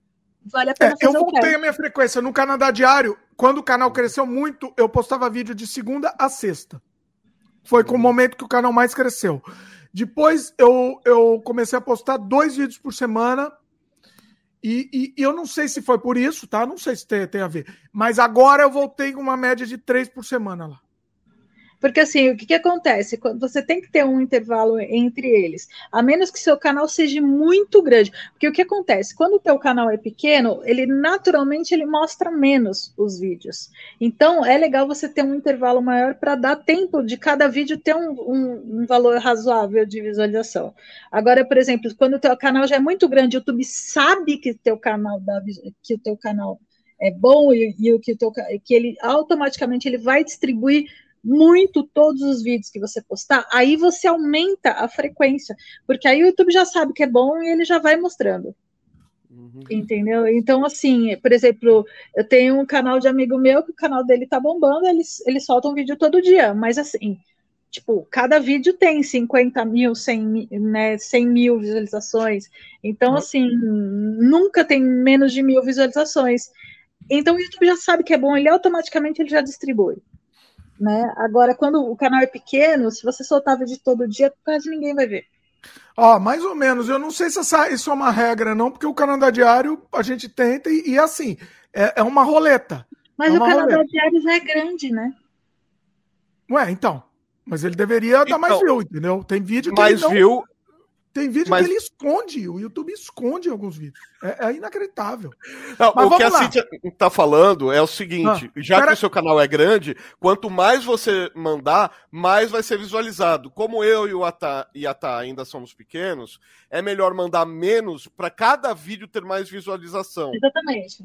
Vale a pena é, Eu voltei a minha frequência no Canadá Diário. Quando o canal cresceu muito, eu postava vídeo de segunda a sexta. Foi com o momento que o canal mais cresceu. Depois eu, eu comecei a postar dois vídeos por semana e, e, eu não sei se foi por isso, tá? Não sei se tem, tem a ver. Mas agora eu voltei com uma média de três por semana lá. Porque assim, o que, que acontece? Você tem que ter um intervalo entre eles, a menos que seu canal seja muito grande. Porque o que acontece? Quando o teu canal é pequeno, ele naturalmente ele mostra menos os vídeos. Então é legal você ter um intervalo maior para dar tempo de cada vídeo ter um, um, um, valor razoável de visualização. Agora, por exemplo, quando o teu canal já é muito grande, o YouTube sabe que teu canal dá, que o teu canal é bom e, e o que, o teu, que ele automaticamente ele vai distribuir muito todos os vídeos que você postar, aí você aumenta a frequência, porque aí o YouTube já sabe que é bom e ele já vai mostrando. Uhum. Entendeu? Então, assim, por exemplo, eu tenho um canal de amigo meu que o canal dele tá bombando, eles, eles soltam um vídeo todo dia, mas assim, tipo, cada vídeo tem 50 mil, 100, né, 100 mil visualizações. Então, uhum. assim, nunca tem menos de mil visualizações. Então, o YouTube já sabe que é bom, ele automaticamente ele já distribui. Né? Agora, quando o canal é pequeno, se você soltar vídeo todo dia, quase ninguém vai ver. Ó, mais ou menos. Eu não sei se essa, isso é uma regra, não, porque o Canadá Diário a gente tenta e, e assim, é, é, uma roleta. Mas é o Canadá roleta. Diário já é grande, né? Ué, então. Mas ele deveria então, dar mais então, view, entendeu? Tem vídeo que mais não... view. Tem vídeo Mas... que ele esconde, o YouTube esconde alguns vídeos. É, é inacreditável. Não, o que a Cintia está falando é o seguinte: ah, já pera... que o seu canal é grande, quanto mais você mandar, mais vai ser visualizado. Como eu e o Ata, e Ata ainda somos pequenos, é melhor mandar menos para cada vídeo ter mais visualização. Exatamente.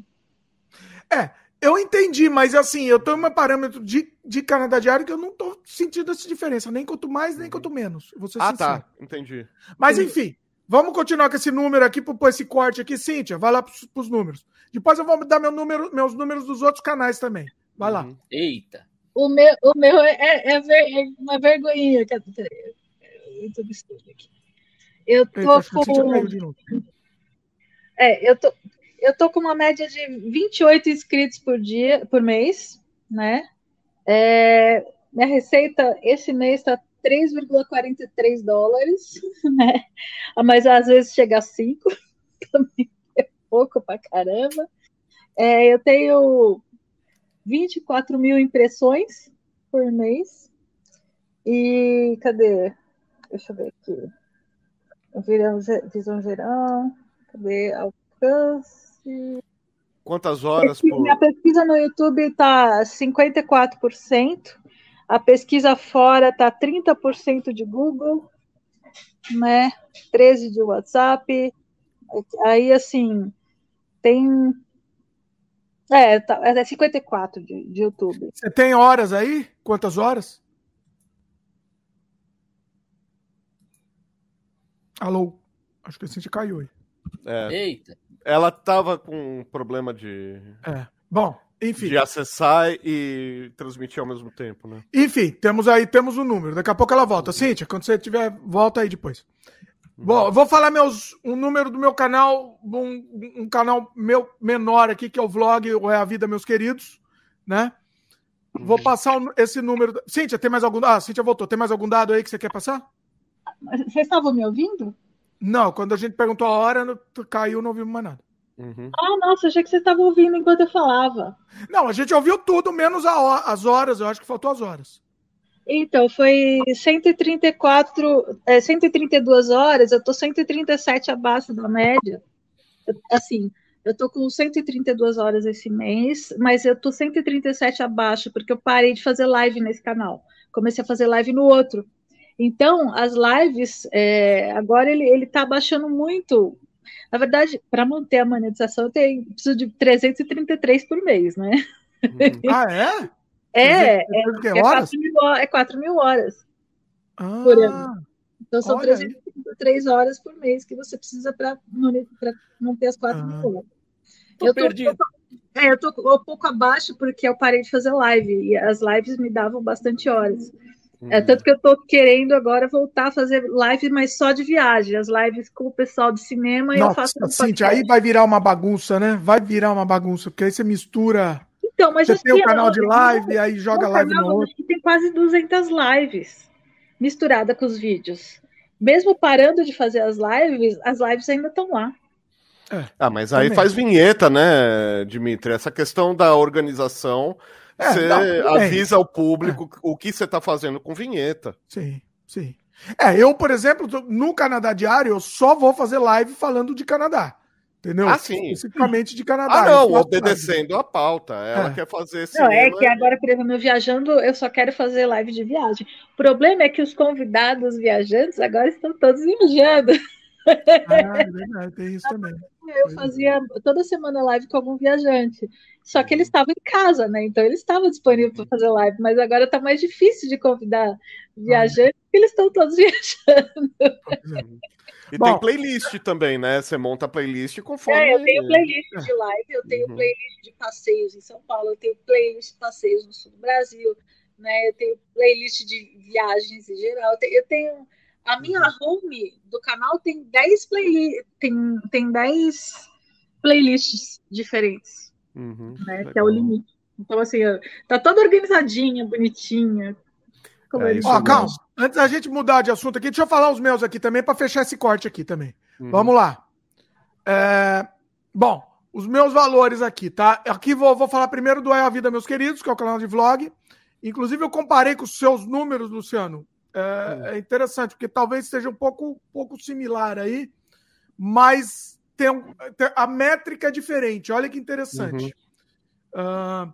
É, eu entendi, mas assim, eu em um parâmetro de, de Canadá diário que eu não tô sentindo essa diferença, nem quanto mais, nem quanto menos. Vou ah, sincero. tá. Entendi. Mas enfim, vamos continuar com esse número aqui, por esse corte aqui. Cíntia, vai lá pros, pros números. Depois eu vou dar meu número, meus números dos outros canais também. Vai lá. Uhum. Eita. O meu, o meu é, é, é, ver, é uma vergonhinha. Eu tô aqui. Eu tô Eita, com. É, eu tô, eu tô com uma média de 28 inscritos por dia, por mês, né? É, minha receita esse mês está 3,43 dólares, <laughs> né? Mas às vezes chega a 5, <laughs> também é pouco pra caramba. É, eu tenho 24 mil impressões por mês. E cadê? Deixa eu ver aqui. Visão geral. Cadê? Alcance. Quantas horas por... A pesquisa no YouTube está 54%, a pesquisa fora está 30% de Google, né? 13% de WhatsApp. Aí, assim, tem. É, tá, é 54% de, de YouTube. Você tem horas aí? Quantas horas? Alô? Acho que a gente caiu aí. É. Eita. Ela tava com um problema de. É. Bom, enfim. De acessar e transmitir ao mesmo tempo, né? Enfim, temos aí, temos o um número. Daqui a pouco ela volta. Uhum. Cíntia, quando você tiver, volta aí depois. Uhum. Bom, vou falar meus, um número do meu canal, um, um canal meu menor aqui, que é o vlog ou é a vida, meus queridos, né? Uhum. Vou passar esse número. Cíntia, tem mais algum. Ah, Cíntia voltou. Tem mais algum dado aí que você quer passar? Vocês estavam me ouvindo? Não, quando a gente perguntou a hora, não, caiu, não ouvimos mais nada. Uhum. Ah, nossa, achei que você estava ouvindo enquanto eu falava. Não, a gente ouviu tudo, menos a, as horas, eu acho que faltou as horas. Então, foi 134, é, 132 horas, eu tô 137 abaixo da média. Assim, eu tô com 132 horas esse mês, mas eu tô 137 abaixo, porque eu parei de fazer live nesse canal. Comecei a fazer live no outro. Então, as lives, é, agora ele está baixando muito. Na verdade, para manter a monetização, eu tenho, preciso de 333 por mês, né? Uhum. Ah, é? É, é, é, 4 mil, é 4 mil horas ah, por ano. Então, são 333 aí. horas por mês que você precisa para manter as 4 ah, mil horas. Tô eu tô, perdido. é, eu tô um pouco abaixo porque eu parei de fazer live e as lives me davam bastante horas. É, tanto que eu tô querendo agora voltar a fazer live, mas só de viagem. As lives com o pessoal de cinema e eu faço. Um Cintia, aí vai virar uma bagunça, né? Vai virar uma bagunça, porque aí você mistura. Então, mas você tem o canal de live, e aí joga live no outro. Tem quase 200 lives misturada com os vídeos. Mesmo parando de fazer as lives, as lives ainda estão lá. É, ah, mas aí também. faz vinheta, né, Dimitri? Essa questão da organização é, você não, avisa ao público é. o que você está fazendo com vinheta. Sim, sim. É, eu, por exemplo, no Canadá Diário, eu só vou fazer live falando de Canadá. Entendeu? Ah, sim. Especificamente de Canadá. Ah, não, obedecendo a pauta. Ela é. quer fazer esse. Não, é que agora, por exemplo, eu viajando, eu só quero fazer live de viagem. O problema é que os convidados viajantes agora estão todos viajando. Ah, é <laughs> verdade, tem isso também. Eu fazia toda semana live com algum viajante. Só que eles estavam em casa, né? Então eles estavam disponíveis para fazer live, mas agora está mais difícil de convidar viajantes, porque eles estão todos <laughs> viajando. E Bom, tem playlist também, né? Você monta a playlist conforme. É, eu tenho playlist de <laughs> live, eu tenho uhum. playlist de passeios em São Paulo, eu tenho playlist de passeios no sul do Brasil, né? Eu tenho playlist de viagens em geral. Eu tenho a minha home do canal tem 10 playlists, tem, tem 10 playlists diferentes. Uhum, né, que é o limite. Então, assim, tá toda organizadinha, bonitinha. Como é, Ó, calma, antes da gente mudar de assunto aqui, deixa eu falar os meus aqui também, para fechar esse corte aqui também. Uhum. Vamos lá. É... Bom, os meus valores aqui, tá? Aqui vou, vou falar primeiro do É a Vida, meus queridos, que é o canal de vlog. Inclusive, eu comparei com os seus números, Luciano, É, é, interessante, porque talvez seja um pouco, pouco similar aí, mas tem, tem a métrica é diferente. Olha que interessante. Uhum. Uh,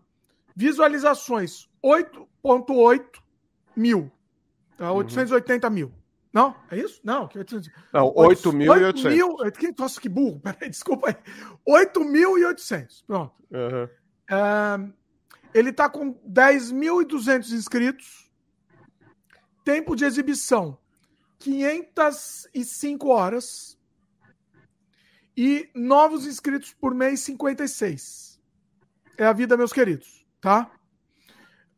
visualizações: 8,8 mil. Tá? 880 uhum. mil. Não? É isso? Não. Que 800... Não, 8.800. Nossa, que burro. <laughs> Peraí, desculpa aí. 8.800. Pronto. Uhum. Uh, ele está com 10.200 inscritos. Tempo de exibição: 505 horas. E novos inscritos por mês: 56. É a vida, meus queridos. Tá?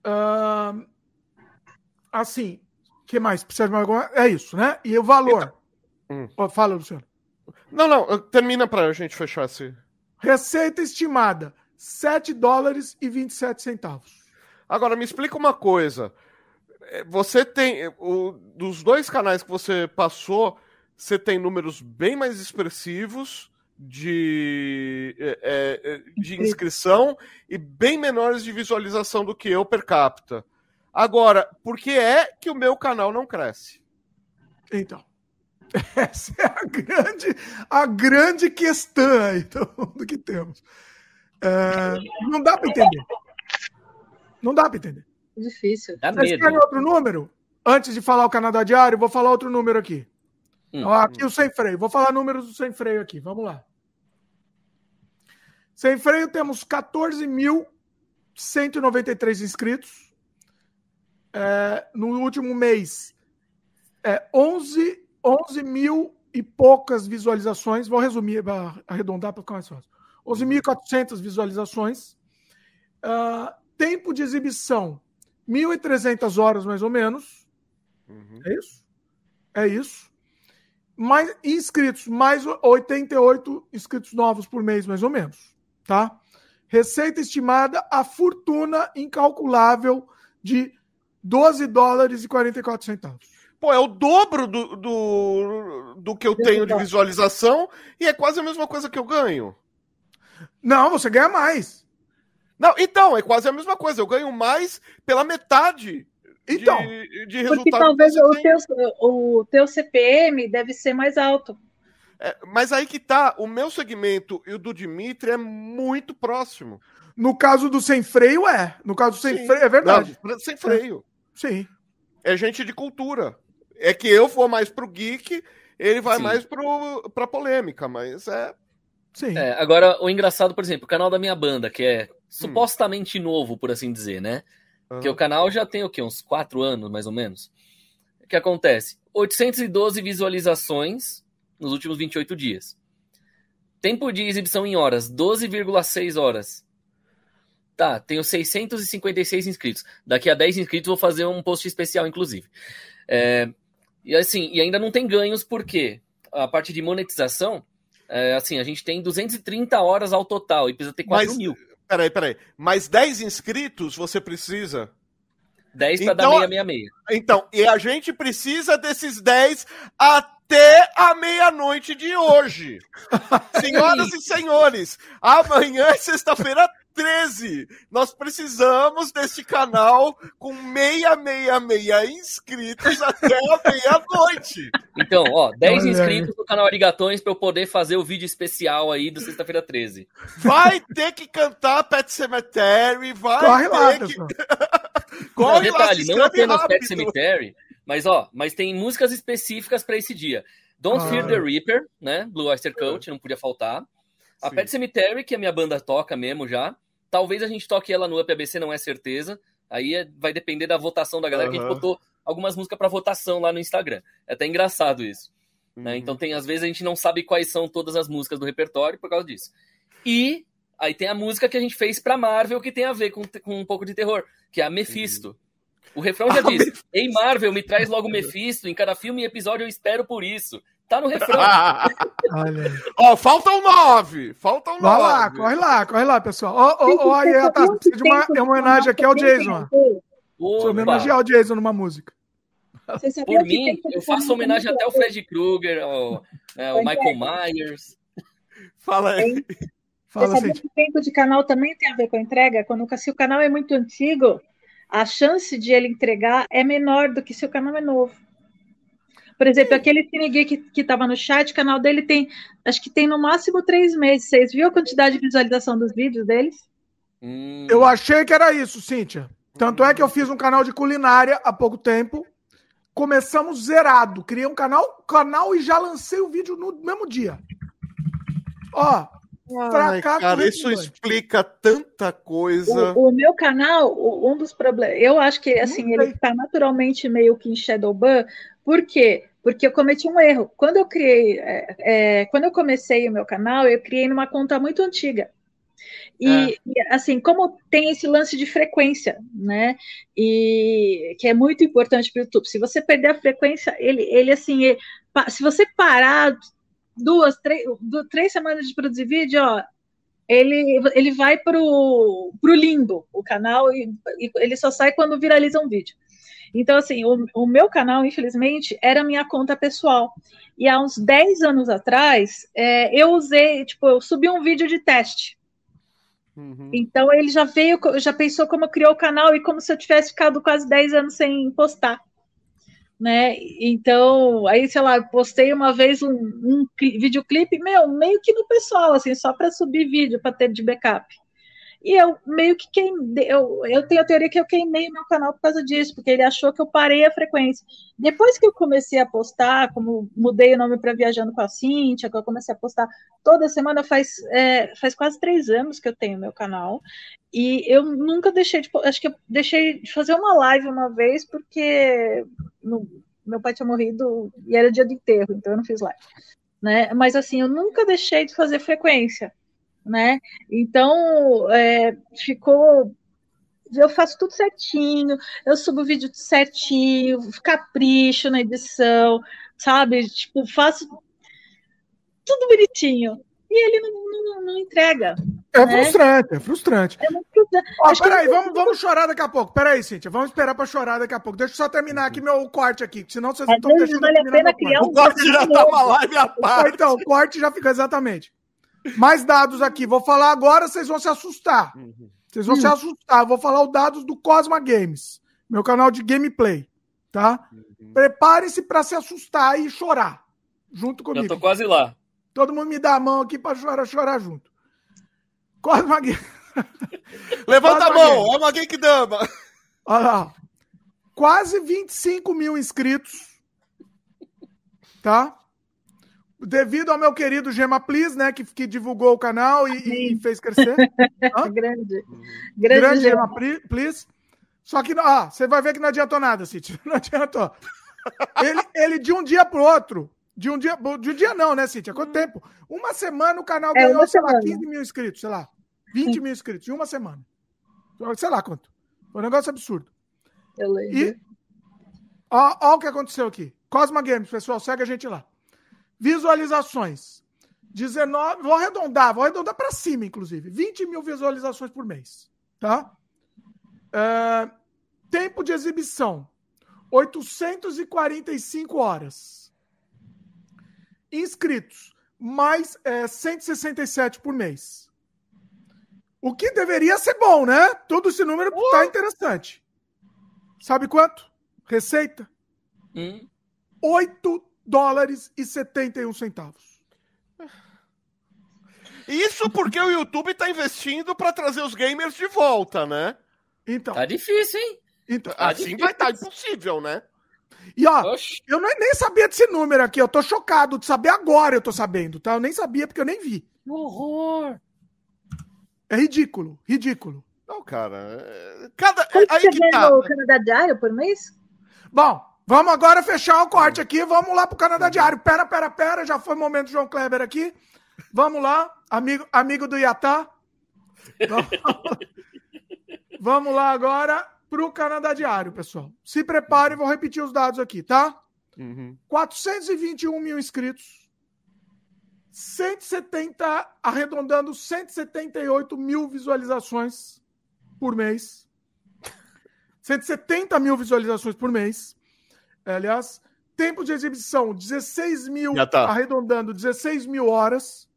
Uh, assim, que mais? Precisa de mais alguma? É isso, né? E o valor? Então, hum. Fala, Luciano. Não, não, termina para a gente fechar esse. Receita estimada: 7 dólares e 27 centavos. Agora, me explica uma coisa. É, você tem. O, dos dois canais que você passou, você tem números bem mais expressivos de, é, é de inscrição e bem menores de visualização do que eu per capita. Agora, por que é que o meu canal não cresce? Então, <laughs> essa é a grande, a grande questão aí <laughs> do que temos. É, não dá para entender. Não dá para entender. Difícil. Dá Vocês querem outro número? Antes de falar o Canadá Diário, vou falar outro número aqui. Hum. Aqui o sem freio. Vou falar números do sem freio aqui. Vamos lá. Sem freio temos 14.193 inscritos é, no último mês, é, 11, 11 mil e poucas visualizações. Vou resumir, arredondar para ficar mais fácil. 11.400 visualizações. Uh, tempo de exibição, 1.300 horas mais ou menos. Uhum. É isso? É isso. Mais inscritos, mais 88 inscritos novos por mês, mais ou menos. Tá? Receita estimada, a fortuna incalculável de 12 dólares e 44 centavos. Pô, é o dobro do, do, do que eu tenho de visualização e é quase a mesma coisa que eu ganho. Não, você ganha mais. Não, então, é quase a mesma coisa. Eu ganho mais pela metade então, de, de resultado. Porque talvez o teu, o teu CPM deve ser mais alto. É, mas aí que tá, o meu segmento e o do Dimitri é muito próximo. No caso do sem freio, é. No caso do sem Sim. freio, é verdade. Não, sem freio. Sim. É gente de cultura. É que eu vou mais pro geek, ele vai Sim. mais pro, pra polêmica, mas é. Sim. É, agora, o engraçado, por exemplo, o canal da minha banda, que é supostamente hum. novo, por assim dizer, né? Uhum. Que o canal já tem o quê? Uns quatro anos, mais ou menos. O que acontece? 812 visualizações nos últimos 28 dias. Tempo de exibição em horas, 12,6 horas. Tá, tenho 656 inscritos. Daqui a 10 inscritos vou fazer um post especial, inclusive. É, e assim, e ainda não tem ganhos, porque a parte de monetização, é, assim, a gente tem 230 horas ao total e precisa ter 4 Mas, mil. Peraí, peraí. Mais 10 inscritos você precisa? 10 para então, dar 666. Então, e a gente precisa desses 10 até a meia-noite de hoje. <laughs> Senhoras e senhores, amanhã é sexta-feira 13. Nós precisamos deste canal com 666 inscritos até a meia-noite. Então, ó, 10 inscritos no canal Arigatões para eu poder fazer o vídeo especial aí do sexta-feira 13. Vai ter que cantar Pet Cemetery, vai Corre ter lá, que. <laughs> Corre não, detalhe, lá, não apenas rápido. Pet Cemetery, mas ó, mas tem músicas específicas para esse dia. Don't ah. Fear the Reaper, né? Blue Oyster Cult, não podia faltar. A Sim. Pet Cemetery, que a minha banda toca mesmo já. Talvez a gente toque ela no UpABC, não é certeza. Aí é, vai depender da votação da galera, uhum. que a gente botou algumas músicas para votação lá no Instagram. É até engraçado isso. Né? Uhum. Né? Então tem, às vezes, a gente não sabe quais são todas as músicas do repertório por causa disso. E aí tem a música que a gente fez pra Marvel que tem a ver com, com um pouco de terror, que é a Mephisto. Uhum. O refrão já <laughs> diz: Ei, Marvel, me traz logo Mephisto. Em cada filme e episódio eu espero por isso. Tá no refrão. <laughs> Ó, oh, faltam nove. Faltam nove. Vai lá, corre lá, corre lá, pessoal. Ó, ó, ó, aí, tá, precisa de uma, uma homenagem aqui ao Jason. Precisa homenagear o Jason numa música. Por mim, eu faço homenagem até ao Fred Krueger, ao, né, ao Michael Myers. Fala aí. Fala, Você sabia que o tempo de canal também tem a ver com a entrega? Quando se o canal é muito antigo, a chance de ele entregar é menor do que se o canal é novo. Por exemplo, aquele Cine Geek que estava no chat, o canal dele tem, acho que tem no máximo três meses. Vocês viram a quantidade de visualização dos vídeos deles? Hum. Eu achei que era isso, Cíntia. Tanto é que eu fiz um canal de culinária há pouco tempo. Começamos zerado. Criei um canal, canal e já lancei o vídeo no mesmo dia. Ó, Ai, cara, isso explica tanta coisa. O, o meu canal, um dos problemas, eu acho que assim, ele está naturalmente meio que em Shadowban, por quê? Porque eu cometi um erro. Quando eu criei, é, é, quando eu comecei o meu canal, eu criei numa conta muito antiga. E, e, assim, como tem esse lance de frequência, né? E que é muito importante para o YouTube. Se você perder a frequência, ele, ele assim, ele, se você parar duas, três, duas, três semanas de produzir vídeo, ó, ele, ele vai para o limbo, o canal, e, e, ele só sai quando viraliza um vídeo. Então, assim, o, o meu canal, infelizmente, era minha conta pessoal. E há uns 10 anos atrás, é, eu usei, tipo, eu subi um vídeo de teste. Uhum. Então ele já veio, já pensou como criou o canal e como se eu tivesse ficado quase 10 anos sem postar né? Então, aí, sei lá, postei uma vez um, um videoclipe, meu, meio que no pessoal, assim, só para subir vídeo, para ter de backup. E eu meio que queimei, eu, eu tenho a teoria que eu queimei meu canal por causa disso, porque ele achou que eu parei a frequência. Depois que eu comecei a postar, como mudei o nome para Viajando com a Cíntia, que eu comecei a postar toda semana, faz, é, faz quase três anos que eu tenho meu canal, e eu nunca deixei de, acho que eu deixei de fazer uma live uma vez, porque no, meu pai tinha morrido e era dia do enterro, então eu não fiz live. Né? Mas assim, eu nunca deixei de fazer frequência né? Então, é, ficou. Eu faço tudo certinho, eu subo o vídeo certinho, capricho na edição, sabe? Tipo, faço tudo bonitinho. E ele não, não, não entrega. É né? frustrante, é frustrante. É muito frustrante. Ó, peraí, vamos, vamos chorar daqui a pouco. Peraí, Cíntia, vamos esperar para chorar daqui a pouco. Deixa eu só terminar aqui meu corte aqui, senão vocês não estão deixando vale a pena criar um O corte já tá uma live à parte. Então, o corte já fica exatamente. Mais dados aqui. Vou falar agora, vocês vão se assustar. Uhum. Vocês vão uhum. se assustar. Vou falar os dados do Cosma Games, meu canal de gameplay, tá? Uhum. Prepare-se para se assustar e chorar junto comigo. Eu tô quase lá. Todo mundo me dá a mão aqui para chorar, chorar junto. Cosma Games. <laughs> Levanta Cosma a mão, Games. é uma Genkidama. Olha lá. Quase 25 mil inscritos. Tá? Devido ao meu querido Gema Please, né, que, que divulgou o canal e, e fez crescer. <laughs> grande. Grande, grande Gema Please. Só que, ah, você vai ver que não adiantou nada, City. <laughs> Não adiantou. Ele, ele de um dia pro outro, de um dia, de um dia não, né, City? Há quanto tempo? Uma semana o canal é, ganhou, sei lá, 15 mil inscritos, sei lá. 20 Sim. mil inscritos em uma semana. Sei lá quanto. Foi um negócio absurdo. Eu lembro. E, ó, ó o que aconteceu aqui. Cosma Games, pessoal, segue a gente lá. Visualizações. 19, vou arredondar, vou arredondar para cima, inclusive. 20 mil visualizações por mês. Tá? É, tempo de exibição: 845 horas. Inscritos: mais é, 167 por mês. O que deveria ser bom, né? Todo esse número está interessante. Sabe quanto? Receita? Hum. 8 dólares e 71 centavos. Isso porque o YouTube está investindo para trazer os gamers de volta, né? Então. Tá difícil, hein? Então, tá assim difícil. vai estar tá impossível, né? E ó, Oxi. eu nem sabia desse número aqui, eu tô chocado de saber agora, eu tô sabendo, tá? Eu nem sabia porque eu nem vi. Que horror! É ridículo, ridículo. Não, cara. É, cada. Quanto aí você que tá. no Canadá Diário por mês? Bom, Vamos agora fechar o corte aqui. Vamos lá para o Canadá Diário. Pera, pera, pera. Já foi o momento do João Kleber aqui. Vamos lá, amigo, amigo do Iatá. <laughs> Vamos lá agora para o Canadá Diário, pessoal. Se prepare, vou repetir os dados aqui, tá? Uhum. 421 mil inscritos. 170, arredondando 178 mil visualizações por mês. 170 mil visualizações por mês. É, aliás, tempo de exibição, 16 mil, tá. arredondando, 16 mil horas.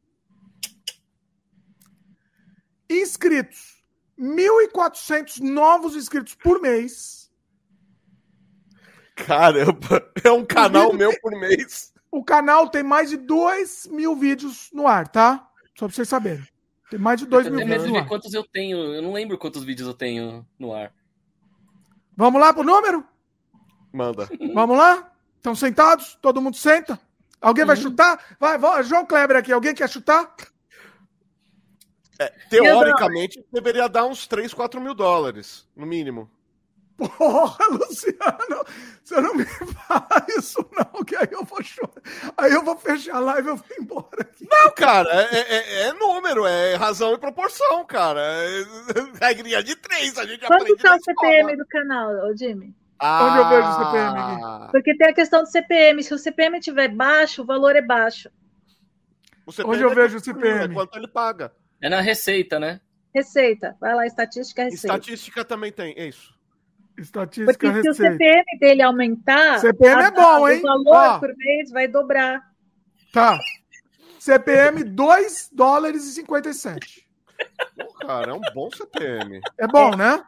Inscritos, 1.400 novos inscritos por mês. Caramba, <laughs> é um canal meu por mês. O canal tem mais de 2 mil vídeos no ar, tá? Só pra vocês saberem. Tem mais de 2 mil vídeos no ver ar. quantos eu tenho. Eu não lembro quantos vídeos eu tenho no ar. Vamos lá pro número? Manda. Vamos lá? Estão sentados? Todo mundo senta? Alguém vai Uhum. chutar? Vai, vai, João Kleber aqui. Alguém quer chutar? É, teoricamente, deveria dar uns 3, 4 mil dólares, no mínimo. Porra, Luciano, você não me <laughs> fala isso não, que aí eu vou chorar. Aí eu vou fechar a live e eu vou embora aqui. Não, cara, é, é- é número, é razão e proporção, cara. É, <laughs> regrinha de três, a gente Quanto aprende tá na o. CPM do canal, ô Jimmy? Onde eu vejo o CPM aqui? Porque tem a questão do CPM. Se o CPM estiver baixo, o valor é baixo. O CPM Onde eu é vejo o CPM? é Quanto ele paga. É na receita, né? Receita. Vai lá, estatística, receita. Estatística também tem, é isso. Estatística Porque se o receita. CPM dele aumentar, CPM é a- bom, hein? o valor Ó. por mês vai dobrar. Tá. CPM 2 dólares e 57. Pô, cara, é um bom CPM. É bom, né?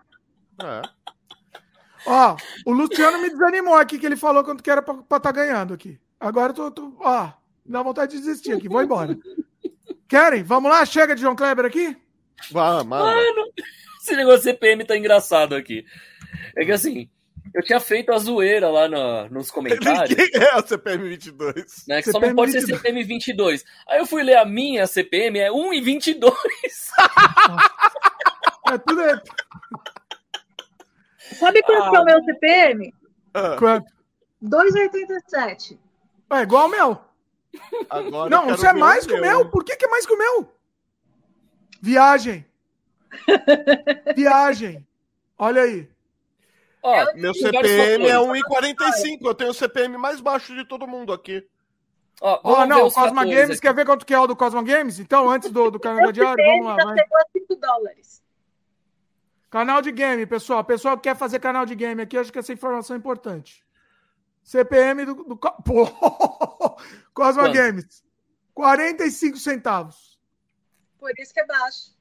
É. Ó, o Luciano me desanimou aqui, que ele falou quanto que era pra estar ganhando aqui. Agora eu tô, tô. Ó, dá vontade de desistir aqui, vou embora. Querem? Vamos lá? Chega de João Kleber aqui? Vá, mano. <laughs> Esse negócio de CPM tá engraçado aqui. É que assim, eu tinha feito a zoeira lá no- nos <laughs> comentários. Ninguém é a CPM 22. Né, que só CPM não pode ser 22. CPM 22. Aí eu fui ler a minha CPM, é 1 e 22. <laughs> É tudo. É... Sabe quanto Ah. que é o meu CPM? Ah, Quanto? 2,87. É igual ao meu. agora Não, isso é mais que o meu. Por que, que é mais que o meu? Viagem. <laughs> Viagem. Olha aí. Ó, Meu tem vários CPM é fatores. 1,45. Eu tenho o CPM mais baixo de todo mundo aqui. Ó, ver não, os Cosma Games, aqui. quer ver quanto que é o do Cosma Games? Então, antes do, do <laughs> Canadá Meu Diário, vamos lá, já vai. chegou a 5 dólares. Canal de game, pessoal. Pessoal que quer fazer canal de game aqui, acho que essa informação é importante. CPM do. do <laughs> Pô! Cosma Quanto? Games. 45 centavos. Por isso que é baixo.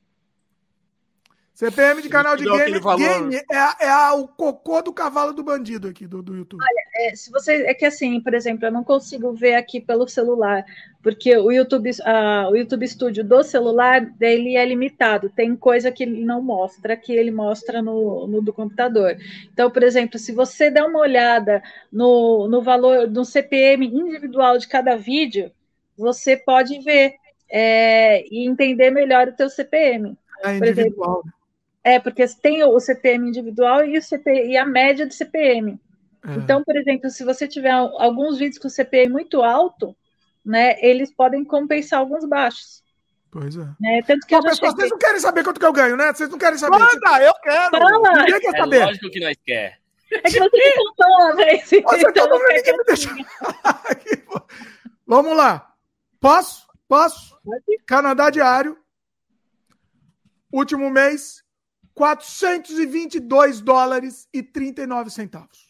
CPM de canal de game. Game é, é a- o cocô do cavalo do bandido aqui do, do YouTube. É, se você, é que assim, por exemplo, eu não consigo ver aqui pelo celular, porque o YouTube, ah, o YouTube Studio do celular, ele é limitado. Tem coisa que ele não mostra, que ele mostra no, no do computador. Então, por exemplo, se você der uma olhada no, no valor, no CPM individual de cada vídeo, você pode ver é, e entender melhor o teu CPM. É por exemplo, individual. É, porque tem o CPM individual e, o CP, e a média do CPM. É. Então, por exemplo, se você tiver alguns vídeos com CPM muito alto, né, eles podem compensar alguns baixos. Pois é. Né? Tanto que já pessoal, cheguei. vocês não querem saber quanto que eu ganho, né? Vocês não querem saber. Manda, eu quero! Fala! Ninguém quer É saber. lógico que nós quer. É que você me contou uma vez. Você então todo eu mundo quero me pô. <laughs> Vamos lá. Posso? Posso? Canadá Diário. Último mês, 422 dólares e 39 centavos.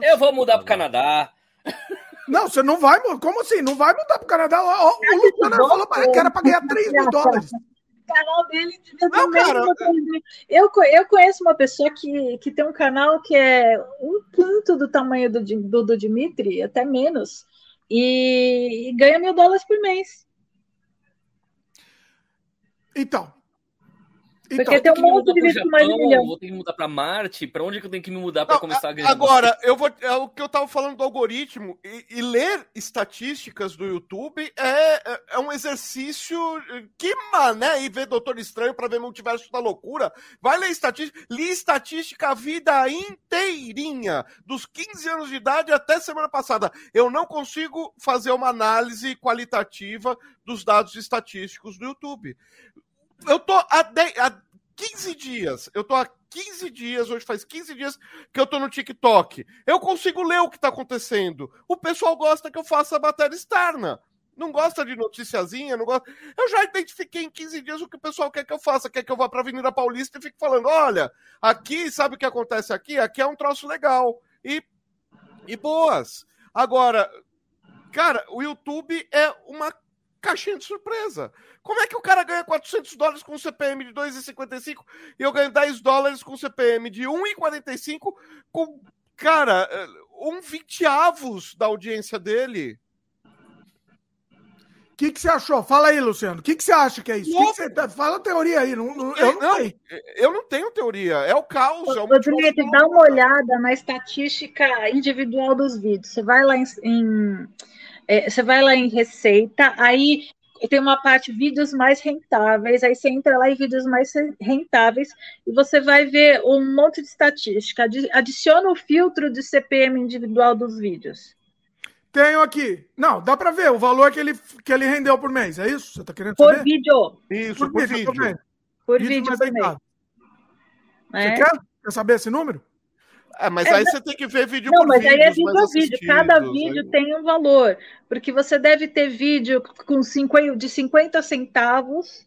Eu vou mudar pro Canadá. Não, você não vai mudar. Como assim? Não vai mudar pro Canadá? Ó, O Luciano falou pra- que era pra ganhar 3 mil dólares. O canal dele ter Não, cara. eu, eu conheço uma pessoa que, que tem um canal que é um quinto do tamanho do, do, do Dimitri, até menos, e, e ganha mil dólares por mês. Então. Porque Então, tem Tem um monte de vídeo mais de milhão. vou ter que mudar pra Marte. Pra onde que eu tenho que me mudar pra Não, começar a ganhar? Agora, eu vou. É o que eu tava falando do algoritmo. E, e ler estatísticas do YouTube é, é, é um exercício. Que mané e ver Doutor Estranho pra ver Multiverso da Loucura. Vai ler estatística. Li estatística a vida inteirinha. Dos 15 anos de idade até semana passada. Eu não consigo fazer uma análise qualitativa dos dados estatísticos do YouTube. Eu tô há, 10, há 15 dias. Eu tô há 15 dias, hoje faz 15 dias que eu tô no TikTok. Eu consigo ler o que tá acontecendo. O pessoal gosta que eu faça matéria externa. Não gosta de noticiazinha, não gosta. Eu já identifiquei em 15 dias o que o pessoal quer que eu faça. Quer que eu vá pra Avenida Paulista e fique falando: olha, aqui, sabe o que acontece aqui? Aqui é um troço legal. E, e boas. Agora, cara, o YouTube é uma caixinha de surpresa. Como é que o cara ganha 400 dólares com um CPM de 2,55 e eu ganho 10 dólares com um CPM de 1,45 com, cara, eh, um vinteavos da audiência dele? O que, que você achou? Fala aí, Luciano. O que, que você acha que é isso? Que que você... tá, Fala a teoria aí. Não, não, eu, não, sei. eu não tenho teoria. É o caos. É o Dimitri, dá uma olhada na estatística individual dos vídeos. Você vai lá em, em é, você vai lá em receita, aí tem uma parte vídeos mais rentáveis, aí você entra lá em vídeos mais rentáveis e você vai ver um monte de estatística. Adiciona o filtro de CPM individual dos vídeos. Tenho aqui. Não, dá para ver o valor que ele, que ele rendeu por mês, é isso? Você está querendo saber? Por vídeo. Isso, por, por vídeo. vídeo. Por vídeo, vídeo por mês. É? Você quer? Quer saber esse número? É, mas é, aí você tem que ver vídeo não, por mas vídeo. Aí é vídeo a vídeo. Cada vídeo aí... tem um valor. Porque você deve ter vídeo com 50, de 50 centavos,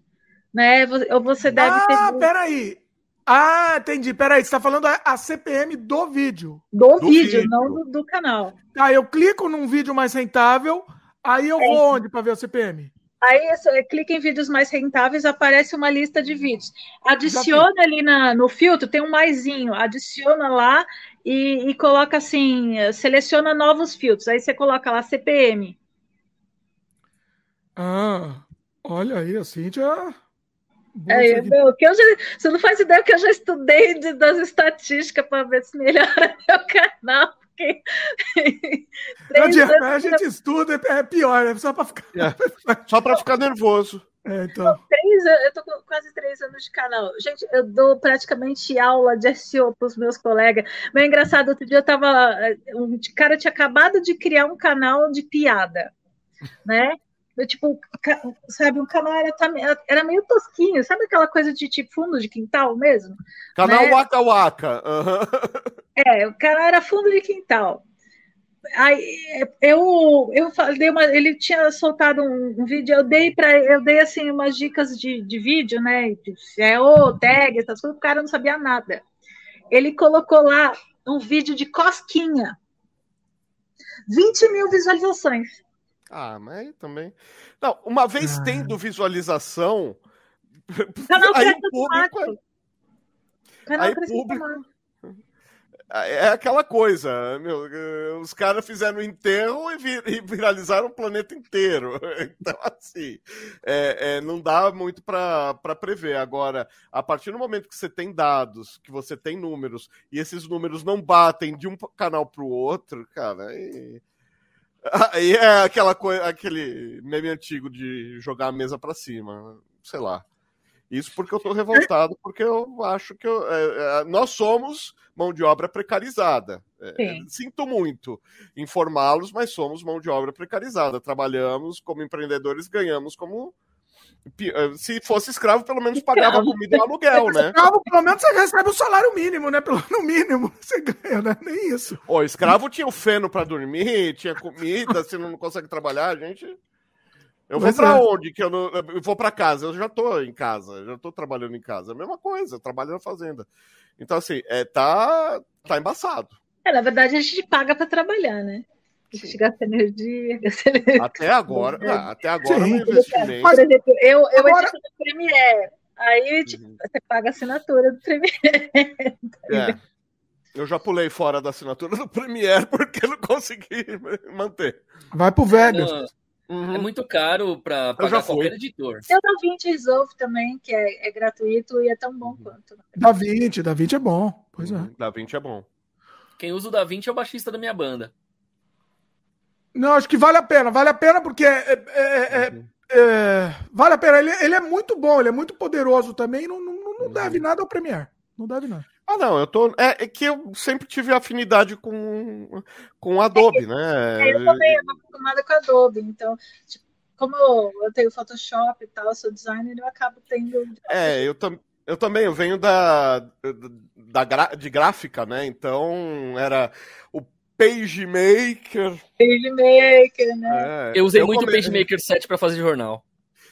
né? Ou você deve ah, ter. Ah, peraí. Ah, entendi. Peraí, você está falando a CPM do vídeo. Do, do vídeo, vídeo, não do, do, canal. Tá, eu clico num vídeo mais rentável, aí eu é vou onde para ver o CPM? Aí você clica em vídeos mais rentáveis, aparece uma lista de vídeos. Adiciona ali na, no filtro, tem um maisinho, adiciona lá e, e, coloca assim, seleciona novos filtros. Aí você coloca lá CPM. Ah, olha aí, a Cíntia. É, meu, que eu já, você não faz ideia que eu já estudei de, das estatísticas para ver se melhora <laughs> meu canal. Não adianta, a gente estuda, é pior, é só para ficar. É, <laughs> só para ficar nervoso. É, então. três, eu tô com quase três anos de canal. Gente, eu dou praticamente aula de SEO para os meus colegas. Mas é engraçado, outro dia eu tava. Um cara tinha acabado de criar um canal de piada, né? Eu, tipo, sabe, o canal era, era meio tosquinho, sabe aquela coisa de tipo fundo de quintal mesmo? Canal né? Waka Waka. Uhum. É, o canal era fundo de quintal. Aí eu, eu dei uma, ele tinha soltado um, um vídeo, eu dei para eu dei assim umas dicas de, de vídeo, né? De SEO, tag, essas coisas, o cara não sabia nada. Ele colocou lá um vídeo de cosquinha. 20 mil visualizações. Ah, mas também. Não, uma vez ah. tendo visualização. <laughs> Canal aí público. Canal aí público. É aquela coisa, meu, os caras fizeram o enterro e, vir, e, viralizaram o planeta inteiro. <laughs> Então, assim, é, é, não dá muito para prever. Agora, a partir do momento que você tem dados, que você tem números, e esses números não batem de um canal para o outro, cara, aí. Aí <laughs> é aquela coisa, aquele meme antigo de jogar a mesa para cima, sei lá. Isso porque eu tô revoltado, porque eu acho que eu, é, é, nós somos mão de obra precarizada. É, sinto muito informá-los, mas somos mão de obra precarizada. Trabalhamos como empreendedores, ganhamos como se fosse escravo, pelo menos pagava comida e aluguel, né? Escravo, pelo menos você recebe o salário mínimo, né? Pelo no mínimo <laughs> você ganha, né? Nem isso. O escravo tinha o feno para dormir, tinha comida, se não consegue trabalhar, a gente. Eu vou para é. onde? Que eu, não... eu vou para casa. Eu já tô em casa, já tô trabalhando em casa. A mesma coisa, trabalho na fazenda. Então, assim, é, tá, tá embaçado. É, na verdade, a gente paga para trabalhar, né? A gente gasta energia. Até agora, é. até agora Sim. investimento. Por exemplo, eu, eu agora... edito no Premiere. Aí tipo, uhum. você paga a assinatura do Premiere. <laughs> É. Eu já pulei fora da assinatura do Premiere <laughs> porque não consegui manter. Vai pro Vegas. Uhum. É muito caro para pagar qualquer editor. Tem o DaVinci Resolve também, que é, é, gratuito e é tão bom uhum. quanto. DaVinci, DaVinci é bom. Pois uhum. é. DaVinci é bom. Quem usa o DaVinci é o baixista da minha banda. Não, acho que vale a pena. Vale a pena porque é, é, é, uhum. é vale a pena. Ele, ele, é muito bom, ele é muito poderoso também. Não, não, não deve uhum. nada ao Premiere. Não deve nada. Ah, não, eu tô. É, é, que eu sempre tive afinidade com, com Adobe, né? É, eu também, eu tô acostumada com Adobe, então, tipo, como eu tenho Photoshop e tal, sou designer, eu acabo tendo. É, eu, tam, eu também, eu venho da, da, da, de gráfica, né? Então era o PageMaker. PageMaker, né? É, eu usei eu muito o come... PageMaker 7 para fazer jornal.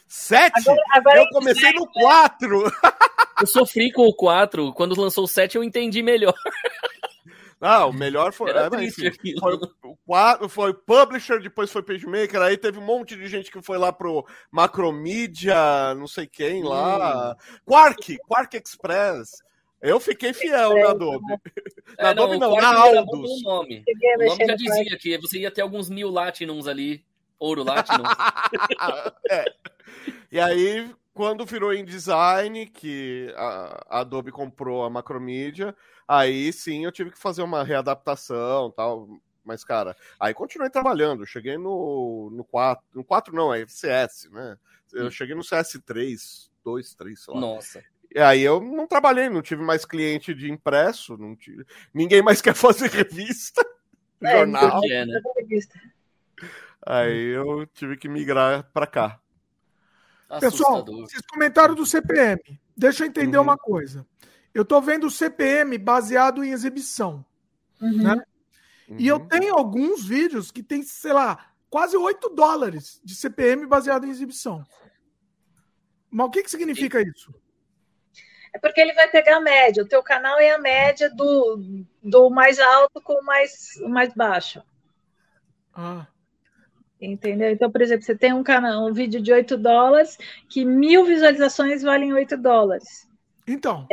7? Agora, agora eu comecei no 4. Eu sofri com o 4. Quando lançou o 7, eu entendi melhor. Ah, o melhor foi. Era é, mas, enfim, foi, foi publisher, depois foi pagemaker, aí teve um monte de gente que foi lá pro Macromedia, não sei quem lá. Quark, Quark Express. Eu fiquei fiel na Adobe. <laughs> Na É, não, Adobe o não, na Aldus. pelo nome. O nome já no dizia que você ia ter alguns mil Latinums ali, ouro Latinum. <laughs> É. E aí, quando virou InDesign, que a a Adobe comprou a Macromedia, aí sim eu tive que fazer uma readaptação tal. Mas, cara, aí continuei trabalhando. Cheguei no, no 4. No 4 não, é CS, né? Eu Hum. cheguei no CS3, 2, 3, sei lá. Nossa. E aí eu não trabalhei, não tive mais cliente de impresso, não tive... ninguém mais <laughs> quer fazer revista, É, jornal. que é, né? Revista. Aí eu tive que migrar pra cá. Pessoal, Assustador. vocês comentaram do CPM. Deixa eu entender Uhum. uma coisa. Eu tô vendo o CPM baseado em exibição. Uhum. Né? E eu Uhum. tenho alguns vídeos que tem, sei lá, quase 8 dólares de CPM baseado em exibição. Mas o que, que significa isso? É porque ele vai pegar a média. O teu canal é a média do, do mais alto com o mais, o mais baixo. Ah, Entendeu? Então, por exemplo, você tem um canal, um vídeo de 8 dólares, que mil visualizações valem 8 dólares. então,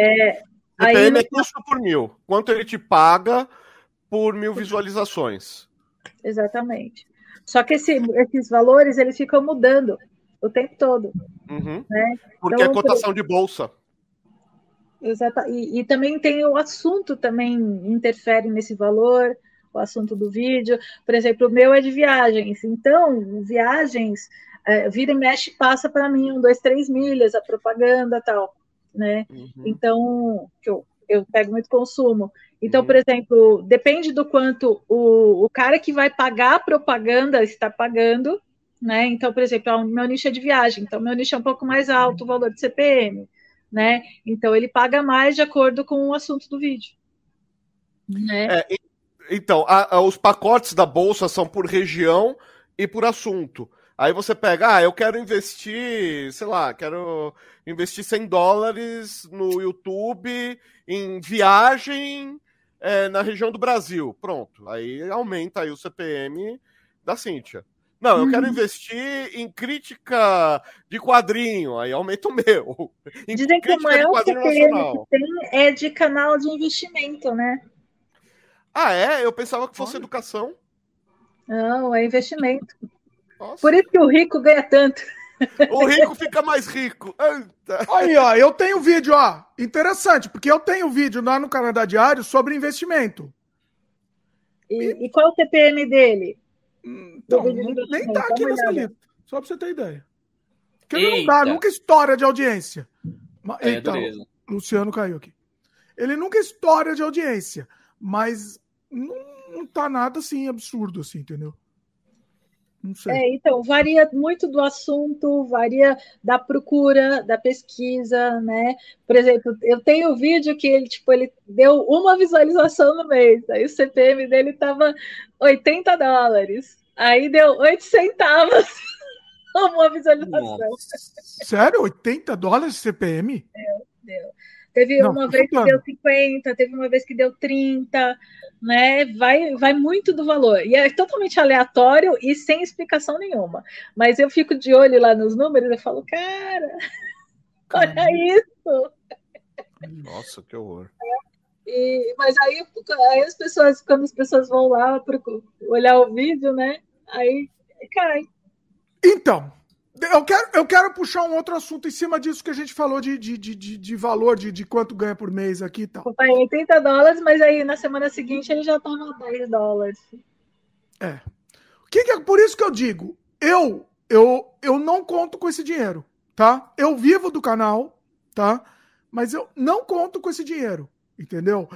Aí CPM no- é custo por mil. Quanto ele te paga por mil visualizações? Exatamente. Só que esse- esses valores eles ficam mudando o tempo todo. Uhum. Né? Porque Então, é cotação de bolsa. Exata. E, e também tem o assunto também interfere nesse valor, o assunto do vídeo. Por exemplo, o meu é de viagens. Então, viagens, é, vira e mexe, passa para mim um, dois, três milhas, a propaganda tal, né? Uhum. Então, que eu, eu pego muito consumo. Então, Uhum. por exemplo, depende do quanto o, o cara que vai pagar a propaganda está pagando, né? Então, por exemplo, o meu nicho é de viagem, então meu nicho é um pouco mais alto o valor de CPM, né? Então ele paga mais de acordo com o assunto do vídeo. Né? É, e- então, a- a- os pacotes da bolsa são por região e por assunto. Aí você pega, ah, eu quero investir, sei lá, quero investir 100 dólares no YouTube em viagem é, na região do Brasil. Pronto. Aí aumenta aí o CPM da Cíntia. Não, eu quero Uhum. investir em crítica de quadrinho. Aí aumenta o meu. Em Dizem que o maior que tem é de canal de investimento, né? Ah, é? Eu pensava que fosse Olha. educação. Não, é investimento. Nossa. Por isso que o rico ganha tanto. O rico fica mais rico. Eita. aí, ó, eu tenho vídeo, ó, interessante, porque eu tenho vídeo lá no Canadá Diário sobre investimento. E, e qual é o CPM dele? Então, não- nem tá aqui nessa lista. Só pra você ter ideia. Porque ele não dá, nunca estoura de audiência. É, Eita, dureza. Luciano caiu aqui. Ele nunca estoura de audiência, mas não, não tá nada assim absurdo, assim, entendeu? Não sei. É, então, varia muito do assunto, varia da procura, da pesquisa, né? Por exemplo, eu tenho um vídeo que ele, tipo, ele deu uma visualização no mês, aí o CPM dele estava 80 dólares, aí deu 8 centavos <laughs> uma visualização. Nossa. Sério? 80 dólares de CPM? Teve Não, uma vez que deu 50, teve uma vez que deu 30, né? Vai, vai muito do valor. E é totalmente aleatório e sem explicação nenhuma. Mas eu fico de olho lá nos números e falo, cara, <laughs> olha isso. Nossa, que horror. E, mas aí, aí as pessoas, quando as pessoas vão lá olhar o vídeo, né? Aí cai. Então, eu quero, eu quero puxar um outro assunto em cima disso que a gente falou de, de, de, de- valor, de, de quanto ganha por mês aqui e tal. Vai 80 dólares, mas aí na semana seguinte ele já tava 10 dólares. Que que é, por isso que eu digo, eu, eu, eu não conto com esse dinheiro, tá? Eu vivo do canal, tá? Mas eu não conto com esse dinheiro, entendeu?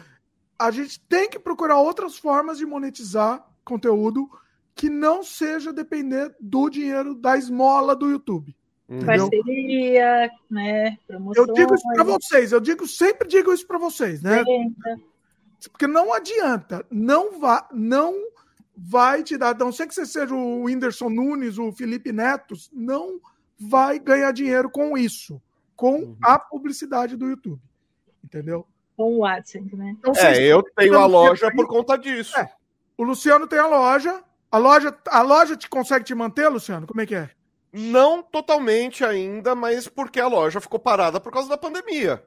A gente tem que procurar outras formas de monetizar conteúdo que não seja depender do dinheiro da esmola do YouTube. Entendeu? Parceria, né? Promoções. Eu digo isso pra vocês, eu digo, sempre digo isso pra vocês, né? Porque não adianta, não vai, não vai te dar, a não ser que você seja o Whindersson Nunes, o Felipe Netos, não vai ganhar dinheiro com isso, com Uhum. a publicidade do YouTube. Entendeu? com o AdSense, né? Então, É, eu tenho a loja aí- por conta disso. É. O Luciano tem a loja. A loja, a loja te consegue te manter, Luciano? Como é que é? Não totalmente ainda, mas porque a loja ficou parada por causa da pandemia.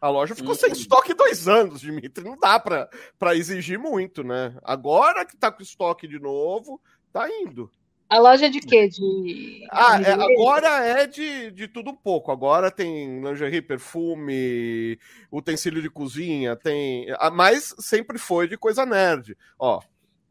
A loja ficou Hum. sem estoque dois anos, Dimitri. Não dá pra, pra exigir muito, né? Agora que tá com estoque de novo, tá indo. A loja de quê? De. Ah, é, agora é de, de tudo um pouco. Agora tem lingerie, perfume, utensílio de cozinha, tem. ah, Mas sempre foi de coisa nerd. Ó,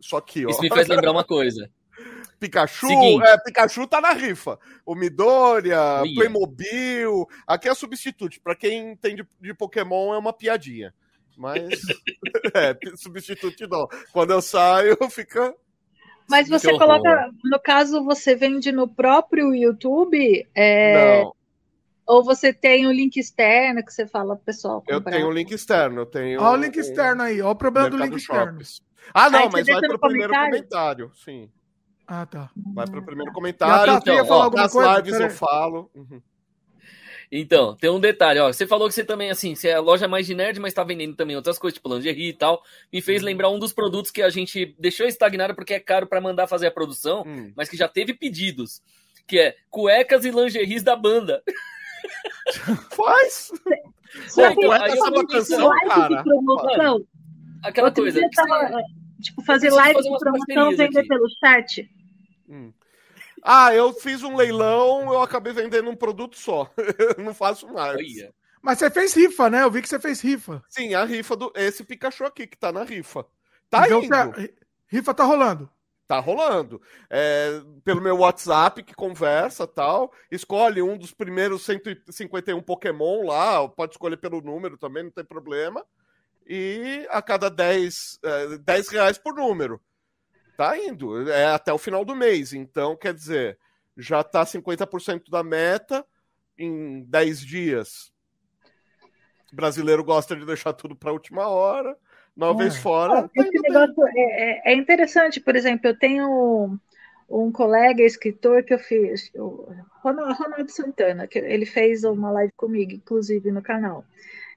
só que, ó. Isso me faz lembrar uma coisa. <laughs> Pikachu, Seguinte. é, Pikachu tá na rifa. O Midoriya. Playmobil. Aqui é substituto. Pra quem entende de Pokémon, é uma piadinha. Mas. <laughs> <laughs> é, substituto não. Quando eu saio, fica. Mas Que você horror. coloca, no caso, você vende no próprio YouTube? é, Não, ou você tem um link externo que você fala pro pessoal eu comprar? tenho um link externo. Eu tenho. Olha o link externo aí. Olha o problema do Mercado link externo. Shops. Ah, não, mas vai pro primeiro comentário? comentário. Sim. Ah, tá. Vai pro primeiro a comentário. Tati ia então, ó, Nas coisa? lives Pera eu falo. Uhum. Então, tem um detalhe, ó. Você falou que você também, assim, você é a loja mais de nerd, mas tá vendendo também outras coisas, tipo lingerie e tal. Me fez Uhum. lembrar um dos produtos que a gente deixou estagnado porque é caro pra mandar fazer a produção, Hum. mas que já teve pedidos. Que é cuecas e lingeries da banda. Faz! Pô, que então, essa é canção, live cara. promoção. Aquela Outro coisa. dia que você- tava, tipo, fazer live fazer de promoção, vender aqui. pelo chat. Hum. Ah, eu fiz um leilão, eu acabei vendendo um produto só. <laughs> Não faço mais. Olha. Mas você fez rifa, né? Eu vi que você fez rifa. Sim, a rifa do. Esse Pikachu aqui que tá na rifa. Tá Então, indo. você- Rifa tá rolando. Tá rolando. É, pelo meu WhatsApp, que conversa tal. Escolhe um dos primeiros 151 Pokémon lá. Pode escolher pelo número também, não tem problema. E a cada 10, é, 10 reais por número. Tá indo. É até o final do mês. Então, quer dizer, já tá 50% da meta em 10 dias. O brasileiro gosta de deixar tudo pra última hora. Uma É. vez fora. tá Esse negócio é, é- é interessante, por exemplo, eu tenho um colega escritor que eu fiz, o Ronaldo Santana, que ele fez uma live comigo, inclusive no canal.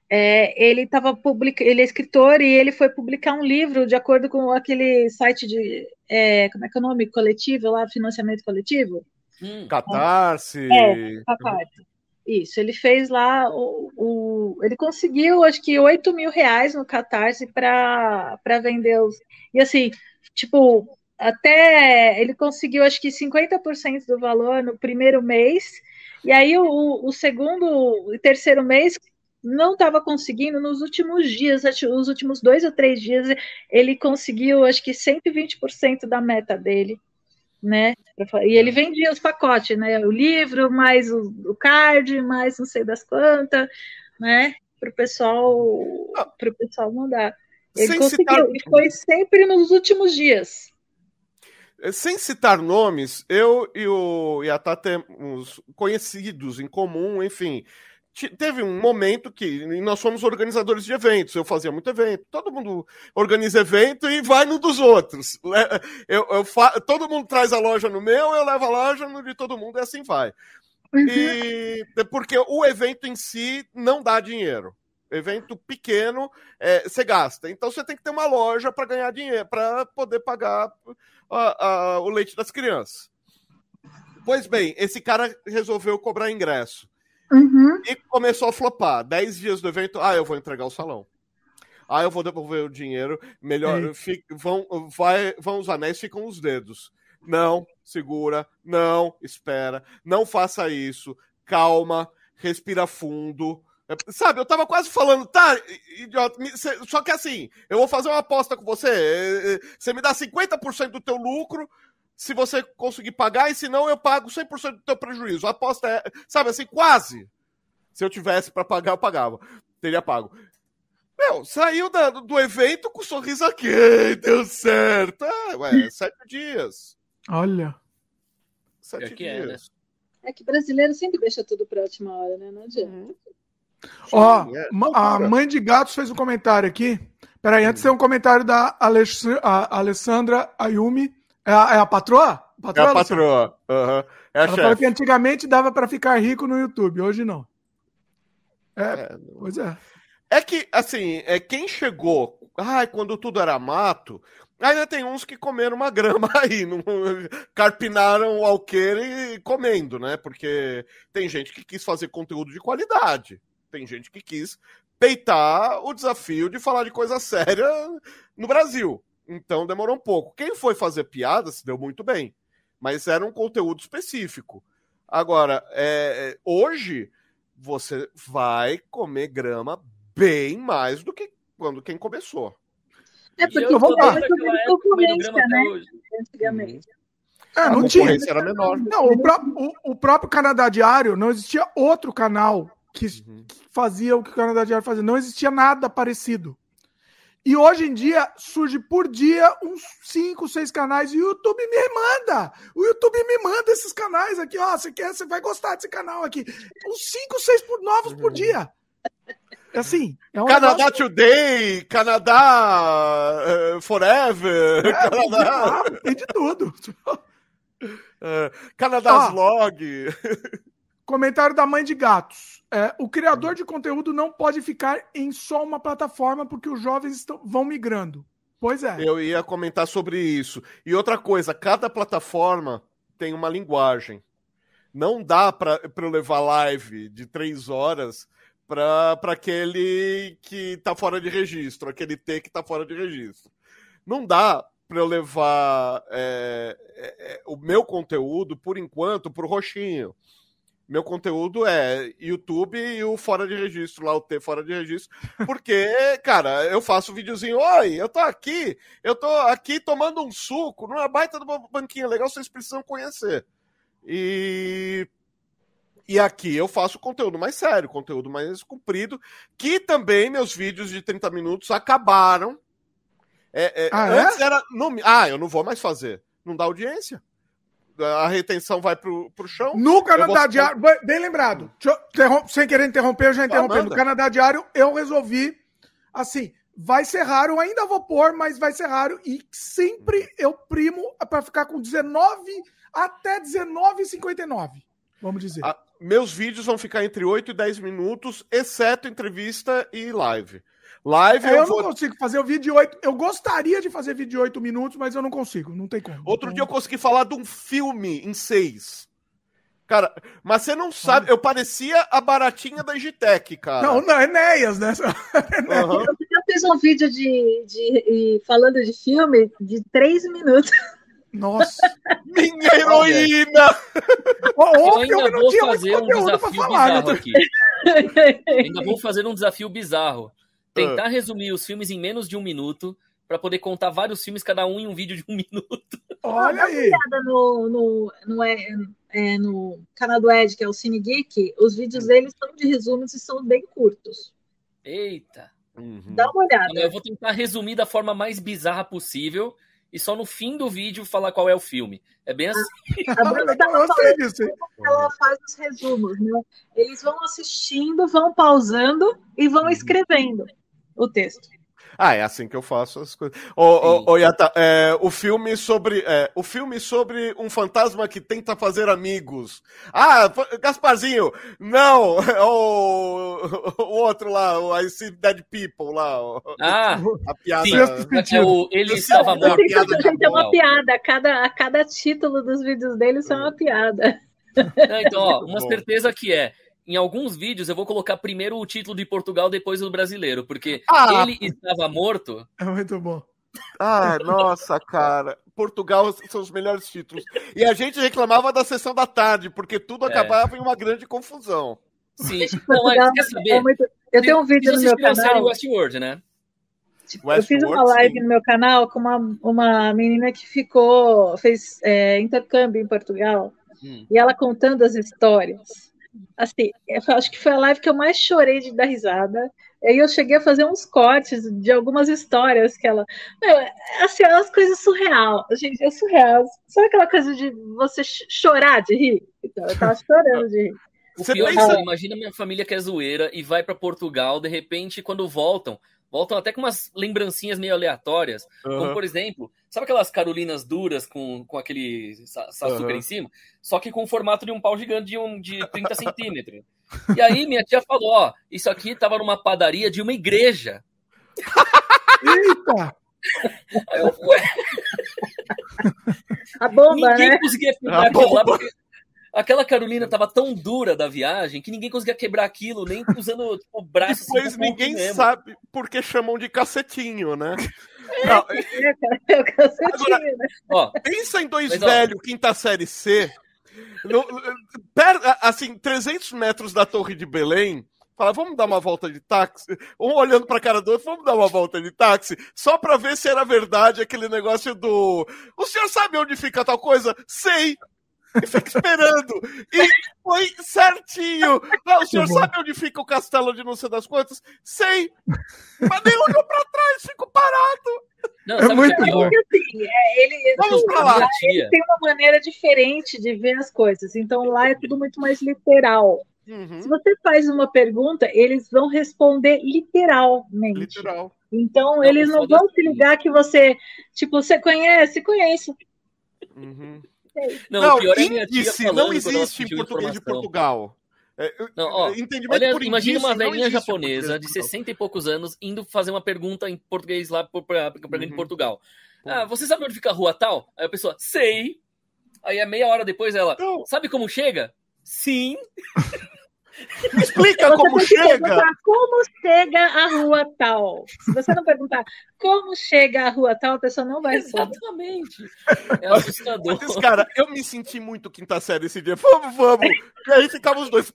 É, ele estava publica, ele é escritor e ele foi publicar um livro de acordo com aquele site de é, como é que é o nome coletivo lá, financiamento coletivo. Hum, Catarse. É, Catarse. Isso, ele fez lá o, o- ele conseguiu acho que 8 mil reais no Catarse para vender os. E assim, tipo, até ele conseguiu acho que 50% do valor no primeiro mês, e aí o, o segundo e terceiro mês não estava conseguindo nos últimos dias, os últimos dois ou três dias, ele conseguiu acho que 120% da meta dele né? E ele vendia os pacotes, né? O livro, mais o, o card, mais não sei das quantas, né? Para o pessoal, pro pessoal mandar. Ele Sem conseguiu, citar, e foi sempre nos últimos dias. sem citar nomes, eu e o Yatá temos conhecidos em comum, enfim. Te- Teve um momento que nós fomos organizadores de eventos. Eu fazia muito evento. Todo mundo organiza evento e vai no dos outros. Le- Eu, eu fa- Todo mundo traz a loja no meu, eu levo a loja no de todo mundo e assim vai. E porque o evento em si não dá dinheiro. Evento pequeno, é, você gasta. Então você tem que ter uma loja para ganhar dinheiro, para poder pagar a- a- o leite das crianças. Pois bem, esse cara resolveu cobrar ingresso Uhum. e começou a flopar. Dez dias do evento, ah, eu vou entregar o salão. Ah, eu vou devolver o dinheiro. Melhor, fica- vão, vai, vão os anéis, ficam os dedos. Não, segura, não, espera, não faça isso, calma, respira fundo. É, Sabe, eu tava quase falando, tá, idiota, só que assim, eu vou fazer uma aposta com você, é, é, você me dá 50% do teu lucro, se você conseguir pagar, e se não, eu pago 100% do teu prejuízo. A aposta é, sabe assim, quase. Se eu tivesse pra pagar, eu pagava. Teria pago. Meu, saiu da- do evento com um sorriso aqui, deu certo. Ah, ué, sete dias. Olha. Sete Pior que é, dias. É que brasileiro sempre deixa tudo para a última hora, né? Não adianta. Uhum. Ó, é ma- a mãe de gatos fez um comentário aqui. Peraí, antes tem um comentário da Alex- a Alessandra Ayumi. É a, é a patroa? É a patroa. Aham. É a Ela falou que chefe. antigamente dava pra ficar rico no YouTube, hoje não. É, É, pois é. É que, assim, é quem chegou. Ai, quando tudo era mato. Ainda tem uns que comeram uma <laughs> grama aí, não, carpinaram o alqueire e comendo, né? Porque tem gente que quis fazer conteúdo de qualidade. Tem gente que quis peitar o desafio de falar de coisa séria no Brasil. Então demorou um pouco. Quem foi fazer piada se deu muito bem. Mas era um conteúdo específico. Agora, é, é hoje você vai comer grama bem mais do que quando quem começou. É porque eu vou falar concorrência, né? Antigamente. É, não tinha. era menor. Não, o, pró o, o, próprio Canadá Diário não existia outro canal que, uhum. que fazia o que o Canadá Diário fazia. Não existia nada parecido. E hoje em dia surge por dia uns 5, 6 canais e o YouTube me manda. O YouTube me manda esses canais aqui, ó. Você quer, você vai gostar desse canal aqui. Uns 5, 6 novos por dia. Assim, é um Canadá negócio... Today, Canadá uh, Forever, é, Canadá. Tem de tudo. Uh, <laughs> Canadá Vlog. Comentário da mãe de gatos. É, o criador de conteúdo não pode ficar em só uma plataforma porque os jovens estão, vão migrando. Pois é. Eu ia comentar sobre isso. E outra coisa, cada plataforma tem uma linguagem. Não dá para eu levar live de três horas para aquele que está fora de registro, aquele T que está fora de registro. Não dá para eu levar é, é, é, o meu conteúdo, por enquanto, para o roxinho meu conteúdo é YouTube e o fora de registro, lá o T fora de registro, porque, <laughs> cara, eu faço videozinho, oi, eu tô aqui, eu tô aqui tomando um suco numa baita de uma banquinha legal, vocês precisam conhecer. E e aqui eu faço conteúdo mais sério, conteúdo mais comprido, que também meus vídeos de 30 minutos acabaram. É, é, ah, é? antes era. No, ah, eu não vou mais fazer. Não dá audiência a retenção vai pro, pro chão. No Canadá vou... Diário, bem lembrado, sem querer interromper, eu já interrompi. no Canadá Diário, eu resolvi, assim, vai ser raro, eu ainda vou pôr, mas vai ser raro, e sempre eu primo para ficar com 19 até 19,59, vamos dizer. A, meus vídeos vão ficar entre 8 e 10 minutos, exceto entrevista e live. Live é, eu, eu vou... não consigo fazer o vídeo de 8. Eu gostaria de fazer vídeo de 8 minutos, mas eu não consigo, não tem como. Outro então... dia eu consegui falar de um filme em 6. Cara, mas você não sabe, eu parecia a baratinha da Gitec, cara. Não, não, Enéas, né? <laughs> Uhum. Eu fiz um vídeo de, de, falando de filme de 3 minutos. Nossa! <laughs> Minha heroína! eu ainda vou fazer um desafio falar, bizarro né? aqui. <laughs> ainda vou fazer um desafio bizarro tentar resumir os filmes em menos de um minuto para poder contar vários filmes, cada um em um vídeo de um <laughs> minuto. Olha aí! No, no, no, é, é, no canal do Ed, que é o Cine Geek, os vídeos hum. dele são de resumos e são bem curtos. Eita! Uhum. Dá uma olhada. Eu vou tentar resumir da forma mais bizarra possível e só no fim do vídeo falar qual é o filme. É bem assim. A Bruna <laughs> ela faz os resumos, né? Eles vão assistindo, vão pausando e vão uhum. escrevendo o texto. Ah, é assim que eu faço as coisas. Ô, ô, ô Yata, é, o filme sobre. É, o filme sobre um fantasma que tenta fazer amigos. Ah, Gasparzinho! Não! <laughs> O, o outro lá, o I See Dead People lá. Ah! A piada. Sim, é o, ele estava morto. É uma piada. Cada, cada título dos vídeos dele são uma piada. então, ó, <laughs> uma certeza que é em alguns vídeos eu vou colocar primeiro o título de Portugal, depois o brasileiro, porque ah, ele estava morto. É muito bom. Ah, nossa, cara. Portugal são os melhores títulos. E a gente reclamava da sessão da tarde, porque tudo é. acabava em uma grande confusão. Sim. Não, mas quer saber? É muito... Eu tenho um vídeo no meu canal. Westworld, né? Westworld, eu fiz uma live sim. no meu canal com uma, uma menina que ficou, fez é, intercâmbio em Portugal, hum. e ela contando as histórias assim, eu acho que foi a live que eu mais chorei de dar risada. Aí eu cheguei a fazer uns cortes de algumas histórias que ela. Meu, assim, é umas coisas surreal. Gente, é surreal. Sabe aquela coisa de você chorar de rir? Então, eu tava chorando de rir. O pior é, imagina minha família que é zoeira e vai para Portugal, de repente, quando voltam, voltam até com umas lembrancinhas meio aleatórias. Como, Aham. por exemplo, sabe aquelas carolinas duras com, com aquele açúcar Aham. em cima? Só que com o formato de um pau gigante de, um, de 30 centímetros. E aí minha tia falou, ó, isso aqui tava numa padaria de uma igreja. Eita! Aí eu, ué, A bomba, ninguém né? conseguia aquilo lá, bomba. porque aquela carolina tava tão dura da viagem que ninguém conseguia quebrar aquilo, nem usando <laughs> tipo, o braço. assim, Depois ponto ninguém mesmo. sabe porque chamam de cacetinho, né? <laughs> Não, É o cacetinho, né? Ó, <laughs> pensa em dois velhos, quinta série C, no, per- assim, 300 metros da Torre de Belém, fala, vamos dar uma volta de táxi? Um olhando pra cara do outro, vamos dar uma volta de táxi? Só pra ver se era verdade aquele negócio do... O senhor sabe onde fica tal coisa? Sei! E fica esperando. E foi certinho. Ah, o senhor sabe onde fica o castelo de não sei das quantas? Sei! Mas nem olhou pra trás, fico parado. não, É que muito é pior? bom. Porque, assim, é, ele, Vamos pra lá. Tia. tem uma maneira diferente de ver as coisas. Então lá é tudo muito mais literal. Uhum, Se você faz uma pergunta, eles vão responder literalmente. literal. Então Não, eles não vão se ligar que você, tipo, você conhece, conheço. Uhum. Não, Não, o pior é minha tia índice falando não existe em português de informação. Portugal. É, Não, ó, entendimento Olha, por imagina uma velhinha japonesa de Portugal. 60 e poucos anos indo fazer uma pergunta em português lá para de Uhum. Portugal. Ah, você sabe onde fica a rua tal? Aí a pessoa, sei. Aí a meia hora depois ela, Não, sabe como chega? Sim. <laughs> me explica Você como chega. como chega a rua tal. Se você não perguntar como chega a rua tal, a pessoa não vai responder. Exatamente. É assustador. Mas, cara, eu me senti muito quinta série esse dia. Vamos, vamos. E aí ficava os dois.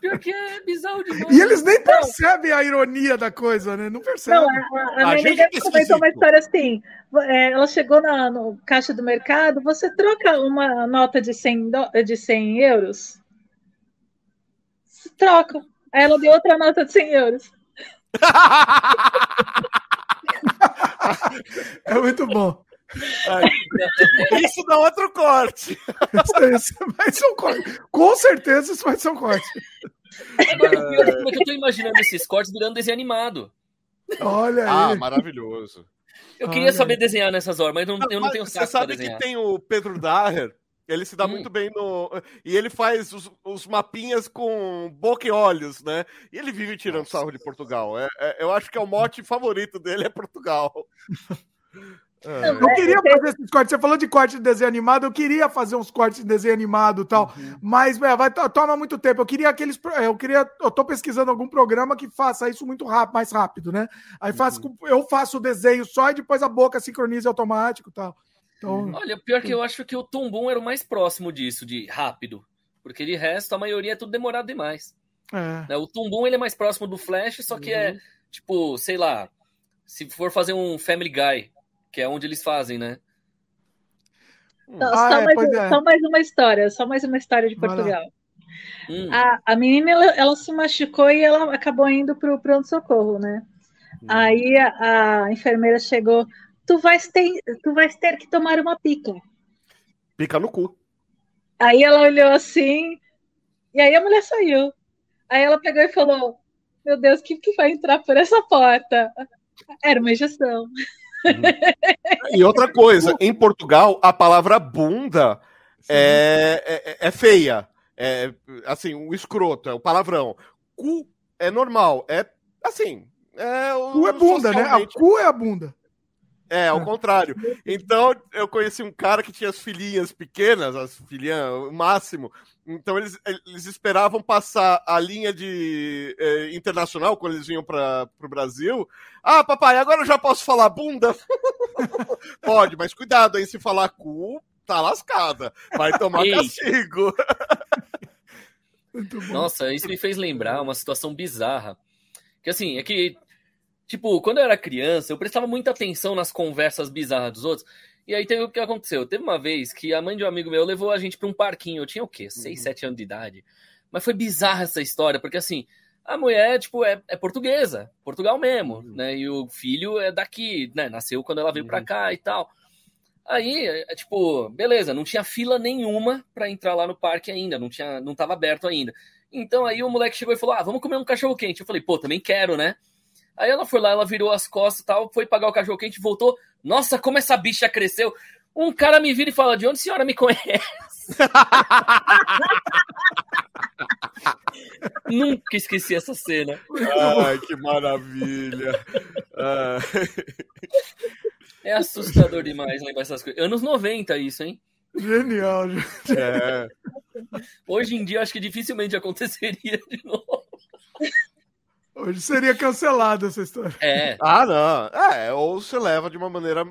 Pior que é bizarro demais. E eles nem percebem a ironia da coisa, né? Não percebem. Não, a, a, a A minha amiga é comentou uma história assim. é, ela chegou na, no caixa do mercado, você troca uma nota de 100, do- de 100 euros? Troca. Aí ela deu outra nota de 100 euros. <laughs> É muito bom. Ai, isso dá outro corte. Isso, vai ser um corte. Com certeza isso vai ser um corte. Agora, o pior é que eu tô imaginando esses cortes virando desenho animado. Olha Ah, aí. maravilhoso. Eu queria Olha saber desenhar nessas horas, mas não- eu não Mas tenho Você saco pra sabe que tem o Pedro Daher. Ele se dá Hum. muito bem no. E ele faz os, os mapinhas com boca e olhos, né? E ele vive tirando sarro de Portugal. É, é- eu acho que é o mote favorito dele é Portugal. <laughs> É. Eu queria fazer esses cortes. Você falou de corte de desenho animado, eu queria fazer uns cortes de desenho animado e tal. Mas, meu, vai, to- toma muito tempo. Eu queria aqueles. Eu queria. Eu tô pesquisando algum programa que faça isso muito rápido, mais rápido, né? Aí faço, com- eu faço o desenho só e depois a boca sincroniza automático e tal. Então, Olha, pior que eu acho que o Tombum era o mais próximo disso, de rápido. Porque de resto, a maioria é tudo demorado demais. é. né? O Tombum ele é mais próximo do Flash, só que é, tipo, sei lá, se for fazer um Family Guy, que é onde eles fazem, né? Então, Ah, só, é, mais, é. só mais uma história, só mais uma história de. Portugal. Hum, A, a menina ela, ela se machucou e ela acabou indo para o pronto-socorro, né? Aí a, a enfermeira chegou, tu vais, ter, tu vais ter que tomar uma pica. Pica no cu. Aí ela olhou assim, e aí a mulher saiu. Aí ela pegou e falou: Meu Deus, o que, que vai entrar por essa porta? Era uma injeção. E outra coisa, <laughs> em Portugal, a palavra bunda é, é, é feia. É, assim, o escroto, é o palavrão. Cu é normal. É assim. É, o- Cu é bunda, né? A socialmente- cu é a bunda. É, ao contrário. Então, eu conheci um cara que tinha as filhinhas pequenas, as filhinhas, o máximo. Então, eles, eles esperavam passar a linha de eh, internacional quando eles vinham para o Brasil. Ah, papai, agora eu já posso falar bunda? <laughs> Pode, mas cuidado aí, se falar cu, tá lascada. Vai tomar Ei. castigo. Muito bom. Nossa, isso me fez lembrar uma situação bizarra. Que assim, é que, tipo, quando eu era criança, eu prestava muita atenção nas conversas bizarras dos outros. E aí teve o que aconteceu. Teve uma vez que a mãe de um amigo meu levou a gente pra um parquinho. Eu tinha o quê? 6, 7 anos de idade. Mas foi bizarra essa história, porque assim, a mulher, tipo, é, é portuguesa, Portugal mesmo, né? E o filho é daqui, né? Nasceu quando ela veio pra cá e tal. Aí, é, tipo, beleza, não tinha fila nenhuma para entrar lá no parque ainda, não tinha, não tava aberto ainda. Então aí o moleque chegou e falou: "Ah, vamos comer um cachorro quente". Eu falei: "Pô, também quero, né?" Aí ela foi lá, ela virou as costas e tal, foi pagar o cachorro quente, voltou. Nossa, como essa bicha cresceu. Um cara me vira e fala: "De onde a senhora me conhece?" <laughs> Nunca esqueci essa cena. Ai, que maravilha. É assustador demais lembrar essas coisas. Anos 90 isso, hein? Genial, gente. É. Hoje em dia acho que dificilmente aconteceria de novo. Hoje seria cancelada essa história. É, Ah, não. É, ou você leva de uma maneira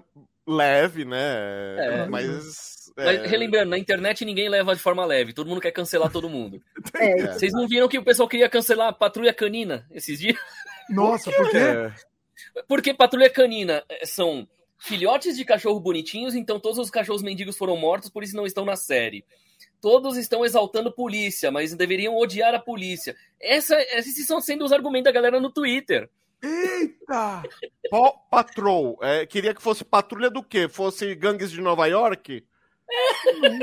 leve, né? É. Mas. é, mas relembrando, na internet ninguém leva de forma leve, todo mundo quer cancelar todo mundo. <laughs> É, É. Vocês não viram que o pessoal queria cancelar a Patrulha Canina esses dias? Nossa, por quê? é. Porque Patrulha Canina eh, são filhotes de cachorro bonitinhos, então todos os cachorros mendigos foram mortos, por isso não estão na série. Todos estão exaltando polícia, mas deveriam odiar a polícia. Essa, esses estão sendo os argumentos da galera no Twitter. Eita! <laughs> Paw Patrol. É, queria que fosse patrulha do quê? Fosse gangues de Nova York?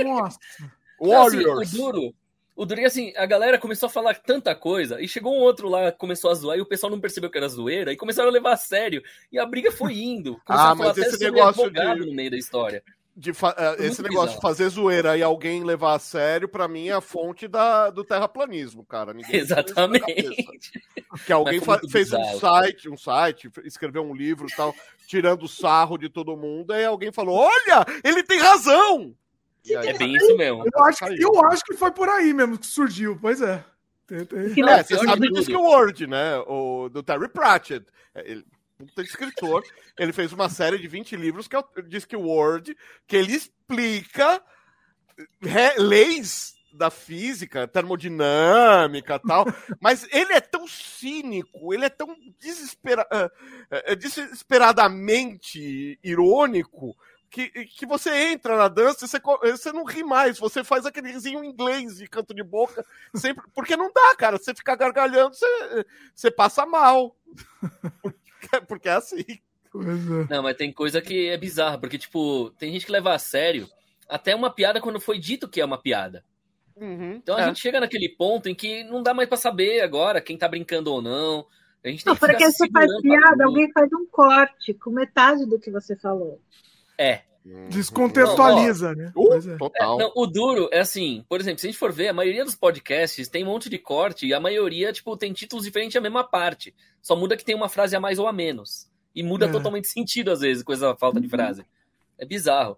Nossa! <laughs> Não, assim, Warriors. o duro. O duro é assim, a galera começou a falar tanta coisa, e chegou um outro lá, começou a zoar, e o pessoal não percebeu que era zoeira, e começaram a levar a sério. E a briga foi indo. Começou Ah, a falar mas até esse negócio advogado de- no meio da história. De fa- Foi esse negócio de bizarro. fazer zoeira e alguém levar a sério, pra mim, é a fonte da, do terraplanismo, cara. Ninguém. <laughs> Exatamente. Que alguém fez um site, um site, escreveu um livro e tal, tirando sarro de todo mundo, aí alguém falou: Olha, ele tem razão! E aí- É bem isso mesmo. Eu acho, que, eu acho que foi por aí mesmo que surgiu, pois é. Tem- tem- É, você de sabe disso que o Word, né? O, do Terry Pratchett. É, Ele, puta escritor, ele fez uma série de 20 livros que é o- diz que o Word, que ele explica leis da física, termodinâmica e tal, <laughs> mas ele é tão cínico, ele é tão desespera, ah, eh, desesperadamente irônico que, que você entra na dança e você, você não ri mais, você faz aquele risinho inglês de canto de boca, sempre, porque não dá, cara, você fica gargalhando, você, você passa mal. <laughs> Porque, <laughs> porque é assim. Pois é. Não, mas tem coisa que é bizarra, porque, tipo, tem gente que leva a sério até uma piada quando foi dito que é uma piada. Uhum, Então a é. gente chega naquele ponto em que não dá mais pra saber agora quem tá brincando ou não. A gente tem Não, que porque você faz piada, alguém faz um corte com metade do que você falou. É. Uhum. Descontextualiza, né? Uh, é. É, total. não, o duro é assim, por exemplo, se a gente for ver, a maioria dos podcasts tem um monte de corte e a maioria, tipo, tem títulos diferentes a mesma parte. Só muda que tem uma frase a mais ou a menos. E muda É. totalmente sentido, às vezes, com essa falta de frase. É bizarro.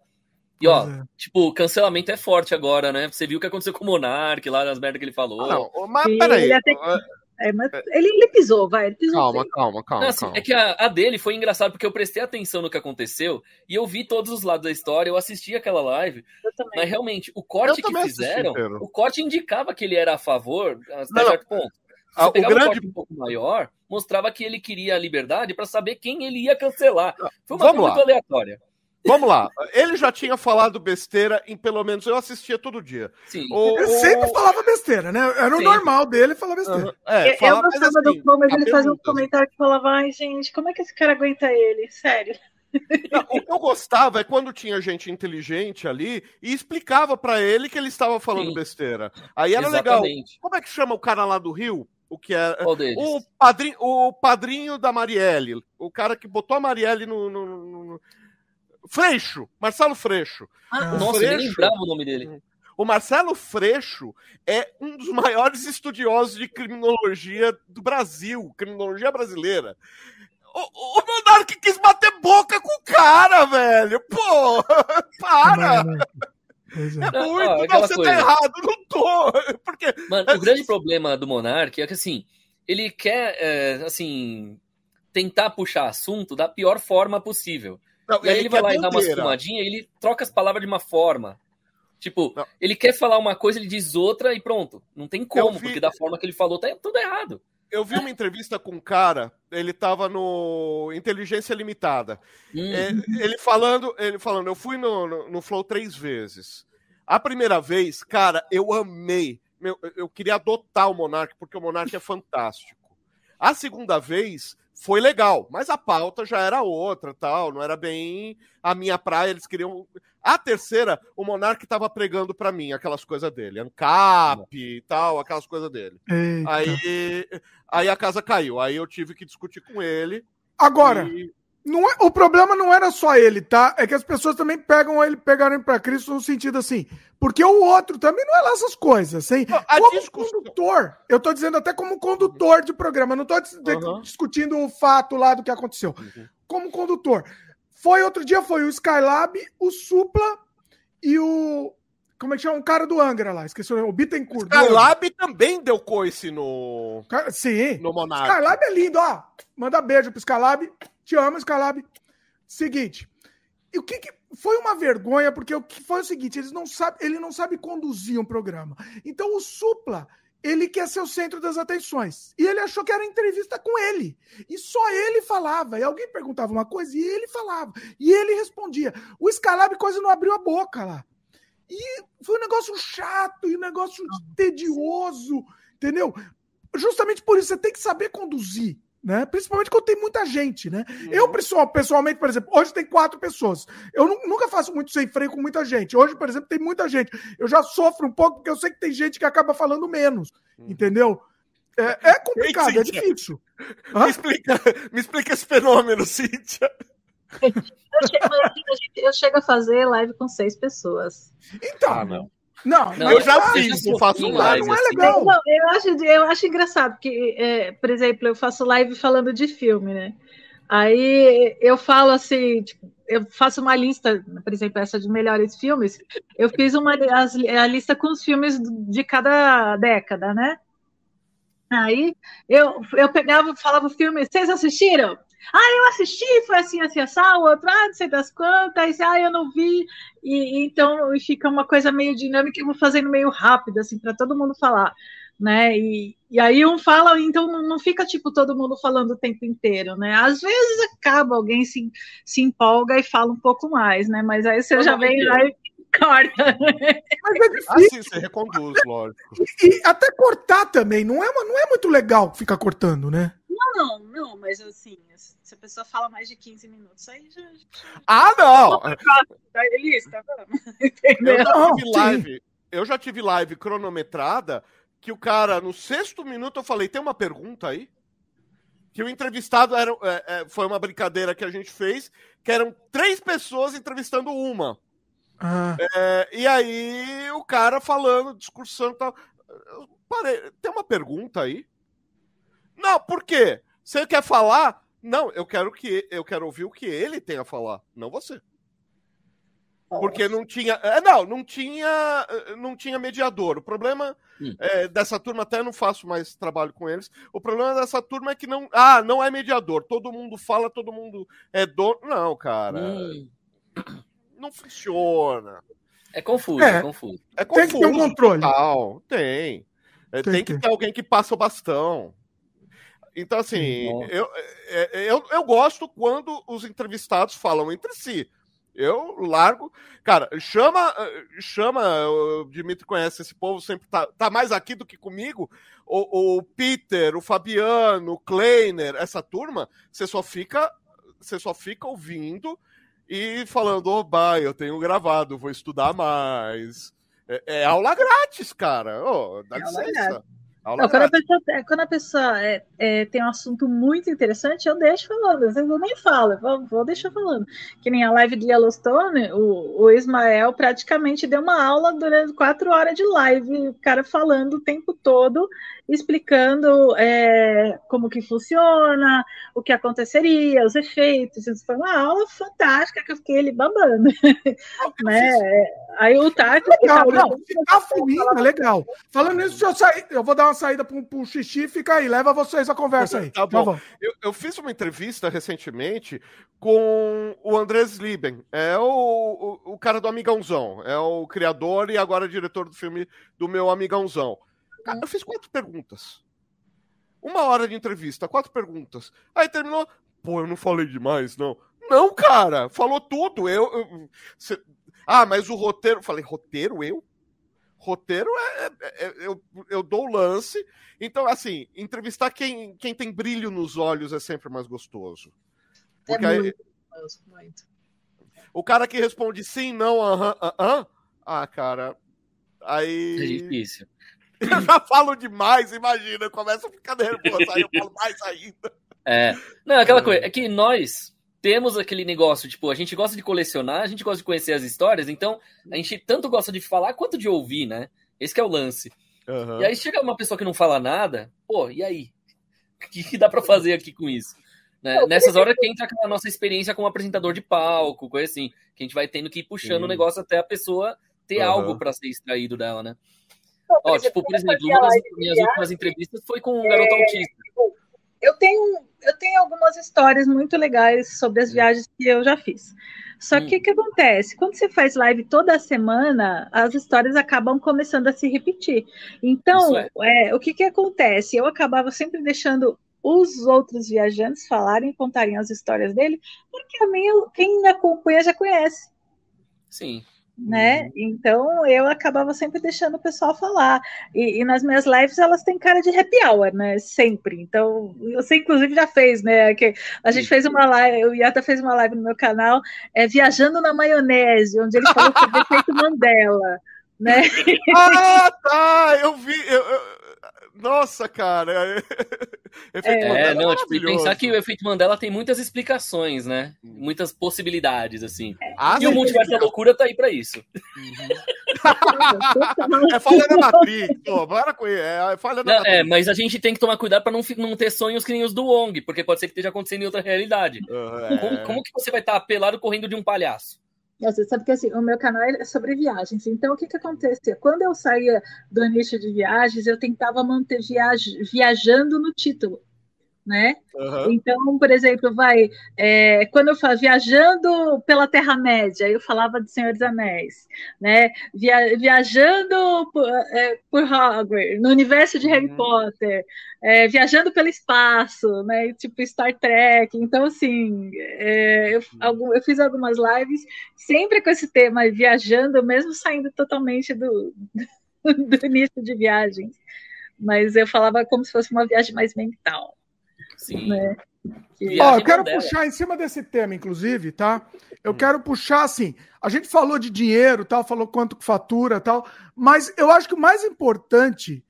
E, ó, é. tipo, cancelamento é forte agora, né? Você viu o que aconteceu com o Monark lá nas merdas que ele falou. Ah, não, mas peraí. ele até- É, mas ele, ele pisou, vai. Ele pisou Calma, calma, calma. Não, assim, calma. é que a, a dele foi engraçado porque eu prestei atenção no que aconteceu e eu vi todos os lados da história, eu assisti aquela live, Eu também. mas realmente o corte que assisti fizeram, o corte indicava que ele era a favor até certo ponto. Se Ah, você o um grande- corte um pouco maior, mostrava que ele queria a liberdade para saber quem ele ia cancelar. Foi uma Vamos coisa lá. aleatória. Vamos lá. Ele já tinha falado besteira em pelo menos eu assistia todo dia. Sim. O, Ele o- sempre falava besteira, né? Era o normal dele falar besteira. Aham, é, Eu, eu gostava assim, do Paul, mas ele fazia um comentário que falava, ai, gente, como é que esse cara aguenta ele? Sério. Não, o que eu gostava é quando tinha gente inteligente ali e explicava pra ele que ele estava falando Sim. besteira. Aí era legal. Exatamente. Como é que chama o cara lá do Rio? O que é deles? o padrinho, o padrinho da Marielle, o cara que botou a Marielle no, no- no- no- Freixo, Marcelo Freixo. Ah, o nossa, eu nem Freixo. lembrava o nome dele. O Marcelo Freixo é um dos maiores estudiosos de criminologia do Brasil, criminologia brasileira. O, o Monark quis bater boca com o cara, velho. Pô, <laughs> para! É. É muito, não, você coisa. tá errado, não tô. <laughs> Porque Mano, o grande problema do Monark é que, assim, ele quer, é, assim, tentar puxar assunto da pior forma possível. Não, E aí ele vai lá e dá uma bandeira. fumadinha e ele troca as palavras de uma forma. Tipo, Não. ele quer falar uma coisa, ele diz outra e pronto. Não tem como, vi- porque da forma que ele falou tá tudo errado. Eu vi uma <laughs> entrevista com um cara, ele tava no Inteligência Limitada. Hum, É, ele falando, ele falando, eu fui no, no, no Flow três vezes. A primeira vez, cara, eu amei. Meu, eu- eu queria adotar o Monark, porque o Monark é fantástico. A segunda vez, foi legal, mas a pauta já era outra, tal, não era bem a minha praia, eles queriam a terceira, o Monark tava pregando para mim aquelas coisas dele, ANCAP e tal, aquelas coisas dele. Aí, aí a casa caiu, aí eu tive que discutir com ele. Agora, e... não é, o problema não era só ele, tá? É que as pessoas também pegam ele, pegaram ele pra Cristo no sentido assim, porque o outro também não é lá essas coisas, hein? A como discussão... condutor, eu tô dizendo até como condutor de programa, não tô uhum. discutindo o fato lá do que aconteceu. Uhum. Como condutor. Foi outro dia, foi o Skylab, o Supla e o. Como é que chama? Um cara do Angra lá, esqueci o nome, o Bittencourt. Skylab também deu coice no. Sim. No Monark. Skylab é lindo, ó. Manda beijo pro Skylab. Te amo, Skylab. Seguinte. E o que, que foi uma vergonha, porque o que foi o seguinte: eles não sabe, ele não sabe conduzir um programa. Então o Supla ele quer ser o centro das atenções. E ele achou que era entrevista com ele. E só ele falava. E alguém perguntava uma coisa e ele falava. E ele respondia. O Scalab quase não abriu a boca lá. E foi um negócio chato e um negócio tedioso, entendeu? Justamente por isso você tem que saber conduzir né? Principalmente quando tem muita gente, né? Uhum. Eu, pessoalmente, por exemplo, hoje tem quatro pessoas. Eu nunca faço muito sem freio com muita gente. Hoje, por exemplo, tem muita gente. Eu já sofro um pouco porque eu sei que tem gente que acaba falando menos, uhum. entendeu? É, <laughs> é complicado, Ei, é difícil. <laughs> Me explica, me explica esse fenômeno, Cíntia. Eu chego, eu chego a fazer live com seis pessoas. Então, ah, não. Não, eu já fiz, eu faço live. Não é assim. legal. Não, eu, acho, eu acho engraçado, porque, é, por exemplo, eu faço live falando de filme, né? Aí eu falo assim, tipo, eu faço uma lista, por exemplo, essa de melhores filmes. Eu fiz uma a, a lista com os filmes de cada década, né? Aí eu, eu pegava falava o filme, vocês assistiram? Ah, eu assisti, foi assim, assim, assim, o outro, ah, não sei das quantas, ah, eu não vi. E, então fica uma coisa meio dinâmica, eu vou fazendo meio rápido, assim, para todo mundo falar, né? E, e aí um fala, então não fica tipo todo mundo falando o tempo inteiro, né? Às vezes acaba, alguém se, se empolga e fala um pouco mais, né? Mas aí você eu já vem lá e corta. Mas é difícil. Assim você reconduz, lógico. E, e, até cortar também, não é, uma, não é muito legal ficar cortando, né? Não, não, mas assim, se a pessoa fala mais de 15 minutos, aí já. Ah, não! Lista, eu já tive live. Eu já tive live cronometrada que o cara, no sexto minuto, eu falei: tem uma pergunta aí? Que o entrevistado era, é, é, foi uma brincadeira que a gente fez, que eram três pessoas entrevistando uma. Ah. É, e aí o cara falando, discursando e tal. parei, tem uma pergunta aí? Não, por quê? Você quer falar? Não, eu quero que eu quero ouvir o que ele tem a falar, não você. Porque não tinha. É, não, não tinha. Não tinha mediador. O problema hum. é, dessa turma, até não faço mais trabalho com eles. O problema dessa turma é que não. Ah, não é mediador. Todo mundo fala, todo mundo é dono. Não, cara. Hum. Não funciona. É confuso, é, é confuso. É confuso. Tem que ter um controle. Total. Tem. É, tem, tem que ter alguém que passa o bastão. Então, assim, eu, é, é, eu, eu gosto quando os entrevistados falam entre si. Eu largo. Cara, chama. Chama. O Dimitri conhece esse povo, sempre tá, tá mais aqui do que comigo. O, o Peter, o Fabiano, o Kleiner, essa turma, você só fica. Você só fica ouvindo e falando, oba, eu tenho gravado, vou estudar mais. É, é aula grátis, cara. Oh, dá é licença. Não, quando, a pessoa, quando a pessoa é, é, tem um assunto muito interessante, eu deixo falando. Às vezes eu nem falo, eu vou, vou deixar falando. Que nem a live de Yellowstone, o, o Ismael praticamente deu uma aula durante quatro horas de live, o cara falando o tempo todo explicando é, como que funciona, o que aconteceria, os efeitos. Isso foi uma aula fantástica que eu fiquei ele babando. <laughs> né? Aí o Tarko... Legal, não, ficar fininho, é legal. Falando nisso, eu, sair, eu vou dar uma saída para o xixi, fica aí, leva vocês a conversa aí. <laughs> Tá bom. Eu, eu, fiz uma entrevista recentemente com o Andrés Lieben, é o, o, o cara do Amigãozão, é o criador e agora diretor do filme do meu Amigãozão. Cara, eu fiz quatro perguntas. Uma hora de entrevista, quatro perguntas. Aí terminou. Pô, eu não falei demais, não. Não, cara, falou tudo. Eu, eu cê... Ah, mas o roteiro. Falei, roteiro eu? Roteiro é, é, eu, eu dou o lance. Então, assim, entrevistar quem, quem tem brilho nos olhos é sempre mais gostoso. É Porque aí, muito, muito. o cara que responde sim, não, aham, aham, ah, cara, É aí difícil. <laughs> eu já falo demais, imagina, eu começo a ficar nervoso, aí eu <laughs> falo mais ainda. É. Não, é aquela coisa, é que nós temos aquele negócio, tipo, a gente gosta de colecionar, a gente gosta de conhecer as histórias, então a gente tanto gosta de falar quanto de ouvir, né? Esse que é o lance. Aham. E aí chega uma pessoa que não fala nada, pô, e aí? <laughs> O que, que dá pra fazer aqui com isso? Né? Nessas horas que entra aquela nossa experiência como apresentador de palco, coisa assim, que a gente vai tendo que ir puxando Sim. o negócio até a pessoa ter Aham. algo pra ser extraído dela, né? Ó, tipo, por exemplo, uma das minhas viagem, últimas entrevistas foi com um garoto autista. eu tenho, eu tenho algumas histórias muito legais sobre as viagens que eu já fiz. Só que Hum. o que acontece? Quando você faz live toda semana, as histórias acabam começando a se repetir. Então, Isso é, o que, que acontece? Eu acabava sempre deixando os outros viajantes falarem, contarem as histórias dele, porque a minha, quem me acompanha já conhece Sim. Né? Uhum. Então eu acabava sempre deixando o pessoal falar. E, e nas minhas lives elas têm cara de happy hour, né? Sempre. Então, você inclusive já fez, né? Que a gente fez uma live, o Iata fez uma live no meu canal, é, Viajando na Maionese, onde ele falou sobre o efeito <laughs> Mandela. Né? Ah, tá! Eu vi. eu- eu- Nossa, cara. <laughs> Efeito É, Mandela não, tipo, e maravilhoso. pensar que o efeito Mandela tem muitas explicações, né? Muitas possibilidades, assim. Ah, E o multiverso da loucura tá aí pra isso. <laughs> É falha da Matrix, pô, para com isso. É falha da Não, Matrix. é, mas a gente tem que tomar cuidado pra não, não ter sonhos que nem os do Wong, porque pode ser que esteja acontecendo em outra realidade. Ah, é. Como, como que você vai estar pelado correndo de um palhaço? Você sabe que assim, o meu canal é sobre viagens. Então, o que, que acontecia? Quando eu saía do nicho de viagens, eu tentava manter viaj viajando no título. Né? Aham. Então, por exemplo, vai é, quando eu falo viajando pela Terra-média, eu falava de Senhor dos Anéis, né? Via, viajando por, é, por Hogwarts, no universo de Harry Uhum. Potter, é, viajando pelo espaço, né? Tipo Star Trek. Então, assim, é, eu, algum- eu fiz algumas lives sempre com esse tema, viajando, mesmo saindo totalmente do, <laughs> do início de viagens. Mas eu falava como se fosse uma viagem mais mental. Sim. Né? Que- Ó, eu quero Mandela. puxar em cima desse tema, inclusive, tá? Eu Hum. quero puxar assim. A gente falou de dinheiro, tal, falou quanto que fatura, tal, mas eu acho que o mais importante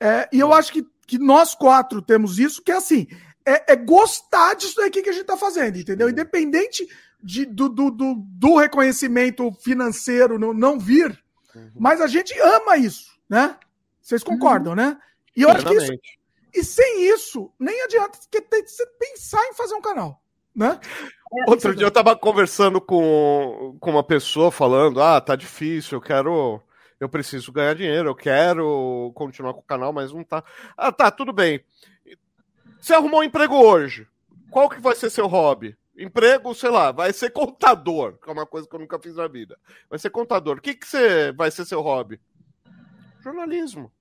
é, e eu acho que, que nós quatro temos isso, que é assim, é, é gostar disso daqui que a gente tá fazendo, entendeu? Independente de, do, do, do, do reconhecimento financeiro não, não vir, Uhum. mas a gente ama isso, né? Vocês concordam, né? E eu acho que isso. E sem isso, nem adianta que tem que você pensar em fazer um canal, né? Outro dia eu tava conversando com, com uma pessoa falando: ah, tá difícil, eu quero. Eu preciso ganhar dinheiro, eu quero continuar com o canal, mas não tá. Ah, tá, tudo bem. Você arrumou um emprego hoje. Qual que vai ser seu hobby? Emprego, sei lá, vai ser contador, que é uma coisa que eu nunca fiz na vida. Vai ser contador. O que, que você vai ser seu hobby? Jornalismo.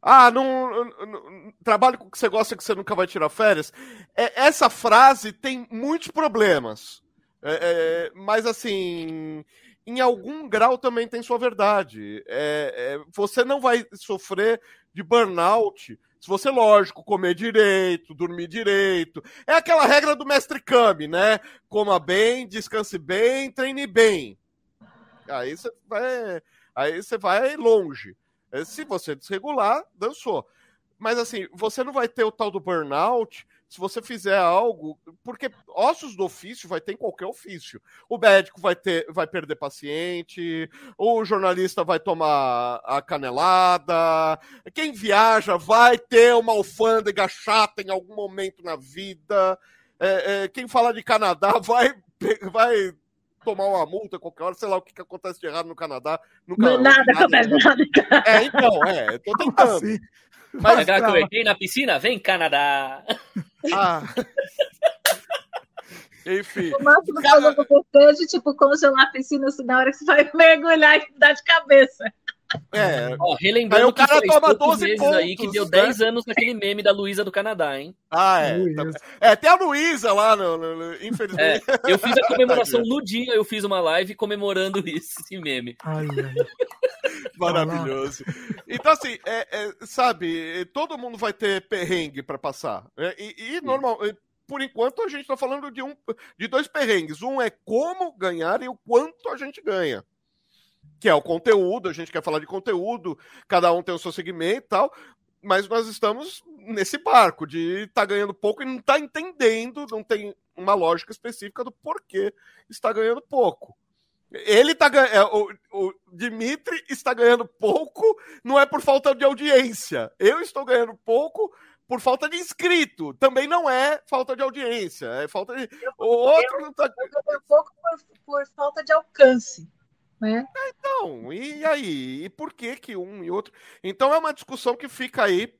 Ah, não, não- não- trabalho com o que você gosta que você nunca vai tirar férias. É, essa frase tem muitos problemas. É, é, mas assim, em algum grau também tem sua verdade. É, é, você não vai sofrer de burnout se você, lógico, comer direito, dormir direito. É aquela regra do mestre Kami, né? Coma bem, descanse bem, treine bem. Aí você vai, aí você vai longe. É, Se você desregular, dançou. Mas assim, você não vai ter o tal do burnout se você fizer algo, porque ossos do ofício vai ter em qualquer ofício. O médico vai ter, vai perder paciente, o jornalista vai tomar a canelada, quem viaja vai ter uma alfândega chata em algum momento na vida. É, é, quem fala de Canadá <laughs> vai, vai tomar uma multa qualquer hora, sei lá o que, que acontece de errado no Canadá. Nunca, Não, nada acontece, nada. É, então, é, eu tô tentando. Assim. Mas, Aquela Brava. coisa, quem na piscina? Vem, Canadá! ah. Enfim. O máximo que eu vou fazer é tipo congelar a piscina assim, na hora que você vai mergulhar e dar de cabeça. É, Ó, Aí relembrando o cara toma poucos 12 meses aí que pontos, deu né? 10 anos naquele meme da Luísa do Canadá, hein? ah, é. Tá-. É, tem a Luísa lá, no, no- no- É, infelizmente. eu fiz a comemoração <laughs> no dia, eu fiz uma live comemorando isso, esse meme. Ai, ai. <laughs> Maravilhoso. Então, assim, é, é, sabe, todo mundo vai ter perrengue para passar. É, e, e normal, por enquanto, a gente está falando de, um, de dois perrengues. Um é como ganhar e o quanto a gente ganha. Que é o conteúdo, a gente quer falar de conteúdo, cada um tem o seu segmento e tal, mas nós estamos nesse barco de estar tá ganhando pouco e não está entendendo, não tem uma lógica específica do porquê está ganhando pouco. Ele está ganhando. É, o, o Dimitri está ganhando pouco, não é por falta de audiência. Eu estou ganhando pouco por falta de inscrito. Também não é falta de audiência, é falta de. O outro não tá. Eu pouco por, por, falta de alcance. Né? É, então, e aí? E por que que um e outro? Então é uma discussão que fica aí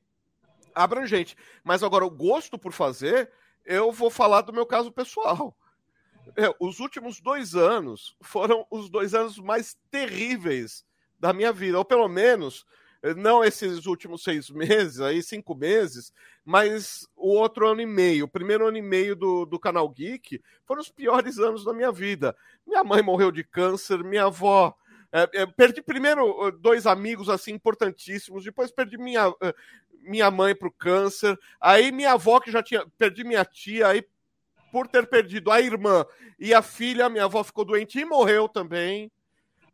abrangente. Mas agora, o gosto por fazer, eu vou falar do meu caso pessoal. É, os últimos dois anos foram os dois anos mais terríveis da minha vida, ou pelo menos não esses últimos seis meses, aí cinco meses, mas o outro ano e meio, o primeiro ano e meio do, do canal Geek, foram os piores anos da minha vida. Minha mãe morreu de câncer, minha avó. É, é, perdi primeiro dois amigos assim importantíssimos, depois perdi minha, minha mãe para o câncer, aí minha avó que já tinha perdi minha tia, aí por ter perdido a irmã e a filha, minha avó ficou doente e morreu também.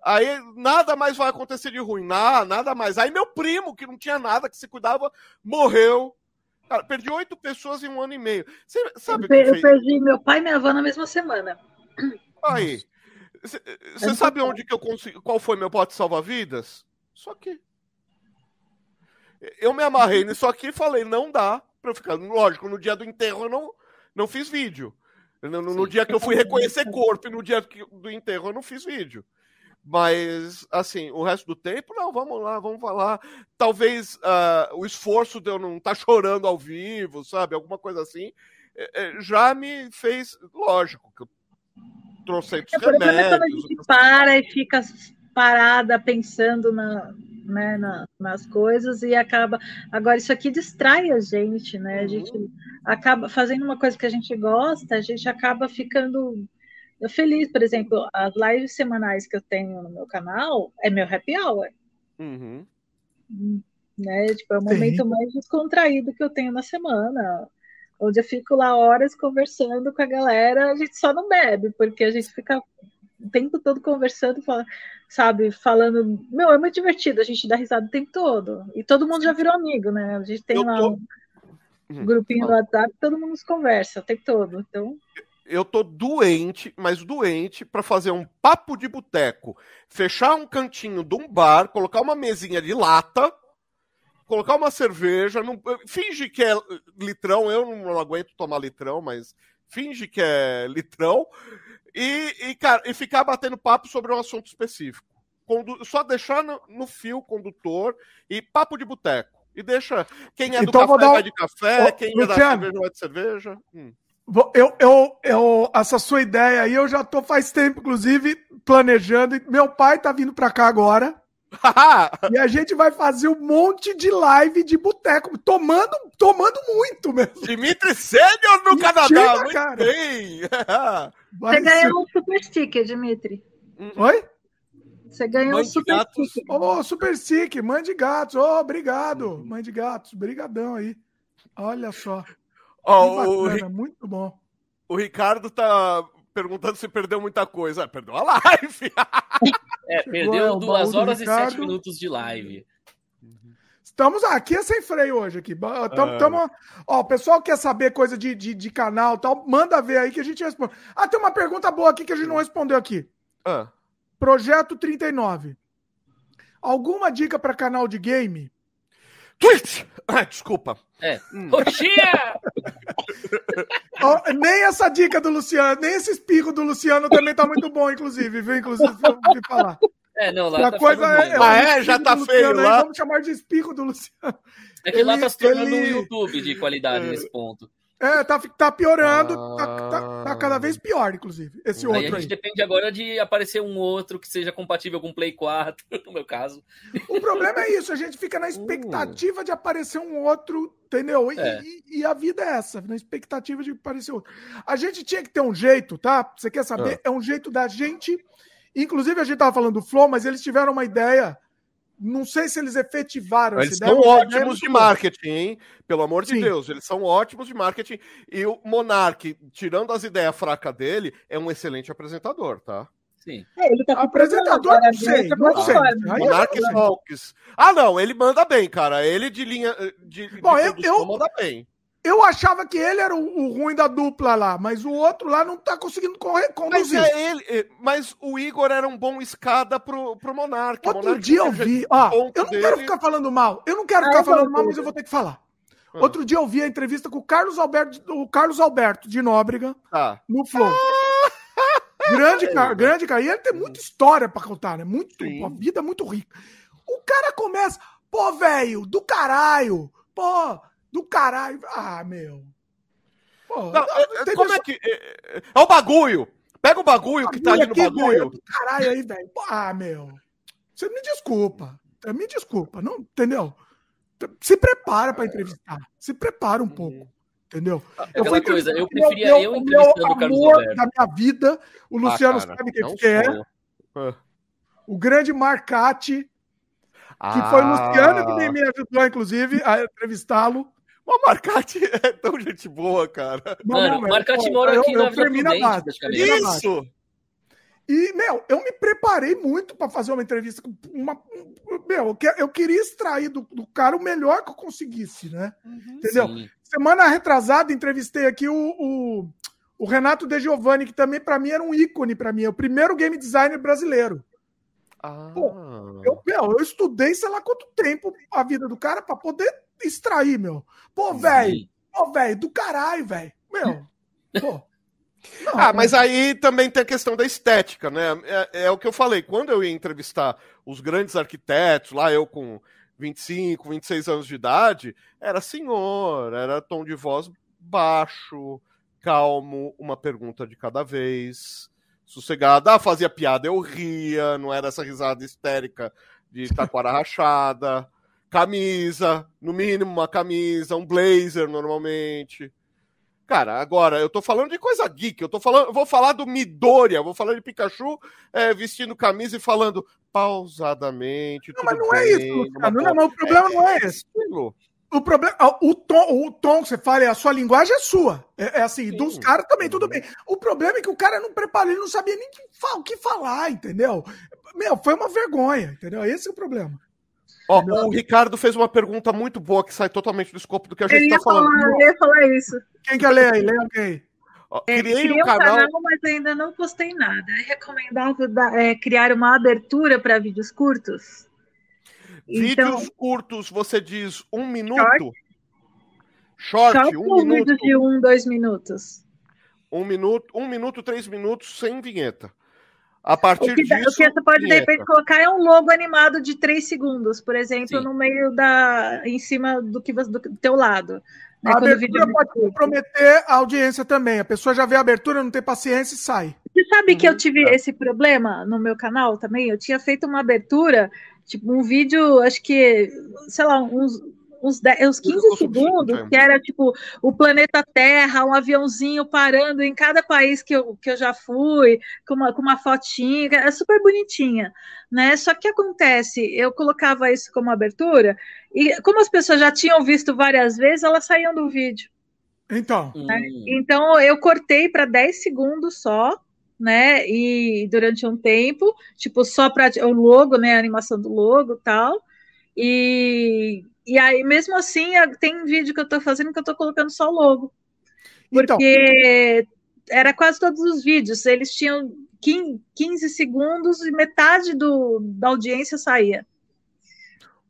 Aí nada mais vai acontecer de ruim, nada, nada mais. Aí meu primo, que não tinha nada, que se cuidava, morreu. Cara, perdi oito pessoas em um ano e meio. Você sabe eu, eu perdi meu pai e minha avó na mesma semana. Aí. Você sabe onde que eu consegui. Qual foi meu pote salva-vidas? Só aqui. Eu me amarrei nisso aqui e falei, não dá pra eu ficar. Lógico, no dia do enterro eu não, não fiz vídeo. No, no dia que eu fui reconhecer corpo e no dia do enterro eu não fiz vídeo. Mas, assim, o resto do tempo, não, vamos lá, vamos falar. Talvez uh, o esforço de eu não estar tá chorando ao vivo, sabe? Alguma coisa assim, é, é, já me fez. Lógico, que eu trouxe é, remédios. Quando a gente para e fica parada pensando na, né, na, nas coisas e acaba. Agora, isso aqui distrai a gente, né? A uhum. gente acaba fazendo uma coisa que a gente gosta, a gente acaba ficando eu feliz, por exemplo, as lives semanais que eu tenho no meu canal é meu happy hour. Uhum. Né? Tipo, é o momento Sim. mais descontraído que eu tenho na semana. Onde eu fico lá horas conversando com a galera, a gente só não bebe, porque a gente fica o tempo todo conversando, sabe, falando. Meu, é muito divertido, a gente dá risada o tempo todo. E todo mundo já virou amigo, né? A gente tem eu lá tô... um uhum. grupinho do WhatsApp, todo mundo se conversa o tempo todo. Então eu tô doente, mas doente, para fazer um papo de boteco. Fechar um cantinho de um bar, colocar uma mesinha de lata, colocar uma cerveja, não, finge que é litrão, eu não aguento tomar litrão, mas finge que é litrão, e, e, cara, e ficar batendo papo sobre um assunto específico. Condu só deixar no, no, fio condutor e papo de boteco. E deixa quem é do então, café dar... vai de café, Ô, quem Luciano, é da cerveja vai de cerveja. Hum. Eu, eu, eu, essa sua ideia aí, eu já tô faz tempo, inclusive, planejando. Meu pai tá vindo pra cá agora. <laughs> e a gente vai fazer um monte de live de boteco, tomando, tomando muito mesmo. Dimitri Sênior no Canadá, muito cara. bem. <laughs> Você ganhou um super sticker, Dimitri. Uhum. Oi? Você ganhou mãe um super sticker. Ô, oh, super sticker, mãe de gatos. Ô, oh, obrigado, mãe de gatos. Brigadão aí. Olha só. Oh, bacana, o... Muito bom. O Ricardo tá perguntando se perdeu muita coisa. É, perdeu a live. <laughs> é, perdeu duas horas e sete minutos de live. Estamos aqui é sem freio hoje aqui. Tamo, é. tamo, ó, o pessoal quer saber coisa de, de, de, canal tal, manda ver aí que a gente responde. Ah, tem uma pergunta boa aqui que a gente não respondeu aqui. Ah. Projeto 39. Alguma dica para canal de game? Twitch! Ah, desculpa. É. Hum. Roxinha! oh, nem essa dica do Luciano, nem esse espirro do Luciano também tá muito bom, inclusive, viu? Inclusive, vou falar. É, não, lá a tá coisa é, é, ah, é, já tá feio lá. Aí, vamos chamar de espirro do Luciano. É que ele, lá tá se tornando ele... um YouTube de qualidade é. nesse ponto. É, tá, tá piorando, ah... tá, tá, tá, cada vez pior, inclusive, esse outro aí. A gente aí. depende agora de aparecer um outro que seja compatível com o Play 4, <laughs> no meu caso. O problema é isso, a gente fica na expectativa uh. de aparecer um outro, entendeu? E, é. e, e, a vida é essa, na expectativa de aparecer outro. A gente tinha que ter um jeito, tá? Você quer saber? Ah. É um jeito da gente... Inclusive, a gente tava falando do Flow, mas eles tiveram uma ideia não sei se eles efetivaram Eles essa são ótimos de marketing, hein? Pelo amor de Sim. Deus, eles são ótimos de marketing. E o Monark, tirando as ideias fracas dele, é um excelente apresentador, tá? Sim. É, ele tá Apresentador, não sei, não sei. Monark eu- Hawks. Ah, não, ele manda bem, cara. Ele de linha de, de Bom, eu- produção eu- manda bem. Eu achava que ele era o, o ruim da dupla lá, mas o outro lá não tá conseguindo correr, Mas conduzir. é ele, é, mas o Igor era um bom escada pro, pro Monark. O Outro Monark dia eu vi, ó, eu não dele. quero ficar falando mal, eu não quero Ah, ficar falando mal, mas eu vou ter que falar. Ah. Outro dia eu vi a entrevista com o Carlos Alberto, o Carlos Alberto de Nóbrega Tá. no Flow. <laughs> grande cara, grande cara. E ele tem muita história pra contar, né? Muito, Sim. uma vida muito rica. O cara começa, pô, velho, do caralho, pô, do caralho. Ah, meu. Pô, Não, não, é- não é- tem como é que. É, é o bagulho! Pega o bagulho que tá ali no bagulho. do caralho aí, velho. Ah, meu. Você me desculpa. Me desculpa, não, entendeu? Se prepara pra entrevistar. Se prepara um pouco. Entendeu? É aquela fui coisa, eu preferia meu- eu o entrevistando meu o Carlos amor da minha vida. O Luciano Ah, cara, sabe quem que é. Ah. O grande Marcati, que Ah. foi o Luciano que me, me ajudou, inclusive, a entrevistá-lo. O Marcati <laughs> é tão gente boa, cara. Mano, o Marcati mora eu- aqui eu na termino a base, a base. Isso! E, meu, eu me preparei muito pra fazer uma entrevista com uma. Meu, eu, que- eu queria extrair do, do cara o melhor que eu conseguisse, né? Entendeu? Sim. Semana retrasada, entrevistei aqui o, o, o Renato De Giovanni, que também pra mim era um ícone pra mim, é o primeiro game designer brasileiro. Ah. Eu, meu, eu estudei, sei lá quanto tempo a vida do cara pra poder extrair, meu. Pô, velho, pô, velho, do caralho, velho. Meu, pô. <laughs> Não, Ah, mas aí também tem a questão da estética, né? É, é o que eu falei. Quando eu ia entrevistar os grandes arquitetos, lá eu com 25, 26 anos de idade, era senhor, era tom de voz baixo, calmo, uma pergunta de cada vez, sossegado. Ah, fazia piada, eu ria, não era essa risada histérica de <laughs> taquara rachada. Camisa, no mínimo uma camisa, um blazer normalmente. Cara, agora, eu tô falando de coisa geek, eu tô falando, eu vou falar do Midoriya, vou falar de Pikachu é, vestindo camisa e falando pausadamente, Não, tudo mas não é bem, isso, numa Luciano. boa- Não, mas o problema não é esse. estilo. O problema, ah, o tom, o tom que você fala, a sua linguagem é sua. É, é assim, Sim. dos caras também, tudo bem. O problema é que o cara não preparou, ele não sabia nem que o que falar, entendeu? Meu, foi uma vergonha, entendeu? Esse é o problema. Ó, o Ricardo fez uma pergunta muito boa que sai totalmente do escopo do que a gente ia, tá falando. falar, eu ia falar isso. Quem quer ler aí? Lê alguém. Ó, É, criei criei um canal. mas ainda não postei nada. É recomendável é, criar uma abertura para vídeos curtos? Então, Vídeos curtos, você diz um minuto? Short, Short um ou minuto. de um, dois minutos? Um minuto, um minuto, três minutos sem vinheta. A partir O que, dá- o disso. que você pode de repente colocar é um logo animado de três segundos, por exemplo, Sim. no meio da. em cima do que do teu lado. Né, A abertura é pode comprometer a audiência também. A pessoa já vê a abertura, não tem paciência e sai. Você sabe que eu Uhum, tive tá. esse problema no meu canal também? Eu tinha feito uma abertura, tipo, um vídeo, acho que, sei lá, uns, uns, 10, uns 15 ficou segundos, que era tipo o planeta Terra, um aviãozinho parando em cada país que eu, que eu já fui, com uma, com uma fotinha, era super bonitinha, né? Só que acontece, eu colocava isso como abertura, e como as pessoas já tinham visto várias vezes, elas saíam do vídeo. Então, Hum. Então eu cortei para 10 segundos só, né? E durante um tempo, tipo, só para o logo, né? A animação do logo e tal. E, e aí, mesmo assim, a- tem vídeo que eu tô fazendo que eu tô colocando só o logo. então Porque era quase todos os vídeos, eles tinham 15, 15 segundos e metade do, da audiência saía.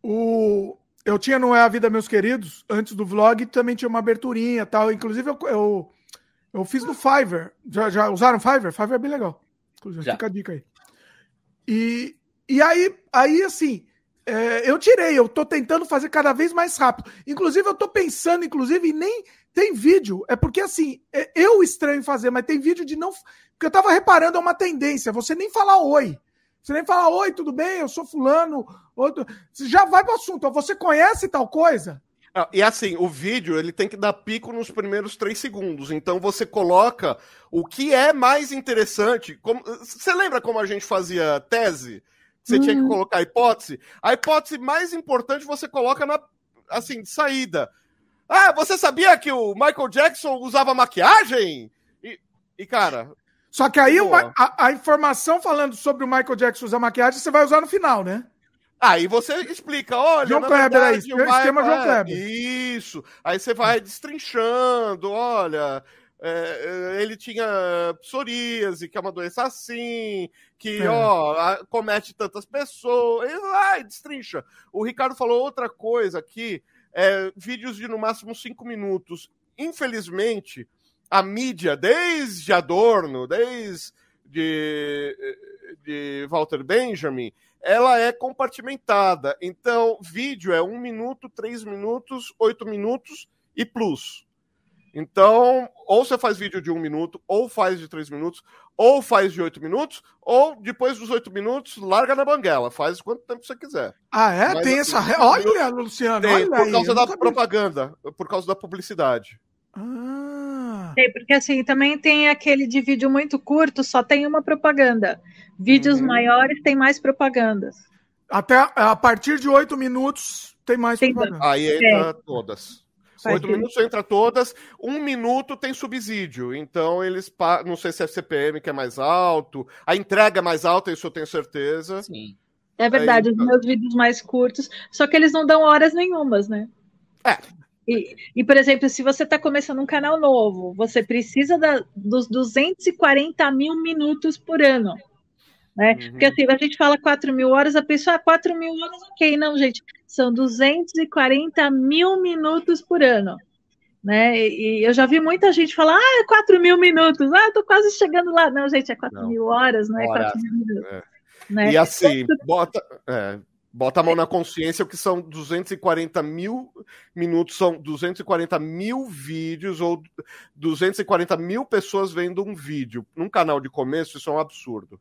o, eu tinha no É a Vida, meus queridos, antes do vlog, também tinha uma aberturinha e tal. Inclusive, eu, eu, eu fiz no Fiverr. Já, já usaram Fiverr? Fiverr é bem legal. Inclusive, Já. fica a dica aí. E, e aí, aí, assim, é, eu tirei, eu tô tentando fazer cada vez mais rápido. Inclusive, eu tô pensando, inclusive, em nem tem vídeo. É porque, assim, é, eu estranho fazer, mas tem vídeo de não. Porque eu tava reparando, é uma tendência, você nem falar oi. Você nem fala, oi, tudo bem? Eu sou fulano. Outro... Você já vai pro assunto. Você conhece tal coisa? Ah, E assim, o vídeo ele tem que dar pico nos primeiros três segundos. Então você coloca o que é mais interessante. Como... Você lembra como a gente fazia tese? Você tinha que colocar a hipótese. A hipótese mais importante você coloca na, assim, de saída. Ah, você sabia que o Michael Jackson usava maquiagem? E, e cara. Só que aí a, a, informação falando sobre o Michael Jackson usar maquiagem você vai usar no final, né? Aí você explica, olha. João Kleber verdade, aí, o esquema João Kleber. Isso. Aí você vai destrinchando, olha. É, é, ele tinha psoríase, que é uma doença assim, que é. ó, comete tantas pessoas, e lá, destrincha. O Ricardo falou outra coisa aqui, é, vídeos de no máximo cinco minutos. Infelizmente, a mídia, desde Adorno, desde de, de Walter Benjamin, ela é compartimentada. Então, vídeo é um minuto, três minutos, oito minutos e plus. Então, ou você faz vídeo de um minuto, ou faz de três minutos, ou faz de oito minutos, ou depois dos oito minutos, larga na banguela. Faz quanto tempo você quiser. Ah, é? Mas, tem assim, essa. Olha, Luciano. Tem, olha por aí, causa da propaganda, por causa da publicidade. Ah. Tem, porque assim, também tem aquele de vídeo muito curto, só tem uma propaganda. Vídeos uhum. maiores tem mais propagandas. Até a partir de oito minutos tem mais tem propaganda. Aí entra é. todas. Oito minutos entra todas, um minuto tem subsídio. Então eles não sei se é CPM que é mais alto, a entrega é mais alta, isso eu tenho certeza. Sim. É verdade, Aí, os meus vídeos mais curtos, só que eles não dão horas nenhumas, né? É. E, e por exemplo, se você está começando um canal novo, você precisa da, dos 240 mil minutos por ano. Né? Uhum. Porque assim, a gente fala 4 mil horas, a pessoa, ah, 4 mil horas, ok. Não, gente, são 240 mil minutos por ano. Né? E eu já vi muita gente falar, ah, é 4 mil minutos, ah, tô quase chegando lá. Não, gente, é 4 não. mil horas, não é horas, 4 mil minutos. É. Né? E assim, bota, é, bota a mão na consciência que são 240 mil minutos, são 240 mil vídeos ou 240 mil pessoas vendo um vídeo. Num canal de começo, isso é um absurdo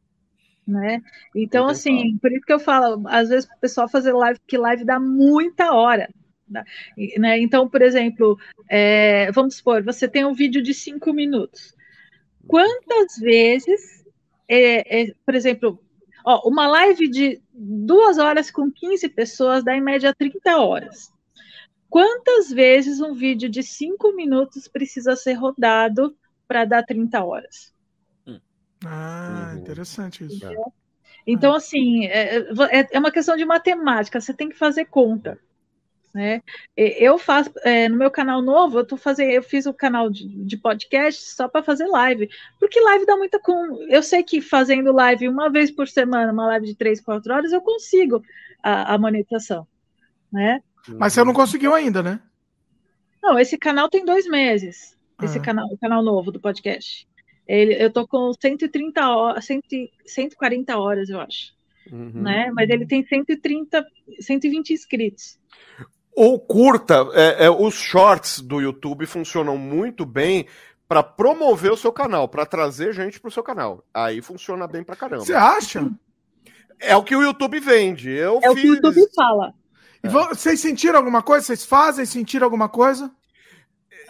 né? Então, assim, por isso que eu falo, às vezes o pessoal fazer live, que live dá muita hora. Né? Então, por exemplo, é, vamos supor, você tem um vídeo de cinco minutos. Quantas vezes, é, é, por exemplo, ó, uma live de duas horas com 15 pessoas dá em média 30 horas. Quantas vezes um vídeo de cinco minutos precisa ser rodado para dar 30 horas? Ah, uhum. interessante isso. Entendeu? Então, assim, é, é, é uma questão de matemática, você tem que fazer conta. Né? Eu faço é, no meu canal novo, eu tô fazendo, eu fiz o canal de, de podcast só para fazer live, porque live dá muita com. Eu sei que fazendo live uma vez por semana, uma live de três, quatro horas, eu consigo a, a monetização, né? Mas você não conseguiu ainda, né? Não, esse canal tem dois meses. Esse ah. canal, o canal novo do podcast. Ele, eu tô com 130 horas, 140 horas, eu acho. Uhum. Né? Mas ele tem 130, 120 inscritos. Ou curta, é, é, os shorts do YouTube funcionam muito bem para promover o seu canal, para trazer gente para o seu canal. Aí funciona bem para caramba. Você acha? É o que o YouTube vende. Eu é fiz... o que o YouTube fala. É. Vocês sentiram alguma coisa? Vocês fazem sentir alguma coisa?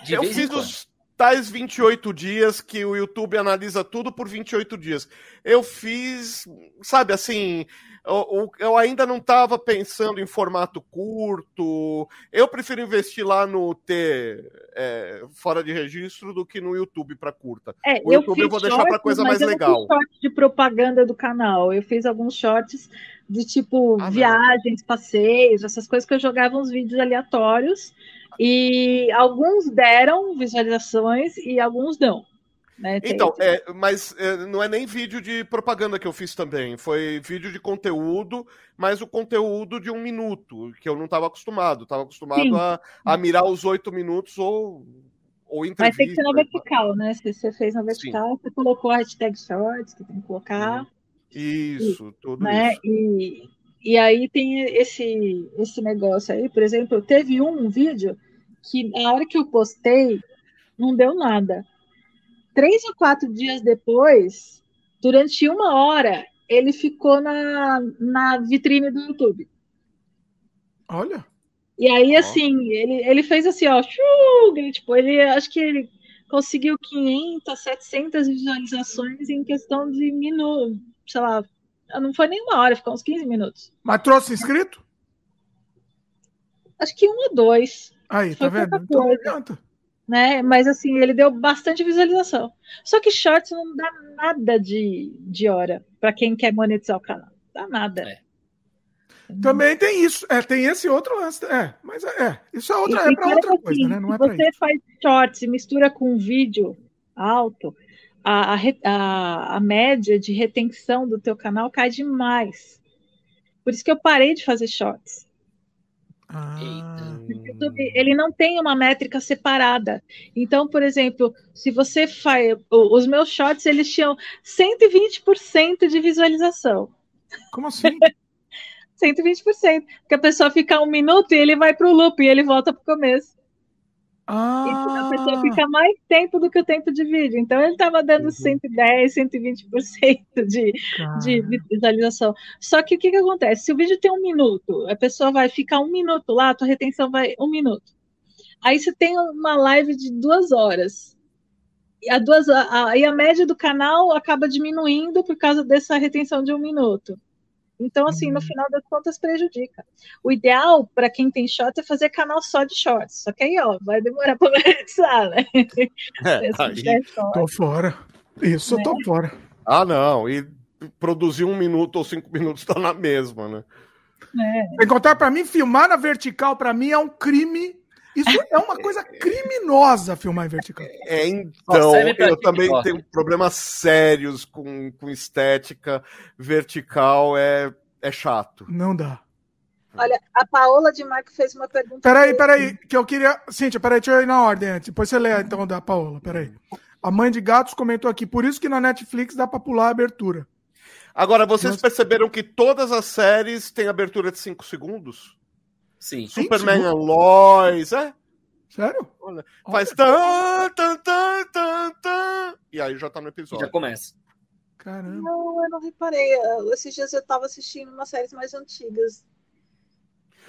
De eu fiz os tais 28 dias que o YouTube analisa tudo por 28 dias. Eu fiz, sabe, assim, eu, eu ainda não estava pensando em formato curto. Eu prefiro investir lá no T é, fora de registro do que no YouTube para curta. É, o YouTube eu, eu vou deixar para coisa mais legal. Eu fiz de propaganda do canal. Eu fiz alguns shorts de tipo ah, viagens, não. passeios, essas coisas que eu jogava uns vídeos aleatórios e alguns deram visualizações e alguns não. Né? Então, é, mas é, não é nem vídeo de propaganda que eu fiz também. Foi vídeo de conteúdo, mas o conteúdo de um minuto, que eu não estava acostumado. Estava acostumado a, a, mirar os oito minutos ou, ou entrevista. Mas tem que ser na vertical, né? Se você fez na vertical, Sim. você colocou a hashtag shorts, que tem que colocar. Uhum. Isso, e, tudo né? isso. E, e aí tem esse, esse negócio aí, por exemplo, teve um vídeo que na hora que eu postei, não deu nada. Três ou quatro dias depois, durante uma hora, ele ficou na, na vitrine do YouTube. Olha. E aí, assim, ele, ele fez assim, ó, ele, tipo, ele, acho que ele conseguiu 500, 700 visualizações em questão de minutos, sei lá, não foi nem uma hora, ficou uns 15 minutos. Mas trouxe inscrito? Acho que um ou dois. Aí, Foi tá vendo? Então não coisa. adianta. né? Mas assim, ele deu bastante visualização. Só que shorts não dá nada de, de hora para quem quer monetizar o canal. Dá nada. É. Também tem isso. É, tem esse outro lance. É, mas é, é. isso é outra, E- é pra cara, outra coisa, assim, né? Não é se pra você isso. faz shorts e mistura com vídeo alto, a, a, a, média de retenção do teu canal cai demais. Por isso que eu parei de fazer shorts. Ah, O YouTube, ele não tem uma métrica separada. Então, por exemplo, se você faz. Os meus shorts, eles tinham 120% de visualização. como assim? <laughs> 120%. Porque a pessoa fica um minuto e ele vai para o loop e ele volta para o começo. E a pessoa Ah, fica mais tempo do que o tempo de vídeo. Então ele estava dando Uhum. 110, 120% de, de visualização. Só que o que, que acontece? Se o vídeo tem um minuto, a pessoa vai ficar um minuto lá, a tua retenção vai um minuto. Aí você tem uma live de duas horas. E a, duas, a, a, e a média do canal acaba diminuindo por causa dessa retenção de um minuto. Então, assim, no final das contas, prejudica. O ideal para quem tem shorts é fazer canal só de shorts. Só que aí, ó, vai demorar <laughs> para monetizar, né? É, aí-. Tô fora. Isso, eu tô fora. Ah, não. E produzir um minuto ou cinco minutos tá na mesma, né? né? Sem contar, pra mim, filmar na vertical, pra mim, é um crime. Isso é uma coisa <laughs> criminosa, filmar em vertical. É, então, eu também tenho problemas sérios com, com estética. Vertical é, é chato. Não dá. Olha, a Paola de Marco fez uma pergunta. Peraí, peraí, que eu queria. Cíntia, peraí, deixa eu ir na ordem antes. Depois você lê então da Paola, peraí. A mãe de gatos comentou aqui, por isso que na Netflix dá pra pular a abertura. Agora, vocês Nossa. perceberam que todas as séries têm abertura de 5 segundos? Sim. Superman segundos? and Lois, é? Sério? Olha, faz tan, tan, tan, tan, tan, e aí já tá no Já episódio. começa. Caramba. Não, eu não reparei. Esses dias eu estava assistindo umas séries mais antigas.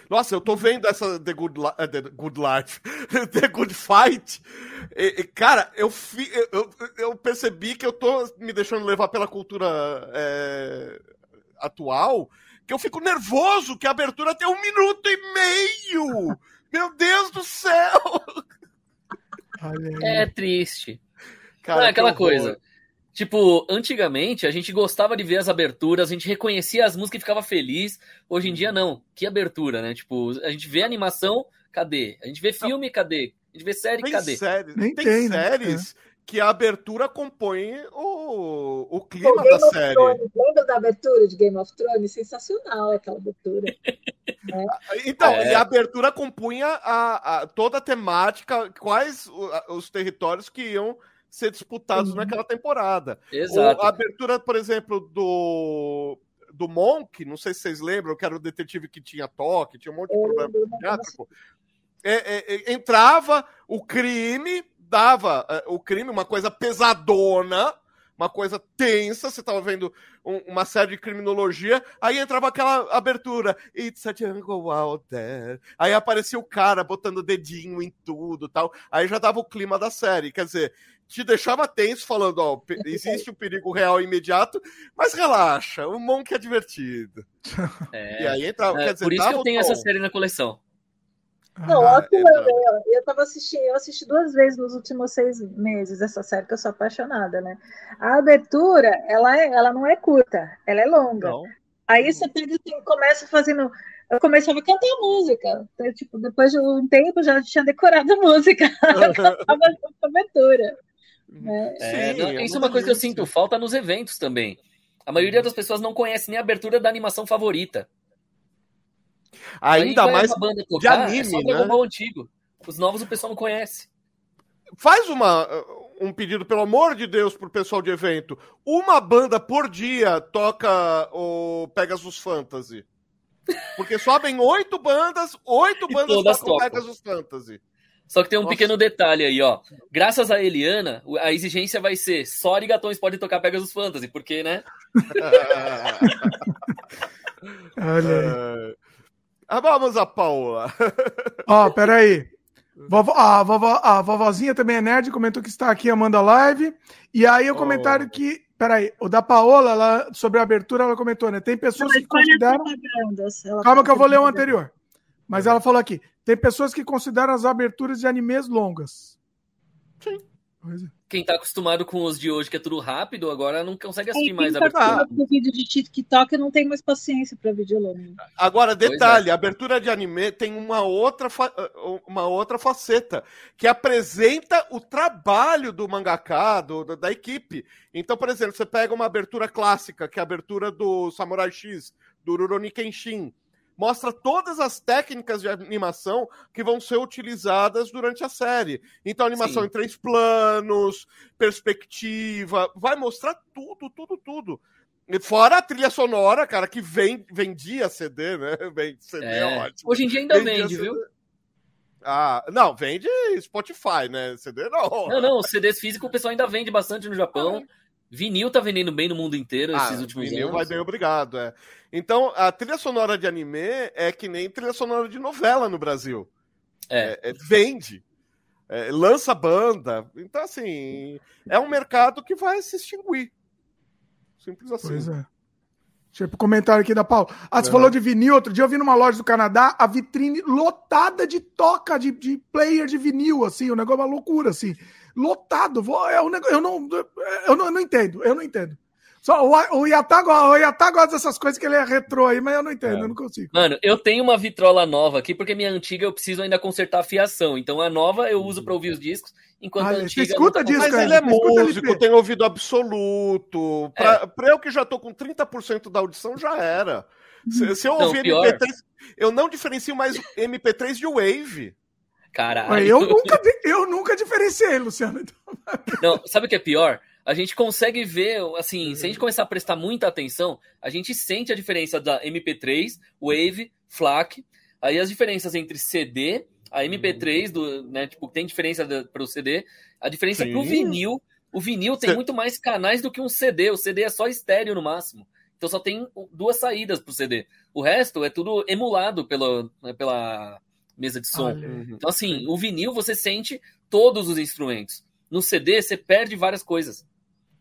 Nossa, eu tô vendo essa The Good, Li- eh, The Good Life, <laughs> The Good Fight. E, e, cara, eu, fi- eu, eu- eu percebi que eu tô me deixando levar pela cultura é, atual, que eu fico nervoso que a abertura tem um minuto e meio. Meu Deus do céu! É triste. Cara, Não, é que aquela coisa. Tipo, antigamente a gente gostava de ver as aberturas, a gente reconhecia as músicas e ficava feliz. Hoje em dia não. Que abertura, né? Tipo, a gente vê animação, cadê? A gente vê filme, cadê? A gente vê série, Tem, cadê? séries, Nem tem, tem, né? Que a abertura compõe o, o clima da série. Thrones, lembra da abertura de Game of Thrones? Sensacional aquela abertura. <laughs> Então, É. e a abertura compunha a, a- toda a temática, quais os territórios que iam ser disputados Sim. naquela temporada. Exato. O- a abertura, por exemplo, do, do Monk, não sei se vocês lembram, que era o detetive que tinha toque, tinha um monte de problema psiquiátrico. É, é, é, entrava o crime, dava é, o crime, uma coisa pesadona, uma coisa tensa, você tava vendo um- uma série de criminologia, aí entrava aquela abertura, It's a jungle out there. Aí aparecia o cara botando o dedinho em tudo tal, aí já dava o clima da série, quer dizer, te deixava tenso falando, ó, <laughs> existe um perigo real e imediato, mas relaxa, o Monk é divertido. É. <laughs> E aí entrava, É, quer dizer, por isso que eu o tenho tom. essa série na coleção. Não, Ah, olha que eu, eu, eu tava assistindo, eu assisti duas vezes nos últimos seis meses essa série que eu sou apaixonada, né? A abertura, ela, é, ela não é curta, ela é longa. Não. Aí você pega, assim, começa fazendo. Eu começava a cantar música. Então, tipo, depois de um tempo já tinha decorado a música. <laughs> Cantava a abertura. Né? É, Sim, não, é isso é uma coisa que eu sinto falta nos eventos também. A maioria das pessoas não conhece nem a abertura da animação favorita. Ainda Aí mais banda tocar, anime, é só né? Dragon Ball antigo. Os novos o pessoal não conhece. faz uma, um pedido, pelo amor de Deus, pro pessoal de evento. Uma banda por dia toca o Pegasus Fantasy. Porque sobem oito bandas, oito bandas todas tocam tocam. Pegasus Fantasy. Só que tem um Nossa. pequeno detalhe aí, ó. Graças a Eliana, a exigência vai ser só arigatões podem tocar Pegasus Fantasy, porque, né? <laughs> Olha vamos a Paula. <laughs> Ó, peraí. Vovó, a, vovó, a vovozinha também é nerd, comentou que está aqui amando a live. E aí o Oh. comentário que Peraí, o da Paola, ela, sobre a abertura, ela comentou, né? Tem pessoas Não, que consideram. Calma que eu vou ler o anterior. Mas ela falou aqui: tem pessoas que consideram as aberturas de animes longas. Sim. Pois é. Quem tá acostumado com os de hoje, que é tudo rápido, agora não consegue É, assistir quem mais a tá abertura. acostumado com vídeo de TikTok não tem mais paciência para vídeo longo. Agora, Pois detalhe, a abertura de anime tem uma outra, fa- uma outra faceta, que apresenta o trabalho do mangaka, do, da- da equipe. Então, por exemplo, você pega uma abertura clássica, que é a abertura do Samurai X, do Rurouni Kenshin. Mostra todas as técnicas de animação que vão ser utilizadas durante a série. Então, animação Sim. em três planos, perspectiva, vai mostrar tudo, tudo, tudo. Fora a trilha sonora, cara, que <laughs> vem, vendia CD, né? Vem CD, é, É. ótimo. Hoje em dia ainda Vendia vende, CD. viu? Ah, não, vende Spotify, né? CD não. Não, não, CDs físicos o pessoal ainda vende bastante no Japão. Vinil tá vendendo bem no mundo inteiro Ah, esses últimos vinil anos. vai bem obrigado, é. Então, a trilha sonora de anime é que nem trilha sonora de novela no Brasil. É. É, é, vende. É, lança banda. Então, assim, é um mercado que vai se extinguir. Simples assim. Pois é. Tipo, comentário aqui da Paula. Ah, você Uhum. falou de vinil. Outro dia eu vi numa loja do Canadá a vitrine lotada de toca, de, de player de vinil, assim. O negócio é uma loucura, assim. Lotado. Vou- É um negócio, eu, não, eu, não, eu não entendo. Eu não entendo. Só, o, o, Iatá, o Iatá gosta dessas coisas que ele é retrô aí, mas eu não entendo. É. Eu não consigo. Mano, eu tenho uma vitrola nova aqui, porque minha antiga eu preciso ainda consertar a fiação. Então a nova eu uso pra ouvir os discos, enquanto Ah, a antiga. escuta não tá disco, Mas ele é músico, LP. tem ouvido absoluto. Pra, pra eu que já tô com 30% da audição, já era. Se, se eu Não, ouvir pior. MP3, eu não diferencio mais MP3 de Wave. Caralho. Mas Eu nunca, eu nunca diferenciei, Luciano. Então, <laughs> Não, sabe o que é pior? A gente consegue ver, assim, se a gente começar a prestar muita atenção, a gente sente a diferença da MP3, Wave, FLAC, aí as diferenças entre CD, a MP3, do, né, tipo, tem diferença para o CD, a diferença Sim. pro vinil, o vinil tem Cê- muito mais canais do que um CD, o CD é só estéreo no máximo, então só tem duas saídas pro CD, o resto é tudo emulado pela, né, pela mesa de som. olha. Então, assim, o vinil você sente todos os instrumentos. No CD, você perde várias coisas.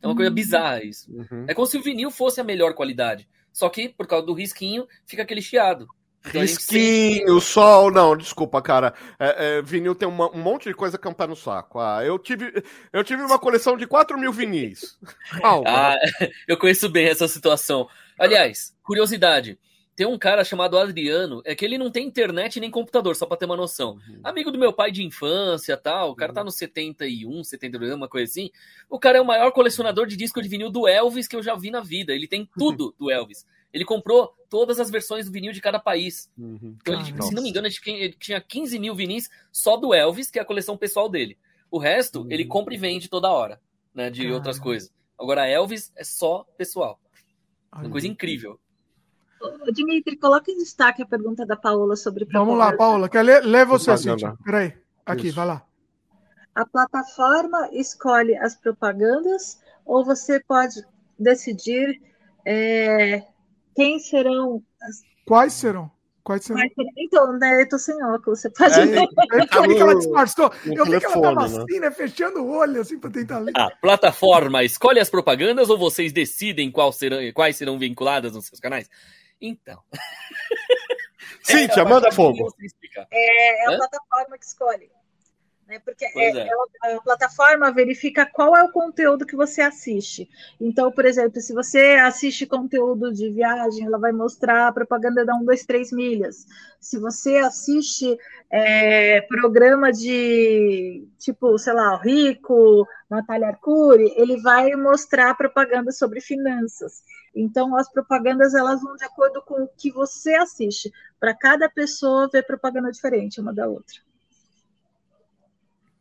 É uma coisa Hum. bizarra isso. É como se o vinil fosse a melhor qualidade. Só que, por causa do risquinho, fica aquele chiado. Então, Risquinho, sol, não, desculpa, cara. É, é, vinil tem uma- um monte de coisa campar no saco. Ah, eu tive, eu tive uma coleção de 4 mil vinis. <laughs> Ah, <laughs> eu conheço bem essa situação. Aliás, curiosidade. Tem um cara chamado Adriano, é que ele não tem internet nem computador, só pra ter uma noção. Uhum. Amigo do meu pai de infância tal, o cara tá no 71, 72, uma coisa assim. O cara é o maior colecionador de disco de vinil do Elvis que eu já vi na vida. Ele tem <laughs> tudo do Elvis. Ele comprou todas as versões do vinil de cada país. Uhum. Então, ele, Caramba. se não me engano, ele tinha- ele tinha 15 mil vinis só do Elvis, que é a coleção pessoal dele. O resto, Uhum. ele compra e vende toda hora, né? De Caramba. outras coisas. Agora, Elvis é só pessoal. Uma coisa incrível. Dimitri, coloca em destaque a pergunta da Paola sobre Vamos lá. Paula. Quer ler? Lê você. Cintia. Peraí. Aqui, Isso. vai lá. A plataforma escolhe as propagandas ou você pode decidir é, quem serão as. Quais serão? Quais serão? quais serão- Então, né, eu tô sem óculos, você pode É, ver. Eu vi que ela disfarçou. Eu vi que ela tava né? assim, né? Fechando o olho, assim, pra tentar ler. A plataforma escolhe as propagandas ou vocês decidem qual serão, quais serão vinculadas nos seus canais? Então. Cíntia, É, manda fogo. explicar. É a Hã? plataforma que escolhe. Né? Porque é- é. ela- a plataforma verifica qual é o conteúdo que você assiste. Então, por exemplo, se você assiste conteúdo de viagem, ela vai mostrar a propaganda da 1, 2, 3 milhas. Se você assiste é, programa de tipo, sei lá, o Rico, Natália Arcuri, ele vai mostrar propaganda sobre finanças. Então, as propagandas elas vão de acordo com o que você assiste. Para cada pessoa ver propaganda diferente uma da outra.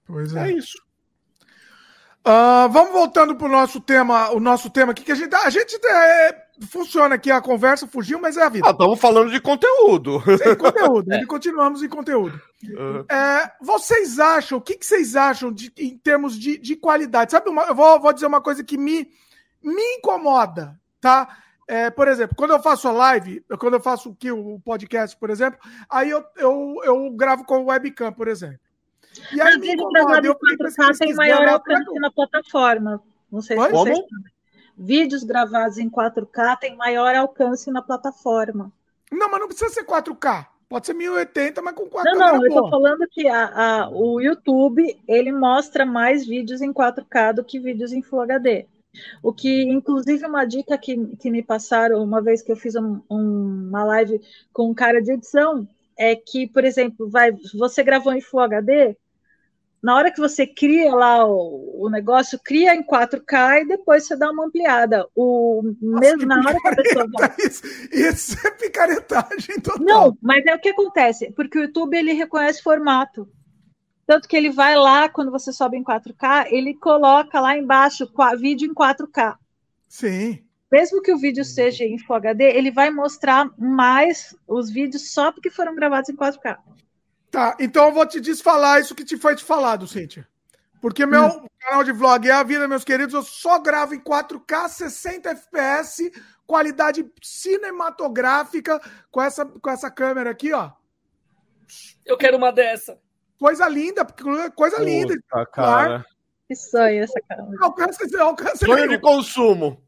Pois É é. isso. Ah, vamos voltando pro nosso tema, o nosso tema aqui, que a gente, a gente é, funciona aqui, a conversa fugiu, mas é a vida. Ah, estamos falando de conteúdo. Sem conteúdo, e <laughs> continuamos em conteúdo. Uhum. É, vocês acham, o que, que vocês acham de, em termos de, de qualidade? Sabe, uma- eu vou, vou dizer uma coisa que me, me incomoda, tá? É, por exemplo, quando eu faço a live, quando eu faço aqui o podcast, por exemplo, aí eu, eu, eu gravo com o webcam, por exemplo. E aí Às me vezes, o incomoda, gravado em fico 4K tem maior alcance na plataforma. Não sei se vocês Como? sabem. vídeos gravados em 4K têm maior alcance na plataforma. Não, mas não precisa ser 4K. Pode ser 1080, mas com 4K. Não, não, eu tô falando que a, a, o YouTube ele mostra mais vídeos em 4K do que vídeos em Full HD. O que, inclusive, uma dica que, que me passaram uma vez que eu fiz um, um, uma live com um cara de edição é que, por exemplo, vai, você gravou em Full HD, na hora que você cria lá o, o, negócio, cria em 4K e depois você dá uma ampliada. O, Nossa, mesmo na hora que a pessoa vai... Isso, isso é picaretagem total. Não, mas é o que acontece, porque o YouTube ele reconhece formato. Tanto que ele vai lá, quando você sobe em 4K, ele coloca lá embaixo vídeo em 4K. Sim. Mesmo que o vídeo seja em Full HD, ele vai mostrar mais os vídeos só porque foram gravados em 4K. Tá, então eu vou te desfalar isso que te foi te falado, Cíntia. Porque meu hum. canal de vlog é a vida, meus queridos, eu só gravo em 4K, 60 FPS, qualidade cinematográfica com essa, com essa câmera aqui, ó. Eu quero uma dessa. Coisa linda, coisa Puta, linda. Cara. Que sonho essa câmera. Alcance, alcance sonho de consumo.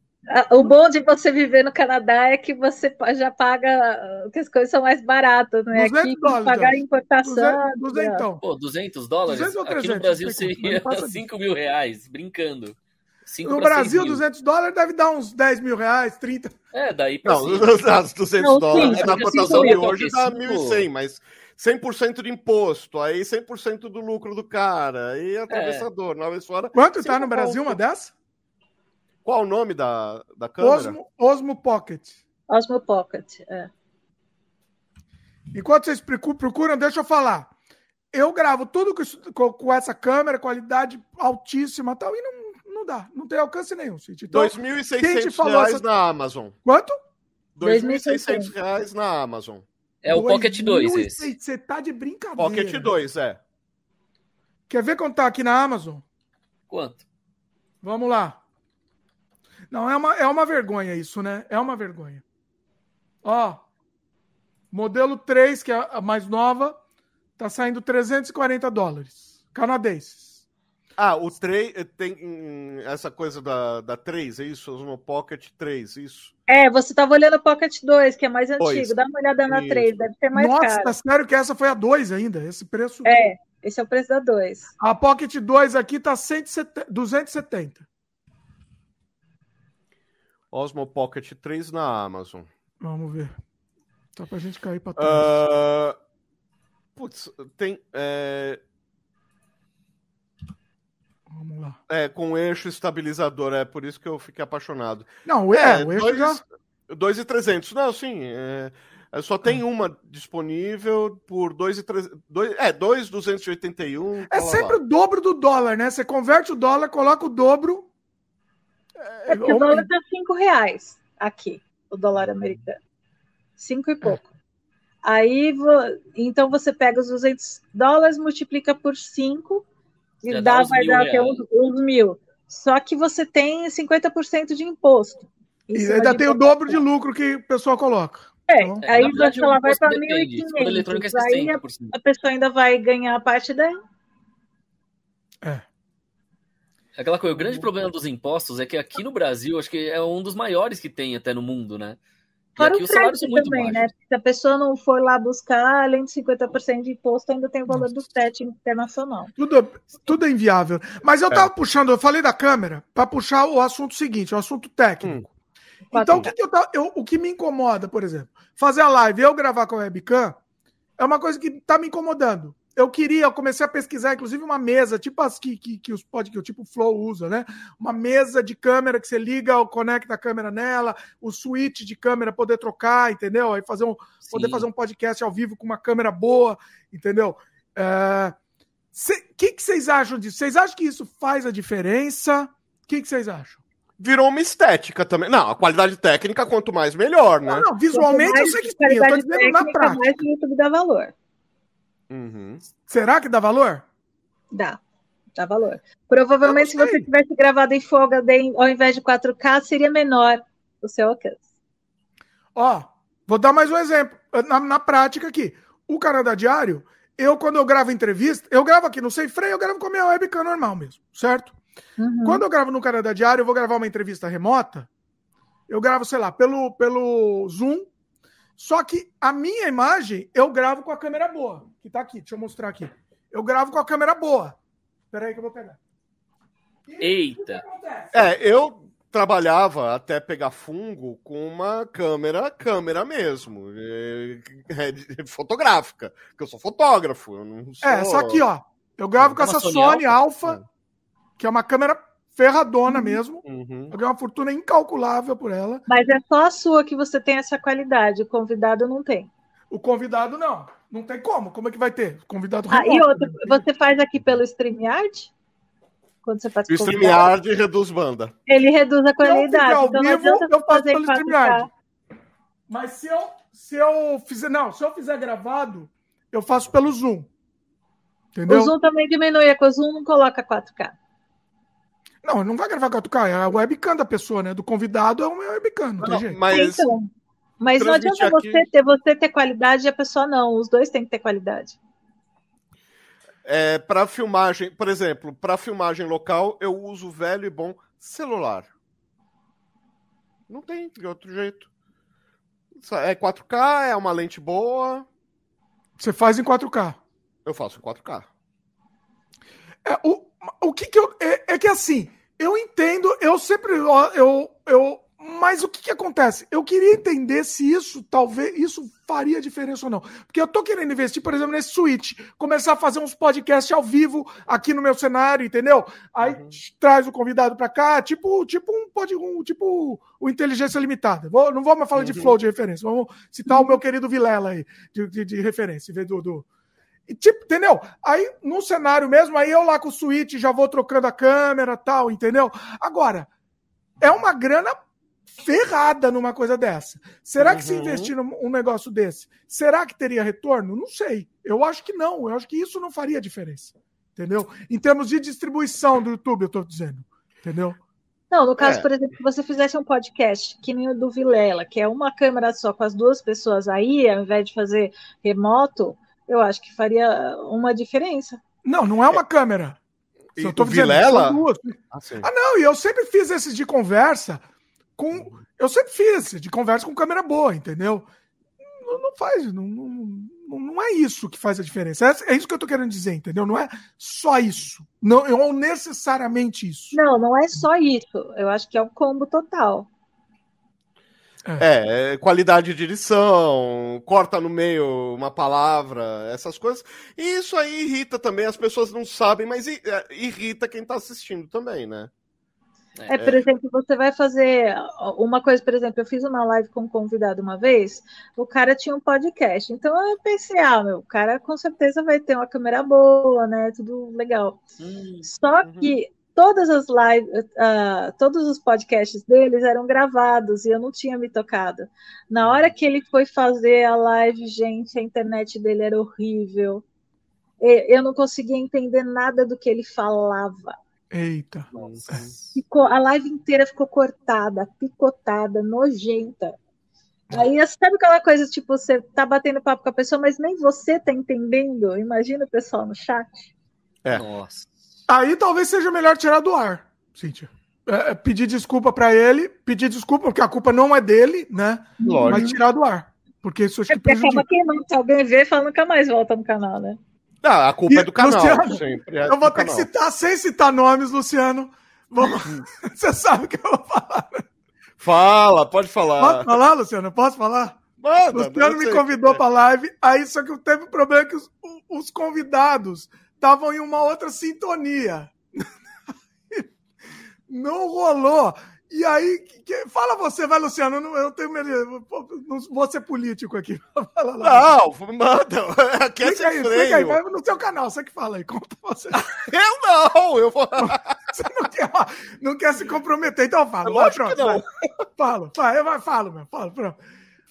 O bom de você viver no Canadá é que você já paga, que as coisas são mais baratas, né? Aqui dólares, pagar a importação. 200, 200, Pô, 200 dólares? 200 Aqui no Brasil seria 5 <laughs> mil reais, brincando. No Brasil, 200 dólares deve dar uns 10 mil reais, 30. É, daí pra Não, <laughs> os 200 não, dólares sim, na cotação de hoje dá 1.100, mas 100% de imposto, aí 100% do lucro do cara, aí atravessador, é. nove fora. Quanto tá no Brasil uma dessa? Qual o nome da, da câmera? Osmo, Osmo Pocket. Osmo Pocket, é. Enquanto vocês procuram, deixa eu falar. Eu gravo tudo com, com essa câmera, qualidade altíssima tal, e não, não dá, não tem alcance nenhum. Então, 2.600 reais essa... na Amazon. Quanto? 2.600 reais na Amazon. É o Pocket 2 esse. Você tá de brincadeira. Pocket 2, é. Quer ver quanto tá aqui na Amazon? Quanto? Vamos lá. Não, é uma, é uma vergonha isso, né? É uma vergonha. Ó, modelo 3, que é a mais nova, tá saindo 340 dólares canadenses. Ah, o 3 eh, tem hum, essa coisa da, da 3, é isso? No Pocket 3, isso? É, você tava olhando o Pocket 2, que é mais antigo. Dois. Dá uma olhada na isso. 3, deve ser mais Nossa, caro. Nossa, tá sério que essa foi a 2 ainda? Esse preço. É, esse é o preço da 2. A Pocket 2 aqui tá 170, 270. Osmo Pocket 3 na Amazon. Vamos ver. Só pra gente cair pra trás. Uh... Putz, tem. É... Vamos lá. É, com eixo estabilizador, é por isso que eu fiquei apaixonado. Não, é, o eixo dois, já. 2,300. Não, sim. É, é, só tem é. uma disponível por 2,300. É, 2,281. É sempre lá. o dobro do dólar, né? Você converte o dólar, coloca o dobro é porque o dólar está cinco reais aqui, o dólar americano. Cinco e pouco. Aí, então você pega os 200 dólares, multiplica por 5 e dá, dá vai dar até uns, uns, mil. Só que você tem 50% de imposto. E ainda tem o dobro de lucro que o pessoal coloca. É, então, aí verdade, ela vai para 1.500. É aí a, a pessoa ainda vai ganhar a parte dela. É. Aquela coisa, o grande problema dos impostos é que aqui no Brasil, acho que é um dos maiores que tem até no mundo, né? E Fora aqui os salários são muito também, né? baixos. né? Se a pessoa não for lá buscar, além de 50% de imposto, ainda tem o valor do frete internacional. Tudo, tudo é inviável. Mas eu tava é. puxando, eu falei da câmera, para puxar o assunto seguinte, o assunto técnico. Hum. Então, o que, que eu, eu, o que me incomoda, por exemplo, fazer a live e eu gravar com a webcam é uma coisa que tá me incomodando eu queria, eu comecei a pesquisar, inclusive, uma mesa, tipo as que, que, que os pod, que o tipo Flow usa, né? Uma mesa de câmera que você liga, conecta a câmera nela, o switch de câmera poder trocar, entendeu? Aí fazer um, poder fazer um podcast ao vivo com uma câmera boa, entendeu? O é... que, que vocês acham disso? Vocês acham que isso faz a diferença? O que, que vocês acham? virou uma estética também. Não, a qualidade técnica, quanto mais, melhor, né? Não, não visualmente eu sei que sim, eu tô dizendo na prática. Mais o YouTube dá valor. Uhum. Será que dá valor? Dá, dá valor. Provavelmente, se você tivesse gravado em folga ao invés de 4K, seria menor o seu alcance. Ó, vou dar mais um exemplo. Na, na prática aqui. O Canadá Diário, eu, quando eu gravo entrevista, eu gravo aqui no Sem Freio, eu gravo com a minha webcam normal mesmo, certo? Uhum. Quando eu gravo no Canadá Diário, eu vou gravar uma entrevista remota. Eu gravo, sei lá, pelo, pelo Zoom. Só que a minha imagem eu gravo com a câmera boa, que tá aqui. Deixa eu mostrar aqui. Eu gravo com a câmera boa. Espera aí que eu vou pegar. E Eita! É, eu trabalhava até pegar fungo com uma câmera, câmera mesmo, é, é, fotográfica, que eu sou fotógrafo. Eu não sou... É, essa aqui, ó. Eu gravo com essa Sony, Sony Alpha, Alpha, que é uma câmera ferradona uhum. mesmo. Uhum. Eu ganhei uma fortuna incalculável por ela. Mas é só a sua que você tem essa qualidade, o convidado não tem. O convidado não. Não tem como. Como é que vai ter? Convidado ah, remoto, E outro, você faz aqui pelo StreamYard? quando você participa. O StreamYard reduz banda. Ele reduz a qualidade. Ao então vivo, eu faço pelo StreamYard. Mas se eu, se eu fizer. Não, se eu fizer gravado, eu faço pelo Zoom. Entendeu? O Zoom também diminui, é que o Zoom não coloca 4K. Não, não vai gravar 4K, é a webcam da pessoa, né? Do convidado é uma webcam, não, não tem jeito. Mas, então, mas não adianta aqui... você ter, você ter qualidade e a pessoa não. Os dois têm que ter qualidade. É, para filmagem, por exemplo, para filmagem local, eu uso velho e bom celular. Não tem de outro jeito. É 4K, é uma lente boa. Você faz em 4K? Eu faço em 4K. É, o, o que, que eu. É, é, que assim, eu entendo, eu sempre. Eu, eu, mas o que, que acontece? Eu queria entender se isso, talvez, isso faria diferença ou não. Porque eu tô querendo investir, por exemplo, nesse Switch, começar a fazer uns podcasts ao vivo aqui no meu cenário, entendeu? Aí uhum. traz o convidado para cá, tipo, tipo um, pode, um tipo o Inteligência Limitada. Vou, não vamos falar uhum. de flow de referência, vamos citar o meu <laughs> querido Vilela aí, de, de, de referência, do, do, e, tipo, entendeu? Aí, no cenário mesmo, aí eu lá com o Switch já vou trocando a câmera tal, entendeu? Agora, é uma grana ferrada numa coisa dessa. Será uhum. que se uhum. investir num um negócio desse, será que teria retorno? Não sei. Eu acho que não. Eu acho que isso não faria diferença. Entendeu? Em termos de distribuição do YouTube, eu estou dizendo. Entendeu? Não, no caso, é. por exemplo, se você fizesse um podcast, que nem o do Vilela, que é uma câmera só com as duas pessoas aí, ao invés de fazer remoto, eu acho que faria uma diferença. Não, não é uma é. câmera. E eu tô dizendo, Vilela? Ah, ah, não, e eu sempre fiz esses de conversa com. Eu sempre fiz de conversa com câmera boa, entendeu? Não, não faz, não, não, não, é isso que faz a diferença. É, é, isso que eu tô querendo dizer, entendeu? Não é só isso. Não, ou necessariamente isso. Não, não é só isso. Eu acho que é o combo total. É. é, qualidade de edição, corta no meio uma palavra, essas coisas. E isso aí irrita também, as pessoas não sabem, mas é, irrita quem tá assistindo também, né? É, por exemplo, você vai fazer uma coisa, por exemplo, eu fiz uma live com um convidado uma vez, o cara tinha um podcast, então eu pensei, ah, meu, o cara com certeza vai ter uma câmera boa, né, tudo legal. Hum, Só uhum. que todas as lives, uh, todos os podcasts deles eram gravados e eu não tinha me tocado. Na hora que ele foi fazer a live, gente, a internet dele era horrível. Eu não conseguia entender nada do que ele falava. Eita. Ficou, a live inteira ficou cortada, picotada, nojenta. Aí sabe aquela coisa, tipo, você tá batendo papo com a pessoa, mas nem você tá entendendo. Imagina o pessoal no chat. É. Nossa. Aí talvez seja melhor tirar do ar, Cíntia. É, é pedir desculpa para ele, pedir desculpa, porque a culpa não é dele, né? Lógico. Mas tirar do ar. Porque isso acho que é prejudica. Acaba queimando. Se alguém vê, fala nunca mais volta no canal, né? Ah, a culpa e, é do canal. Luciano, sempre é eu vou ter canal. que citar, sem citar nomes, Luciano. Vamos... <laughs> Você sabe o que eu vou falar. Fala, pode falar. Pode falar, Luciano? Posso falar? Manda, Luciano me convidou é. para live, aí só que teve um problema que os, os convidados estavam em uma outra sintonia. <laughs> Não rolou. E aí, que, fala você, vai, Luciano. Eu não, eu tenho medo. Não vou ser político aqui. <laughs> Fala lá. Não, manda. <laughs> Aqui é sem freio. Aí, vai no seu canal, você que fala aí. Conta você. <laughs> eu não, eu vou. Você não quer, não quer se comprometer, então fala. Vai, pronto, não. Fala, vai, vai, fala, meu. Fala, pronto.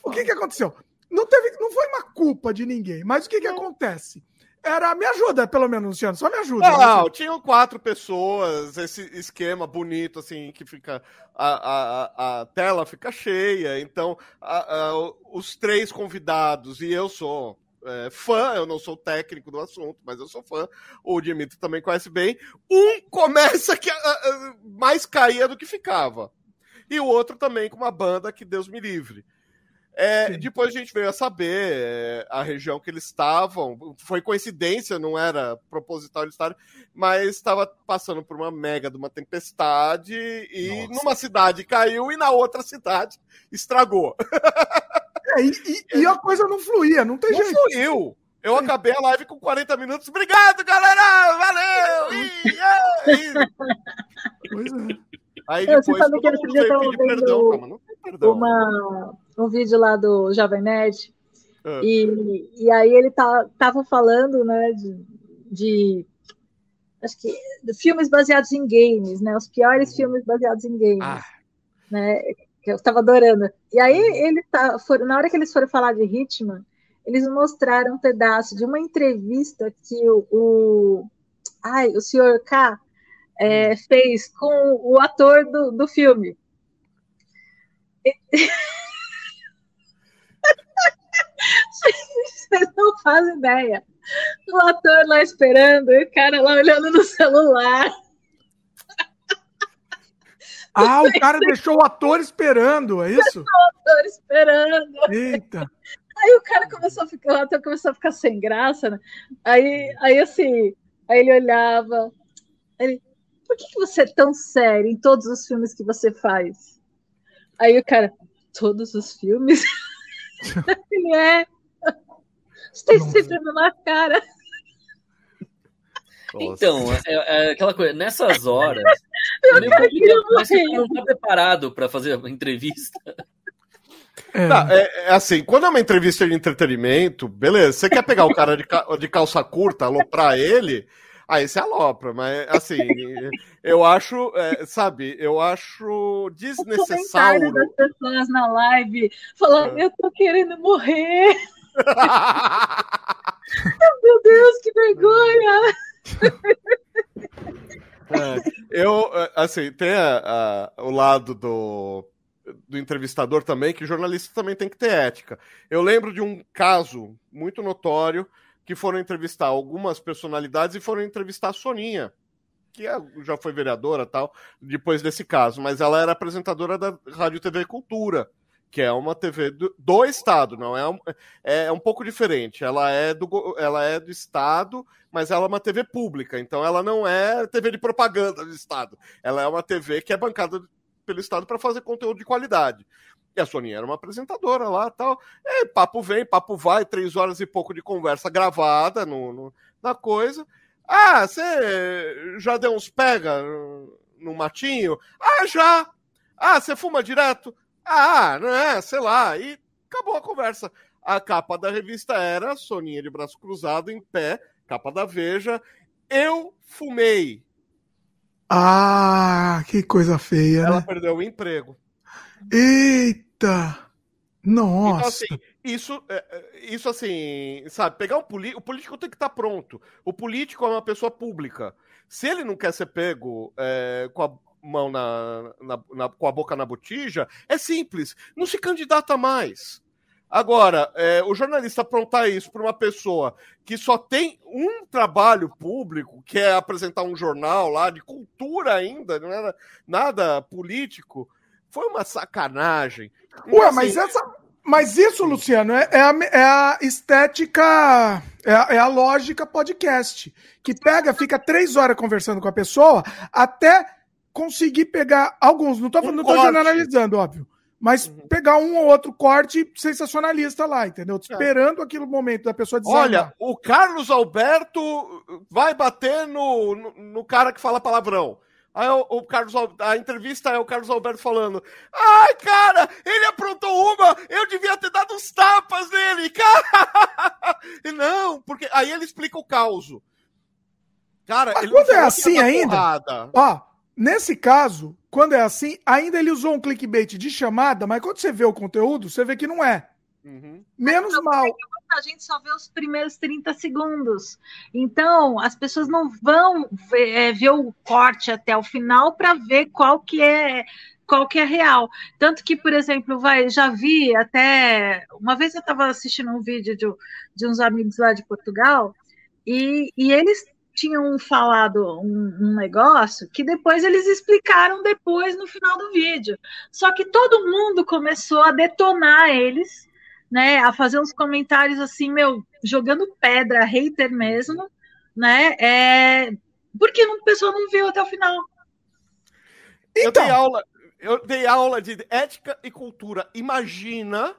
O que que aconteceu? Não, teve, não foi uma culpa de ninguém, mas o que que acontece? Era, me ajuda, pelo menos, Luciano, só me ajuda. Não, tinham quatro pessoas, esse esquema bonito, assim, que fica. A, a, a tela fica cheia, então a, a, os três convidados, e eu sou é, fã, eu não sou técnico do assunto, mas eu sou fã. O Dimitri também conhece bem. Um começa que mais caía do que ficava. E o outro também com uma banda que Deus me livre. É, depois a gente veio a saber é, a região que eles estavam. Foi coincidência, não era proposital eles estarem, mas estava passando por uma mega de uma tempestade e Nossa. numa cidade caiu e na outra cidade estragou. <laughs> É, e, e, e, a coisa não fluía, não tem não jeito. Fluiu. Eu acabei a live com 40 minutos. Obrigado, galera! Valeu! E, e... Pois é. Aí depois, Você sabe que eles pediam perdão, calma, não tem perdão. Uma um vídeo lá do Jovem Nerd. É. E, e aí ele tá, tava falando, né, de, de acho que filmes baseados em games, né? Os piores uhum. filmes baseados em games, ah. né? Que eu estava adorando. E aí ele tá, for, na hora que eles foram falar de Hitman, eles mostraram um pedaço de uma entrevista que o, o ai, o senhor K é, hum. fez com o ator do, do filme. <laughs> Vocês não fazem ideia. O ator lá esperando, e o cara lá olhando no celular. Ah, o cara deixou o ator esperando, é isso? Deixou o ator esperando. Eita. Aí o cara começou a ficar, o ator começou a ficar sem graça, né? Aí, aí assim, aí ele olhava, ele, por que, que você é tão sério em todos os filmes que você faz? Aí o cara, todos os filmes? <laughs> ele <laughs> é. Você tem sempre na cara. <laughs> Então, é, é, aquela coisa, nessas horas, <laughs> eu você não está preparado para fazer uma entrevista. É. Tá, é, é, assim, quando é uma entrevista de entretenimento, beleza, você quer pegar o cara de, de calça curta, aloprar ele, aí você alopra, mas assim, eu acho, é, sabe, eu acho desnecessário. das pessoas na live falando, é. eu tô querendo morrer. <laughs> Meu Deus, que vergonha! É, eu, é, assim, tem a, a, o lado do, do entrevistador também, que o jornalista também tem que ter ética. Eu lembro de um caso muito notório que foram entrevistar algumas personalidades e foram entrevistar a Soninha, que é, já foi vereadora tal, depois desse caso, mas ela era apresentadora da Rádio TV Cultura que é uma TV do, do Estado, não é um, é, é um pouco diferente. Ela é, do, ela é do Estado, mas ela é uma TV pública, então ela não é TV de propaganda do Estado. Ela é uma TV que é bancada pelo Estado para fazer conteúdo de qualidade. E a Soninha era uma apresentadora lá tal. É, papo vem, papo vai, três horas e pouco de conversa gravada no, no na coisa. Ah, você já deu uns pega no matinho? Ah, já! Ah, você fuma direto? Ah, né, sei lá. E acabou a conversa. A capa da revista era Soninha de braço cruzado, em pé, capa da Veja. Eu fumei. Ah, que coisa feia. Ela né? perdeu o emprego. Eita! Nossa! Então, assim, isso, é, é, isso assim, sabe, pegar o, político, o político tem que estar tá pronto. O político é uma pessoa pública. Se ele não quer ser pego é, com a mão na, na, na, com a boca na botija, é simples, não se candidata mais. Agora, é, o jornalista aprontar isso para uma pessoa que só tem um trabalho público, que é apresentar um jornal lá de cultura ainda, não era nada político, foi uma sacanagem. Então, Ué, assim, mas essa. Mas isso, Luciano, é, é, a, é a, estética, é a, é a, lógica podcast. Que pega, fica três horas conversando com a pessoa até conseguir pegar alguns, não tô, um não tô generalizando, óbvio, mas uhum. pegar um ou outro corte sensacionalista lá, entendeu? É. Esperando aquele momento da pessoa dizer. Olha, o Carlos Alberto vai bater no, no, no cara que fala palavrão. Aí o, Carlos, a entrevista é o Carlos Alberto falando: Ai, cara, ele aprontou uma, eu devia ter dado uns tapas nele, <laughs> cara. E não, porque aí ele explica o caos. Cara, Mas ele quando é assim ainda, ó, Nesse caso, quando é assim, ainda ele usou um clickbait de chamada, mas quando você vê o conteúdo, você vê que não é. Uhum. Menos mal. A gente só vê os primeiros 30 segundos. Então, as pessoas não vão ver, é, ver o corte até o final para ver qual que é qual que é real. Tanto que, por exemplo, vai, já vi até. Uma vez eu estava assistindo um vídeo de, de uns amigos lá de Portugal, e, e eles tinham falado um, um, negócio que depois eles explicaram depois no final do vídeo. Só que todo mundo começou a detonar eles, né? A fazer uns comentários assim, meu, jogando pedra, hater mesmo, né? É, porque o pessoal não viu até o final. Então, eu dei aula, eu dei aula de ética e cultura. Imagina,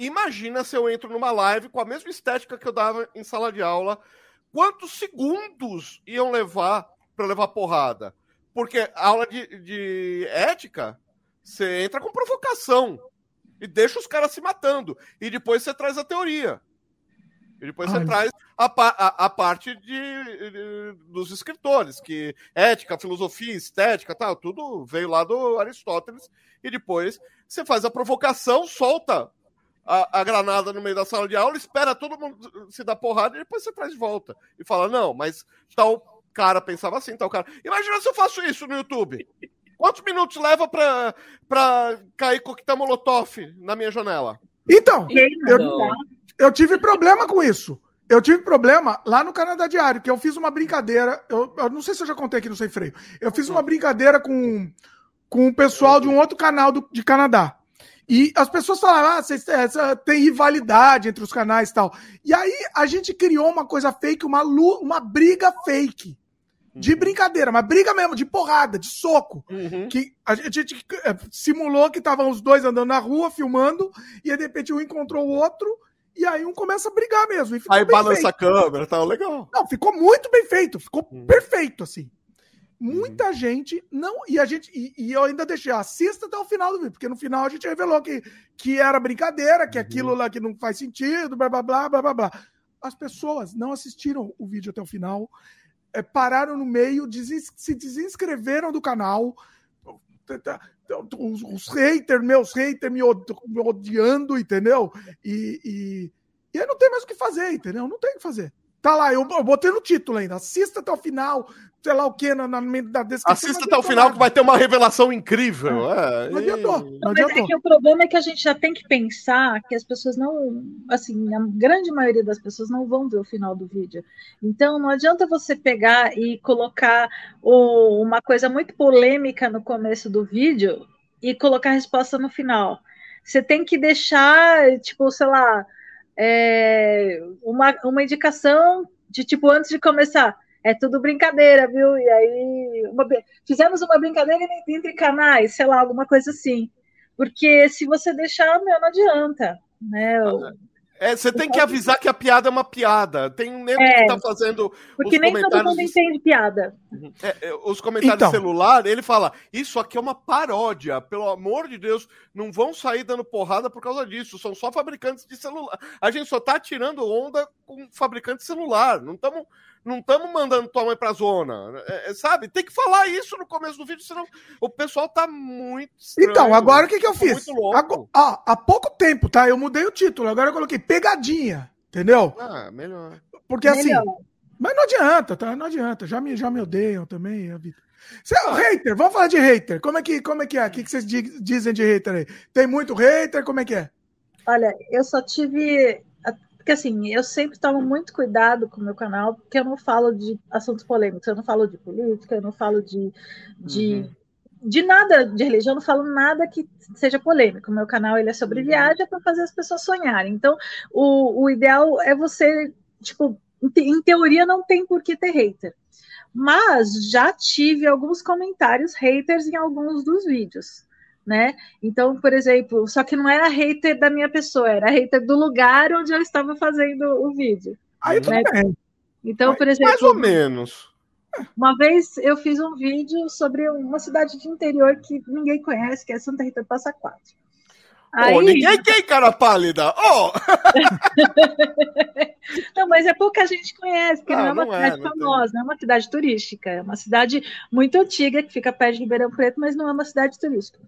imagina se eu entro numa live com a mesma estética que eu dava em sala de aula quantos segundos iam levar para levar porrada? Porque a aula de, de ética, você entra com provocação e deixa os caras se matando. E depois você traz a teoria. E depois você traz a, a, a parte de, de, dos escritores, que ética, filosofia, estética, tal, tudo veio lá do Aristóteles. E depois você faz a provocação, solta a, a, granada no meio da sala de aula, espera todo mundo se dar porrada e depois você traz de volta. E fala, não, mas tal cara pensava assim, tal cara. Imagina se eu faço isso no YouTube. Quantos minutos leva pra, pra cair coquetel molotov na minha janela? Então, eu, eu tive problema com isso. Eu tive problema lá no Canadá Diário, que eu fiz uma brincadeira. Eu, eu não sei se eu já contei aqui no Sem Freio. Eu fiz uma brincadeira com, com o pessoal de um outro canal do, de Canadá. E as pessoas falaram, ah, vocês, essa, tem rivalidade entre os canais e tal. E aí a gente criou uma coisa fake, uma, uma briga fake. De uhum. brincadeira, mas briga mesmo, de porrada, de soco. Uhum. Que a gente é, simulou que estavam os dois andando na rua, filmando, e aí, de repente um encontrou o outro, e aí um começa a brigar mesmo. aí balança feito. a câmera, tá legal. Não, ficou muito bem feito, ficou uhum. perfeito, assim. Muita uhum. gente não. E a gente. E, e, eu ainda deixei, assista até o final do vídeo, porque no final a gente revelou que, que era brincadeira, que uhum. aquilo lá que não faz sentido, blá blá blá blá blá blá. As pessoas não assistiram o vídeo até o final, é, pararam no meio, se desinscreveram do canal. Os, os haters, meus haters me, me odiando, entendeu? E, e, e aí não tem mais o que fazer, entendeu? Não tem o que fazer. Tá lá, eu, eu botei no título ainda. Assista até o final, sei lá o que, na, na, na descrição. Assista até o final que vai ter uma revelação incrível. É. É, não adiantou. Não Mas é que o problema é que a gente já tem que pensar que as pessoas não. Assim, a grande maioria das pessoas não vão ver o final do vídeo. Então, não adianta você pegar e colocar o, uma coisa muito polêmica no começo do vídeo e colocar a resposta no final. Você tem que deixar, tipo, sei lá é, uma, uma indicação de tipo, antes de começar, é tudo brincadeira, viu? E aí, uma, fizemos uma brincadeira entre canais, sei lá, alguma coisa assim. Porque se você deixar, meu, não adianta. Né? Ah, é, você tem que avisar que a piada é uma piada. Tem um nego é, que tá fazendo. Porque nem todo mundo entende piada. Uhum. É, é, os comentários então. celular, ele fala: Isso aqui é uma paródia. Pelo amor de Deus, não vão sair dando porrada por causa disso. São só fabricantes de celular. A gente só tá tirando onda com fabricante de celular. Não estamos não estamos mandando tua mãe pra zona. É, é, sabe? Tem que falar isso no começo do vídeo, senão o pessoal tá muito. Estranho, então, agora o que, que eu fiz? Agora, ah, há pouco tempo, tá? Eu mudei o título. Agora eu coloquei pegadinha. Entendeu? Ah, melhor. Porque assim, melhor. assim. Mas não adianta, tá? Não adianta. Já me, já me odeiam também. A vida. Você é um hater, vamos falar de hater. Como é que, como é, que é? O que, que vocês dizem de hater aí? Tem muito hater? Como é que é? Olha, eu só tive porque assim, eu sempre tomo muito cuidado com o meu canal, porque eu não falo de assuntos polêmicos, eu não falo de política, eu não falo de, de, uhum. de nada de religião, eu não falo nada que seja polêmico. O meu canal ele é sobre uhum. viagem, é para fazer as pessoas sonharem. Então, o, o ideal é você, tipo, em teoria não tem por que ter hater. Mas já tive alguns comentários haters em alguns dos vídeos né? Então, por exemplo, só que não era hater da minha pessoa, era hater do lugar onde eu estava fazendo o vídeo. Aí né? Então, por exemplo. Mais ou menos. Uma vez eu fiz um vídeo sobre uma cidade de interior que ninguém conhece, que é Santa Rita do Passa Quatro. Aí... Oh, ninguém tem cara pálida. Oh! <laughs> não, mas é pouca gente conhece, porque ah, não é uma não cidade é, não famosa, tem... não é uma cidade turística. É uma cidade muito antiga que fica perto de Ribeirão Preto, mas não é uma cidade turística.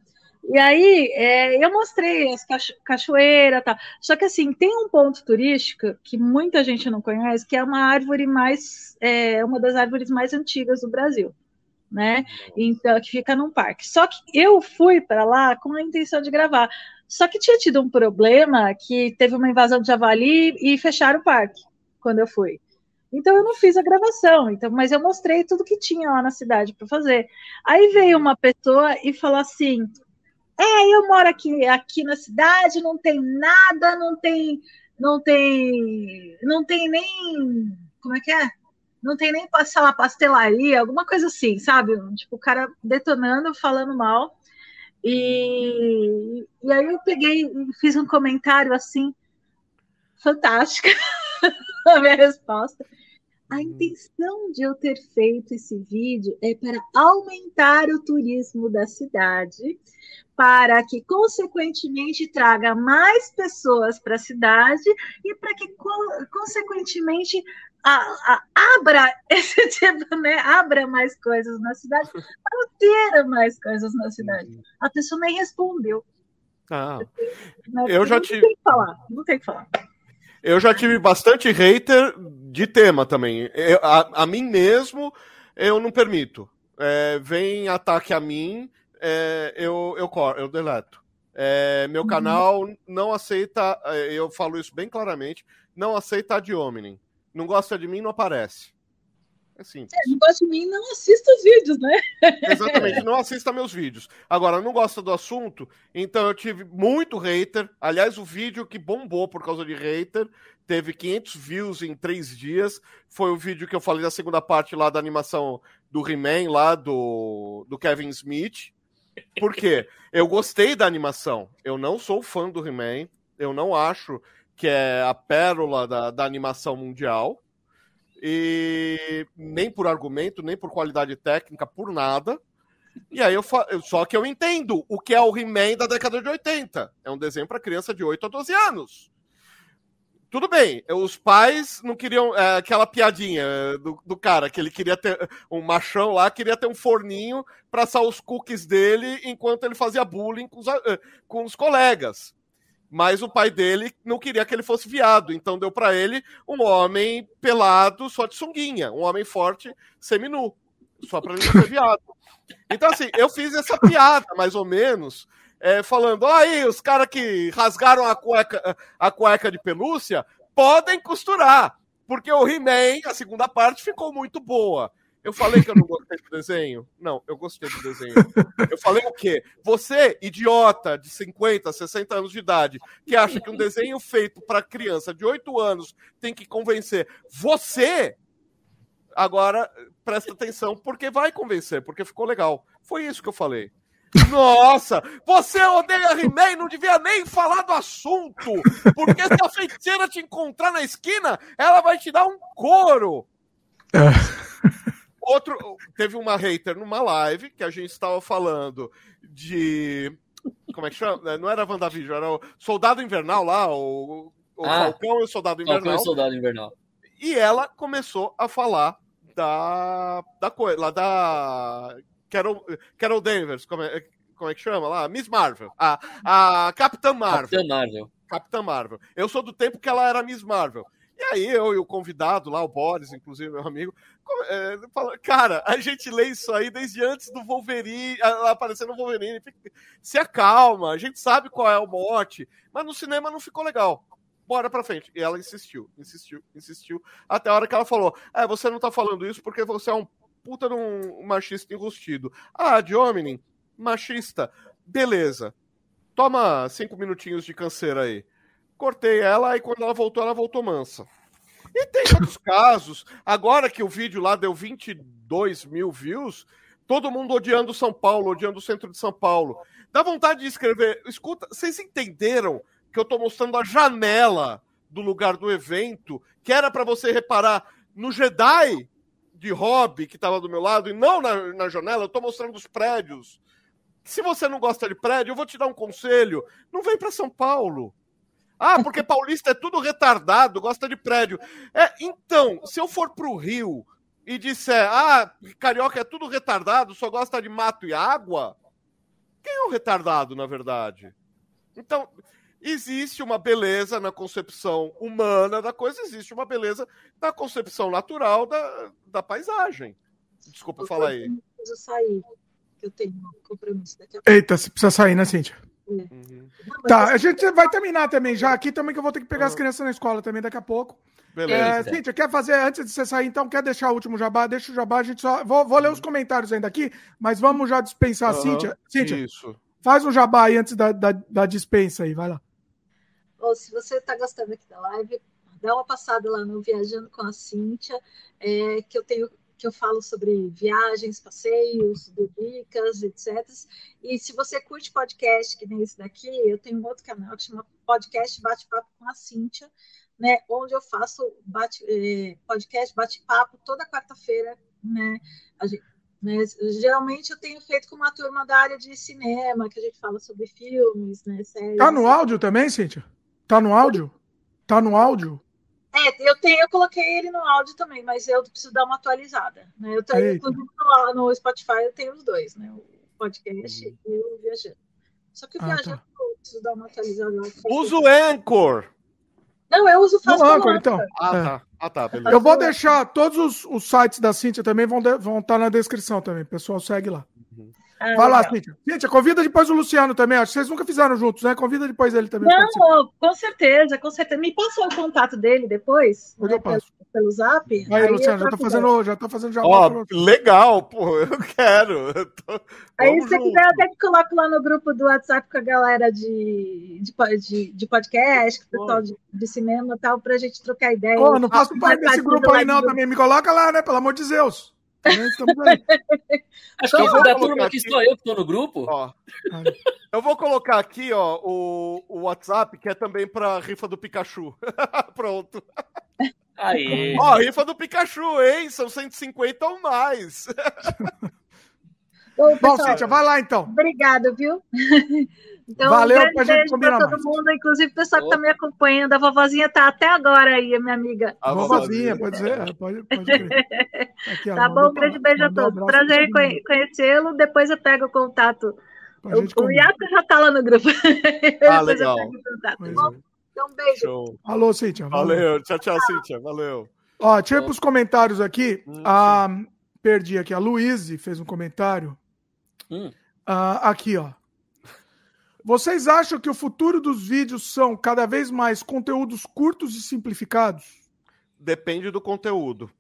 E aí é, eu mostrei as cacho cachoeiras, tá. Só que assim tem um ponto turístico que muita gente não conhece, que é uma árvore mais, é uma das árvores mais antigas do Brasil, né? Então, que fica num parque. Só que eu fui para lá com a intenção de gravar. Só que tinha tido um problema que teve uma invasão de javali e fecharam o parque quando eu fui. Então eu não fiz a gravação, então, mas eu mostrei tudo que tinha lá na cidade para fazer. Aí veio uma pessoa e falou assim: "É, eu moro aqui aqui na cidade, não tem nada, não tem não tem não tem nem como é que é? Não tem nem passar lá pastelaria, alguma coisa assim, sabe? Tipo, o cara detonando, falando mal. E, e aí eu peguei e fiz um comentário assim, fantástica, <laughs> a minha resposta. A intenção de eu ter feito esse vídeo é para aumentar o turismo da cidade, para que, consequentemente, traga mais pessoas para a cidade e para que, consequentemente, a, a, abra <laughs> esse tipo, né? Abra mais coisas na cidade, <laughs> para ter mais coisas na cidade. A pessoa nem respondeu. Ah, eu já tive. Não tem que falar, não tem que falar. Eu já tive bastante hater de tema também. Eu, a, a, mim mesmo, eu não permito. É, vem ataque a mim, é, eu, eu, eu deleto. É, meu uhum. canal não aceita, é, eu falo isso bem claramente, não aceita de homem. Não gosta de mim, não aparece. É simples. É, não gosta de mim, não assista os vídeos, né? Exatamente, não assista meus vídeos. Agora, não gosta do assunto, então eu tive muito hater. Aliás, o vídeo que bombou por causa de hater teve 500 views em três dias. Foi o vídeo que eu falei da segunda parte lá da animação do He-Man, lá do, do Kevin Smith. Por quê? Eu gostei da animação. Eu não sou fã do He-Man. Eu não acho que é a pérola da, da animação mundial e nem por argumento, nem por qualidade técnica, por nada. E aí eu fa... só que eu entendo o que é o He-Man da década de 80. É um desenho para criança de 8 a 12 anos. Tudo bem, os pais não queriam é, aquela piadinha do, do, cara que ele queria ter um machão lá, queria ter um forninho para assar os cookies dele enquanto ele fazia bullying com os, com os colegas mas o pai dele não queria que ele fosse viado, então deu para ele um homem pelado só de sunguinha, um homem forte seminu, só para ele não ser viado. Então assim, eu fiz essa piada mais ou menos, é, falando, ó aí, os caras que rasgaram a cueca, a cueca de pelúcia podem costurar, porque o He-Man, a segunda parte, ficou muito boa. Eu falei que eu não gostei do desenho? Não, eu gostei do desenho. Eu falei o quê? Você, idiota de 50, 60 anos de idade, que acha que um desenho feito para criança de 8 anos tem que convencer você, agora presta atenção, porque vai convencer, porque ficou legal. Foi isso que eu falei. Nossa, você odeia He-Man, não devia nem falar do assunto, porque se a feiticeira te encontrar na esquina, ela vai te dar um couro. É. Outro, teve uma hater numa live que a gente estava falando de. Como é que chama? Não era WandaVision, era o Soldado Invernal lá, o, o ah, Falcão e o Soldado Invernal. Falcão e o Soldado Invernal. E ela começou a falar da. da coisa, lá da. Carol, Carol Danvers, como é, como é que chama lá? Miss Marvel. A, a Capitã Marvel. Capitã Marvel. Capitã Marvel. Eu sou do tempo que ela era Miss Marvel. E aí eu e o convidado lá, o Boris, inclusive meu amigo, é, cara, a gente lê isso aí desde antes do Wolverine, aparecer no Wolverine. Se acalma, a gente sabe qual é o mote, mas no cinema não ficou legal. Bora pra frente. E ela insistiu, insistiu, insistiu, até a hora que ela falou: É, você não tá falando isso porque você é um puta de um machista enrustido. Ah, de machista, beleza. Toma cinco minutinhos de canseira aí cortei ela, e quando ela voltou, ela voltou mansa. E tem outros casos. Agora que o vídeo lá deu 22 mil views, todo mundo odiando São Paulo, odiando o centro de São Paulo. Dá vontade de escrever. Escuta, vocês entenderam que eu tô mostrando a janela do lugar do evento, que era para você reparar no Jedi de hobby que tava do meu lado, e não na, na janela, eu tô mostrando os prédios. Se você não gosta de prédio, eu vou te dar um conselho. Não vem para São Paulo. Ah, porque paulista é tudo retardado, gosta de prédio. É, então, se eu for pro Rio e disser, ah, carioca é tudo retardado, só gosta de mato e água, quem é o retardado, na verdade? Então, existe uma beleza na concepção humana da coisa, existe uma beleza na concepção natural da, da paisagem. Desculpa falar aí. preciso sair, que eu tenho um compromisso daqui a pouco. Eita, você precisa sair, né, Cíntia? É. Uhum. Tá, a gente vai terminar também já aqui também, que eu vou ter que pegar uhum. as crianças na escola também daqui a pouco. Beleza. É, Cíntia, quer fazer, antes de você sair, então, quer deixar o último jabá? Deixa o jabá, a gente só. Vou, vou ler os comentários ainda aqui, mas vamos já dispensar a Cíntia. Cíntia, Isso. faz um jabá aí antes da, da, da dispensa aí, vai lá. Ou se você está gostando aqui da live, dá uma passada lá no Viajando com a Cíntia, é, que eu tenho que eu falo sobre viagens, passeios, dicas, etc. E se você curte podcast, que nem esse daqui, eu tenho um outro canal que chama Podcast Bate-Papo com a Cíntia, né, onde eu faço bate, eh, podcast bate-papo toda quarta-feira, né, né, geralmente eu tenho feito com uma turma da área de cinema, que a gente fala sobre filmes, né, séries. Tá no áudio também, Cíntia? Tá no áudio? Tá no áudio? É, eu tenho, eu coloquei ele no áudio também, mas eu preciso dar uma atualizada. Né? Eu tenho, inclusive, no, no, Spotify eu tenho os dois, né? O podcast uhum. e o Viajando. Só que o ah, Viajando tá. eu preciso dar uma atualizada. Usa o Anchor! Não, eu uso fácil. No Anchor, então. Ah, é. tá. Ah, tá, beleza. Eu vou deixar todos os, os sites da Cintia também vão, de, vão estar tá na descrição também. O pessoal segue lá. Ah, Vai lá, Cíntia. Cíntia, convida depois o Luciano também. Acho que vocês nunca fizeram juntos, né? Convida depois ele também. Não, com certeza, com certeza. Me passa o contato dele depois? Né? eu passo? Pelo, pelo zap? Aí, aí Luciano, já tô, fazendo, já tô fazendo já. Ó, legal, pô, eu quero. Eu tô... Aí, se você quiser, até que coloco lá no grupo do WhatsApp com a galera de, de, de, de podcast, pessoal de, de, cinema e tal, pra gente trocar ideia. Pô, não faço parte desse grupo aí, não, também. Me coloca lá, né? Pelo amor de Deus. Acho que eu da turma aqui, sou eu que estou no grupo. Ó, eu vou colocar aqui ó, o, o WhatsApp, que é também para rifa do Pikachu. <laughs> Pronto. Aí. Ó, rifa do Pikachu, hein? São 150 ou mais. <laughs> Bom, Bom Cíntia, vai lá então. Obrigado, viu? <laughs> Então, Valeu um pra gente combinar pra todo mais. mundo, inclusive o pessoal que está me acompanhando. A vovozinha tá até agora aí, a minha amiga. A vovozinha, pode ser. Pode, pode <laughs> Aqui, tá bom, um grande beijo a todos. Um Prazer em conhecê-lo. Depois eu pego o contato. O, o Iaco já está lá no grupo. <laughs> Ah, legal. Tá então, um beijo. Show. Alô, Cíntia. Valeu. valeu. Tchau, tchau, Cíntia. Valeu. Ó, deixa eu ir para os comentários aqui. Hum, ah, perdi aqui. A Luíse fez um comentário. Hum. Ah, aqui, ó. Vocês acham que o futuro dos vídeos são cada vez mais conteúdos curtos e simplificados? Depende do conteúdo.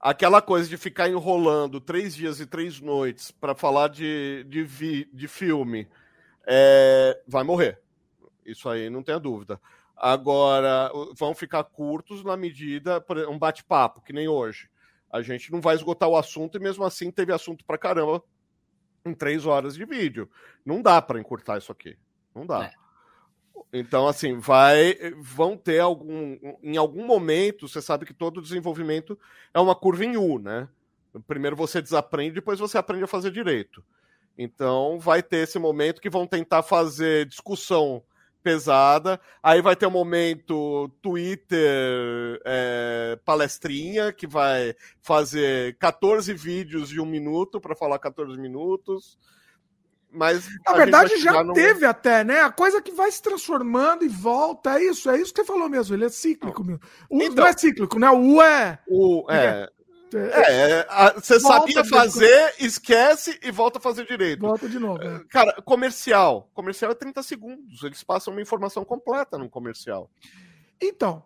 Aquela coisa de ficar enrolando três dias e três noites para falar de, de, vi, de filme é, vai morrer. Isso aí não tenha dúvida. Agora, vão ficar curtos na medida, um bate-papo, que nem hoje. A gente não vai esgotar o assunto e mesmo assim teve assunto para caramba em três horas de vídeo. Não dá para encurtar isso aqui. Não dá. É. Então, assim, vai, vão ter algum, em algum momento, você sabe que todo desenvolvimento é uma curva em U, né? Primeiro você desaprende, depois você aprende a fazer direito. Então, vai ter esse momento que vão tentar fazer discussão pesada. Aí vai ter um momento Twitter é, palestrinha, que vai fazer 14 vídeos de um minuto para falar 14 minutos. Mas na verdade já teve até, né? A coisa que vai se transformando e volta, é isso, é isso que você falou mesmo, ele é cíclico mesmo. O então, não é cíclico, né? O U é. O, é, é, é você sabia fazer, esquece e volta a fazer direito. Volta de novo. É. Cara, comercial. Comercial é 30 segundos. Eles passam uma informação completa no comercial. Então,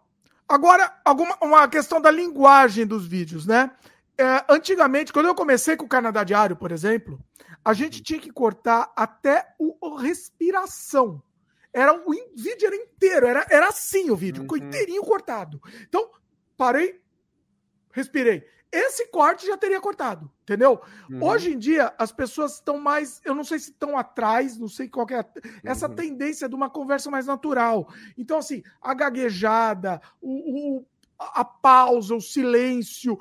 agora, alguma, uma questão da linguagem dos vídeos, né? É, antigamente, quando eu comecei com o Canadá Diário, por exemplo, a gente uhum. tinha que cortar até o respiração. Era o vídeo era inteiro, era, era assim o vídeo, uhum. inteirinho cortado. Então, parei, respirei esse corte já teria cortado, entendeu? Uhum. Hoje em dia, as pessoas estão mais, eu não sei se estão atrás, não sei qual é essa uhum. tendência de uma conversa mais natural. Então, assim, a gaguejada, o, o a pausa, o silêncio,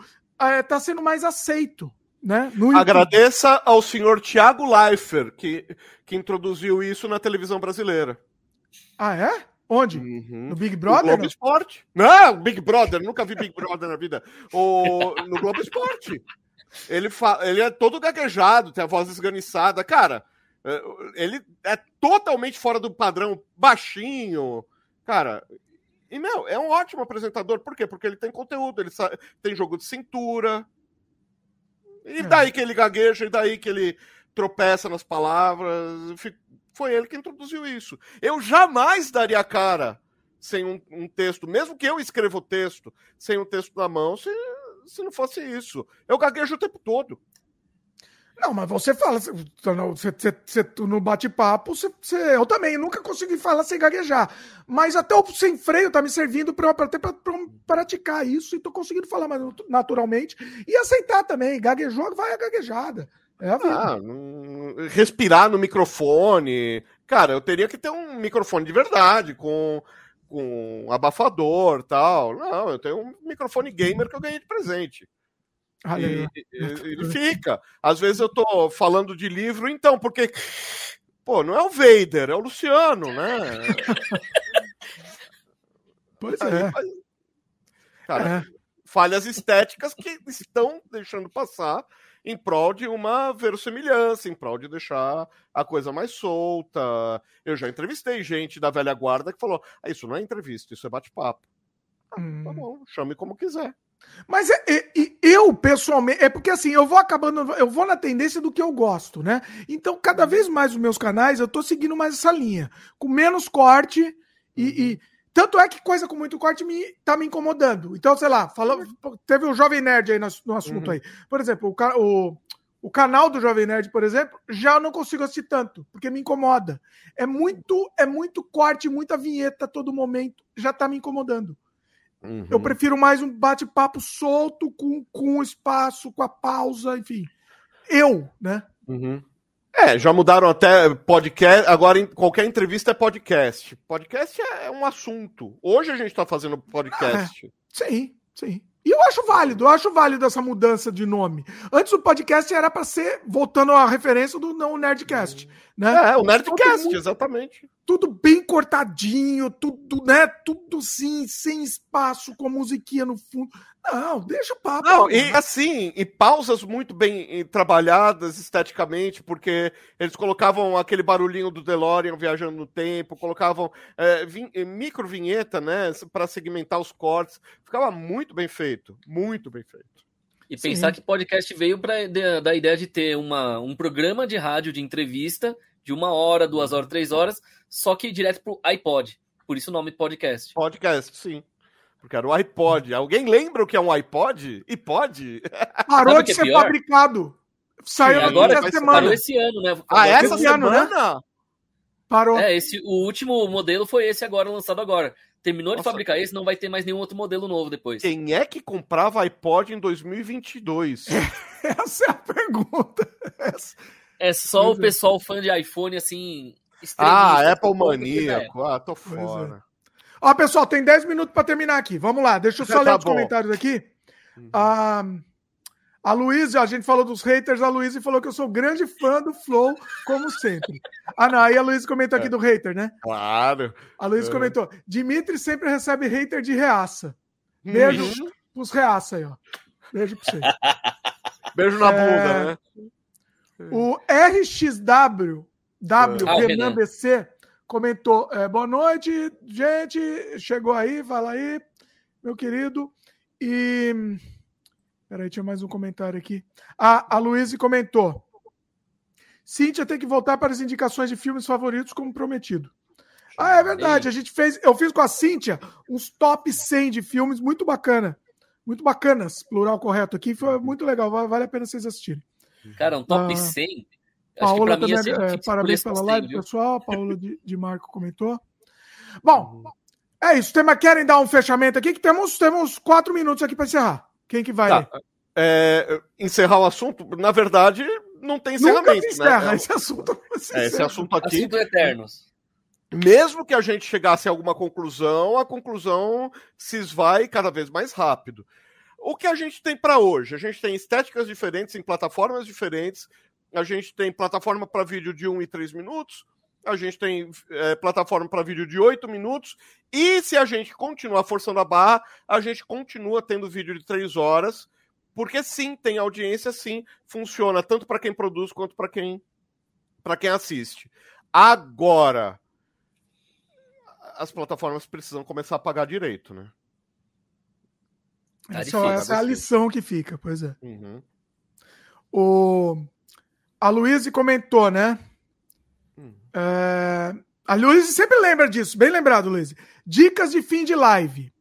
está é, sendo mais aceito. Né? Agradeça ao senhor Tiago Leifert, que, que introduziu isso na televisão brasileira. Ah, é? Onde? Uhum. No Big Brother? No Globo Esporte. Não, Big Brother, nunca vi Big Brother na vida. O, no Globo Esporte. Ele, fa... ele é todo gaguejado, tem a voz esganiçada. Cara, é, ele é totalmente fora do padrão, baixinho. Cara, e, meu, é um ótimo apresentador. Por quê? Porque ele tem conteúdo, ele tem jogo de cintura. E é. daí que ele gagueja, e daí que ele tropeça nas palavras. Foi ele que introduziu isso. Eu jamais daria a cara sem um, um texto, mesmo que eu escreva o texto sem o um texto na mão, se, se não fosse isso. Eu gaguejo o tempo todo. Não, mas você fala, você, você, você no bate-papo, eu também nunca consegui falar sem gaguejar. Mas até o sem freio tá me servindo para até pra, pra, praticar isso e tô conseguindo falar mais naturalmente e aceitar também. Gaguejou, vai a gaguejada. É a vida. Ah, respirar no microfone. Cara, eu teria que ter um microfone de verdade, com, com abafador tal. Não, eu tenho um microfone gamer que eu ganhei de presente. E, ele fica. Às vezes eu tô falando de livro, então, porque. Pô, não é o Vader, é o Luciano, né? <laughs> Pois é. Cara, é. falhas estéticas que estão deixando passar em prol de uma verossimilhança, em prol de deixar a coisa mais solta. Eu já entrevistei gente da velha guarda que falou: ah, isso não é entrevista, isso é bate-papo. Ah, hum. Tá bom, chame como quiser. Mas é, é, eu, pessoalmente, é porque assim, eu vou acabando, eu vou na tendência do que eu gosto, né? Então, cada vez mais os meus canais, eu tô seguindo mais essa linha, com menos corte e, e tanto é que coisa com muito corte me, tá me incomodando. Então, sei lá, falou, teve o Jovem Nerd aí no, no assunto uhum. aí. Por exemplo, o, o, o, canal do Jovem Nerd, por exemplo, já não consigo assistir tanto, porque me incomoda. É muito, é muito corte, muita vinheta a todo momento, já tá me incomodando. Uhum. Eu prefiro mais um bate-papo solto, com, com espaço, com a pausa, enfim. Eu, né? Uhum. É, já mudaram até podcast. Agora, em qualquer entrevista é podcast. Podcast é um assunto. Hoje a gente está fazendo podcast. Ah, é. Sim, sim. E eu acho válido, eu acho válido essa mudança de nome. Antes o podcast era para ser, voltando à referência do não Nerdcast. Né? É, o Nerdcast, muito, exatamente. Tudo bem cortadinho, tudo, né? Tudo sim, sem espaço, com musiquinha no fundo. Não, deixa o papo. Não, e assim, e pausas muito bem trabalhadas esteticamente, porque eles colocavam aquele barulhinho do DeLorean viajando no tempo, colocavam é, vin micro vinheta, né, para segmentar os cortes. Ficava muito bem feito, muito bem feito. E pensar Sim. que podcast veio pra, da ideia de ter uma, um programa de rádio de entrevista de uma hora, duas horas, três horas, só que direto pro iPod. Por isso o nome podcast. Podcast, sim. Porque era o iPod. Alguém lembra o que é um iPod? iPod? Parou <laughs> de é ser pior? fabricado. Saiu Sim, agora essa semana. Parou esse ano, né? Ah, essa esse semana? Ano, né? Parou. É, esse, o último modelo foi esse agora, lançado agora. Terminou Nossa. de fabricar esse, não vai ter mais nenhum outro modelo novo depois. Quem é que comprava iPod em 2022? <laughs> Essa é a pergunta. Essa... É só o é. pessoal fã de iPhone, assim. Ah, Apple maníaco. Ah, tô fora. É. Ó, pessoal, tem 10 minutos para terminar aqui. Vamos lá, deixa eu só tá ler os comentários aqui. Uhum. Ah, a Luísa, a gente falou dos haters, a Luísa falou que eu sou grande fã do Flow, como sempre. Ah, não, aí a Luísa comentou aqui é. do hater, né? Claro. A Luísa é. comentou: Dimitri sempre recebe hater de reaça. Beijo uhum. pros reaça aí, ó. Beijo pra você. <laughs> Beijo na é... bunda, né? O RXW, W, ah, Renan BC, comentou: é, boa noite, gente. Chegou aí, fala aí, meu querido. E. Peraí, tinha mais um comentário aqui. Ah, a Luísa comentou. Cíntia tem que voltar para as indicações de filmes favoritos, como prometido. Ah, é verdade. A gente fez. Eu fiz com a Cíntia uns top 100 de filmes muito bacana. Muito bacanas, plural correto aqui. Foi muito legal. Vale a pena vocês assistirem. Cara, um top ah, 100 Paola também, é, parabéns pela live, viu? pessoal. A Paola de, de Marco comentou. Bom, é isso. Tema, querem dar um fechamento aqui? Que temos, temos quatro minutos aqui para encerrar. Quem que vai? Tá. É, encerrar o assunto, na verdade, não tem encerramento. Nunca se né? encerra, né? esse assunto. <laughs> É, esse assunto aqui. Assunto eternos. Mesmo que a gente chegasse a alguma conclusão, a conclusão se esvai cada vez mais rápido. O que a gente tem para hoje? A gente tem estéticas diferentes em plataformas diferentes, a gente tem plataforma para vídeo de 1 e 3 minutos, a gente tem é, plataforma para vídeo de 8 minutos, e se a gente continuar forçando a barra, a gente continua tendo vídeo de 3 horas, porque sim, tem audiência, sim, funciona tanto para quem produz quanto para quem para quem assiste. Agora, as plataformas precisam começar a pagar direito, né? Tá essa, essa é a lição que fica, pois é. Uhum. O, a Luísa comentou, né? É, a Luísa sempre lembra disso, bem lembrado, Luísa. Dicas de fim de live.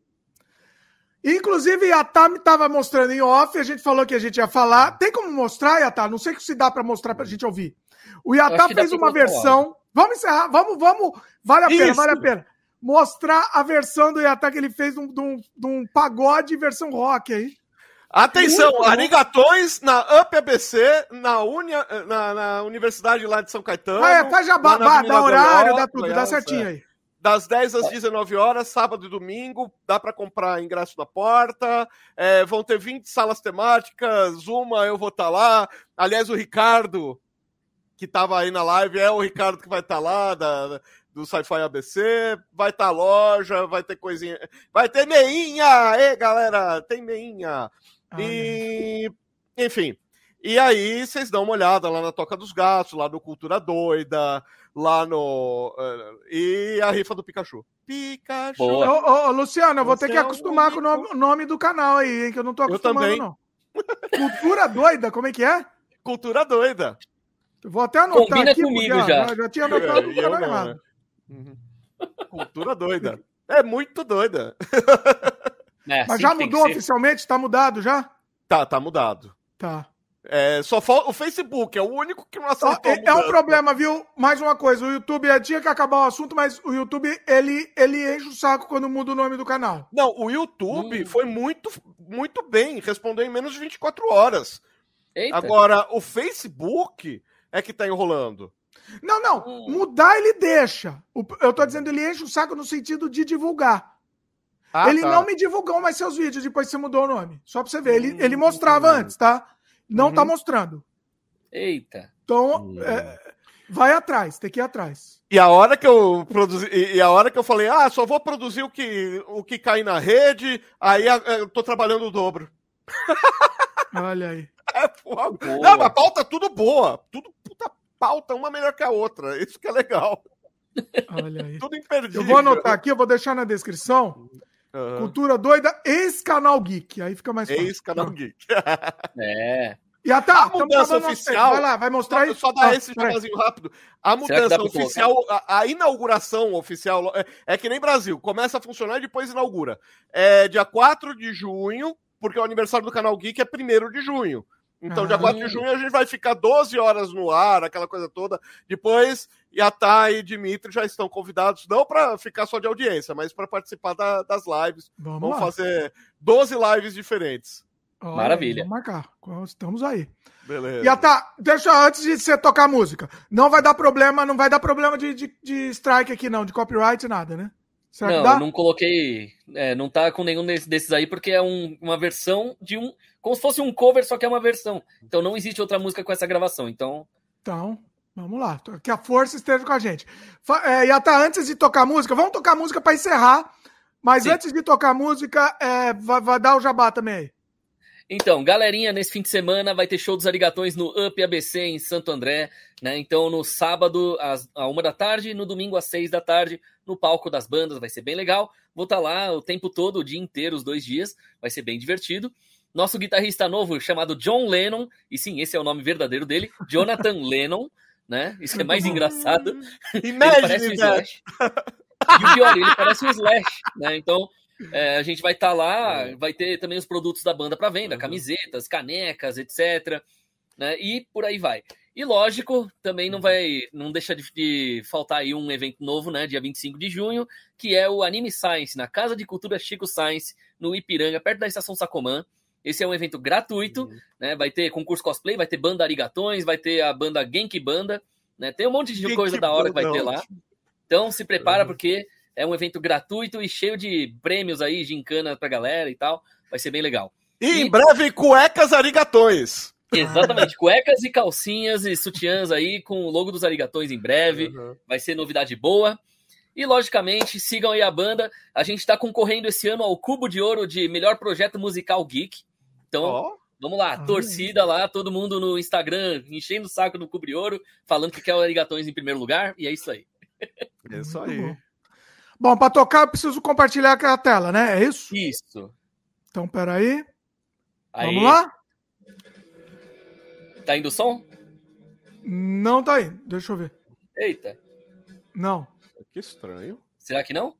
Inclusive, a Tam estava mostrando em off, a gente falou que a gente ia falar. Tem como mostrar, Yatá? Não sei se dá para mostrar para a gente ouvir. O Yatá fez uma versão. Vamos encerrar, vamos, vamos. Vale a pena, Isso. vale a pena. Mostrar a versão do Yatá que ele fez de um, de um, de um pagode versão rock aí. Atenção, arigatões na UP ABC, na, Unia, na, na, Universidade lá de São Caetano. Ah, é, já dá horário, dá tudo, dá certinho aí das 10 às 19 horas, sábado e domingo, dá para comprar ingresso na porta. É, vão ter 20 salas temáticas, uma eu vou estar tá lá. Aliás, o Ricardo, que estava aí na live, é o Ricardo que vai estar tá lá, da, do Sci-Fi ABC. Vai estar tá loja, vai ter coisinha. Vai ter meinha! Ei, galera, tem meinha! Ah, e, enfim. E aí, vocês dão uma olhada lá na Toca dos Gatos, lá no Cultura Doida lá no. Uh, e a rifa do Pikachu. Pikachu. Ô, ô, ô, Luciano, eu vou Você ter que é acostumar é com o nome, nome, do canal aí, hein, que eu não tô acostumado, eu também. não. Cultura doida, como é que é? Cultura doida. vou até anotar Combina aqui, comigo porque, já. já. já. tinha anotado o canal errado. Né? Uhum. Cultura doida. É muito doida. <laughs> É, Mas já mudou oficialmente? Tá mudado já? Tá, tá mudado. Tá. É, só falta o Facebook, é o único que não acertou. É, é um problema, viu? Mais uma coisa, o YouTube é, tinha que acabar o assunto, mas o YouTube ele, ele enche o saco quando muda o nome do canal. Não, o YouTube hum. foi muito, muito bem, respondeu em menos de 24 horas. Eita. Agora, o Facebook é que tá enrolando. Não, não, hum. mudar ele deixa. Eu tô dizendo, ele enche o saco no sentido de divulgar. Ah, ele tá. não me divulgou mais seus vídeos depois que você mudou o nome. Só pra você ver. Ele, ele mostrava hum. antes, tá? Não está uhum. mostrando. Eita. Então, uhum. é, vai atrás, tem que ir atrás. E a hora que eu produzi, e a hora que eu falei, ah, só vou produzir o que, o que cai na rede, aí eu tô trabalhando o dobro. <laughs> Olha aí. É, porra. Não, a pauta é tudo boa. Tudo puta pauta, uma melhor que a outra. Isso que é legal. Olha aí. Tudo imperdível. Eu vou anotar aqui, eu vou deixar na descrição. Uhum. Cultura doida, ex-canal geek. Aí fica mais fácil. Ex-canal geek. <laughs> é. E até a mudança oficial. Vai lá, vai mostrar isso. Só dar ah, esse jabazinho rápido. A mudança oficial, a, a, inauguração oficial é, é, que nem Brasil. Começa a funcionar e depois inaugura. É dia 4 de junho, porque o aniversário do canal Geek é 1 de junho. Então, ah, dia 4 de junho, a gente vai ficar 12 horas no ar, aquela coisa toda. Depois, Yatá e Dimitri já estão convidados, não para ficar só de audiência, mas para participar da, das lives. Vamos, vamos fazer 12 lives diferentes. Olha, Maravilha. Vamos marcar. Estamos aí. Beleza. Yatá, deixa antes de você tocar a música. Não vai dar problema, não vai dar problema de, de, de strike aqui, não, de copyright, nada, né? Será não, não coloquei. É, não tá com nenhum desses aí, porque é um, uma versão de um. Como se fosse um cover, só que é uma versão. Então não existe outra música com essa gravação. Então. Então, vamos lá. Que a força esteja com a gente. É, e até antes de tocar música, vamos tocar música para encerrar. Mas Sim. antes de tocar música, é, vai, vai, dar o jabá também aí. Então, galerinha, nesse fim de semana vai ter show dos Arigatões no Up ABC em Santo André, né? Então, no sábado às uma da tarde, no domingo às seis da tarde, no palco das bandas, vai ser bem legal. Vou estar tá lá o tempo todo, o dia inteiro, os dois dias, vai ser bem divertido. Nosso guitarrista novo, chamado John Lennon, e sim, esse é o nome verdadeiro dele, Jonathan <laughs> Lennon, né? Isso é mais engraçado. <laughs> ele parece um Slash. E o pior, ele parece um Slash, né? Então, é, a gente vai estar tá lá, é. vai ter também os produtos da banda para venda, uhum. camisetas, canecas, etc. Né? E por aí vai. E lógico, também não vai, não deixa de, de, faltar aí um evento novo, né, dia 25 de junho, que é o Anime Science, na Casa de Cultura Chico Science, no Ipiranga, perto da Estação Sacomã. Esse é um evento gratuito, uhum. né? Vai ter concurso cosplay, vai ter banda Arigatões, vai ter a banda Genki Banda, né? Tem um monte de Genki coisa da hora que vai ter lá. Então se prepara uhum. porque é um evento gratuito e cheio de prêmios aí, gincana pra galera e tal. Vai ser bem legal. E, e... em breve, cuecas arigatões. Exatamente, cuecas e calcinhas e sutiãs aí com o logo dos arigatões em breve. Uhum. Vai ser novidade boa. E, logicamente, sigam aí a banda. A gente está concorrendo esse ano ao Cubo de Ouro de melhor projeto musical geek. Então, oh. vamos lá, torcida lá, todo mundo no Instagram enchendo o saco do Cubo de Ouro, falando que quer o Arigatões em primeiro lugar. E é isso aí. É isso aí. Bom, para tocar eu preciso compartilhar aquela tela, né? É isso? Isso. Então, peraí. Aí. Vamos lá? Tá indo o som? Não tá aí. Deixa eu ver. Eita. Não. Que estranho. Será que não?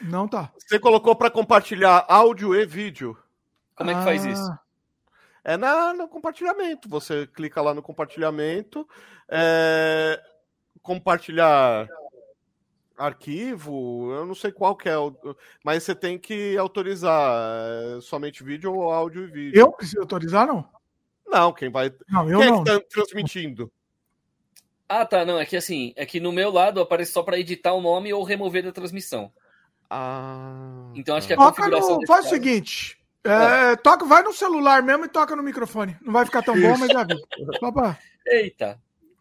Não tá. Você colocou para compartilhar áudio e vídeo. Como é que faz Ah, isso? É na, no compartilhamento. Você clica lá no compartilhamento, é, compartilhar arquivo, eu não sei qual que é, o- mas você tem que autorizar é, somente vídeo ou áudio e vídeo. Eu preciso autorizar, não? Não, quem vai. Não, eu quem não. é que tá transmitindo? Ah, tá. Não, é que assim, é que no meu lado aparece só para editar o nome ou remover da transmissão. Ah. Então acho que a Toca configuração. no, faz o caso- seguinte. é, toca, vai no celular mesmo e toca no microfone. Não vai ficar tão bom, mas é a vida. Só pra, <laughs> Eita.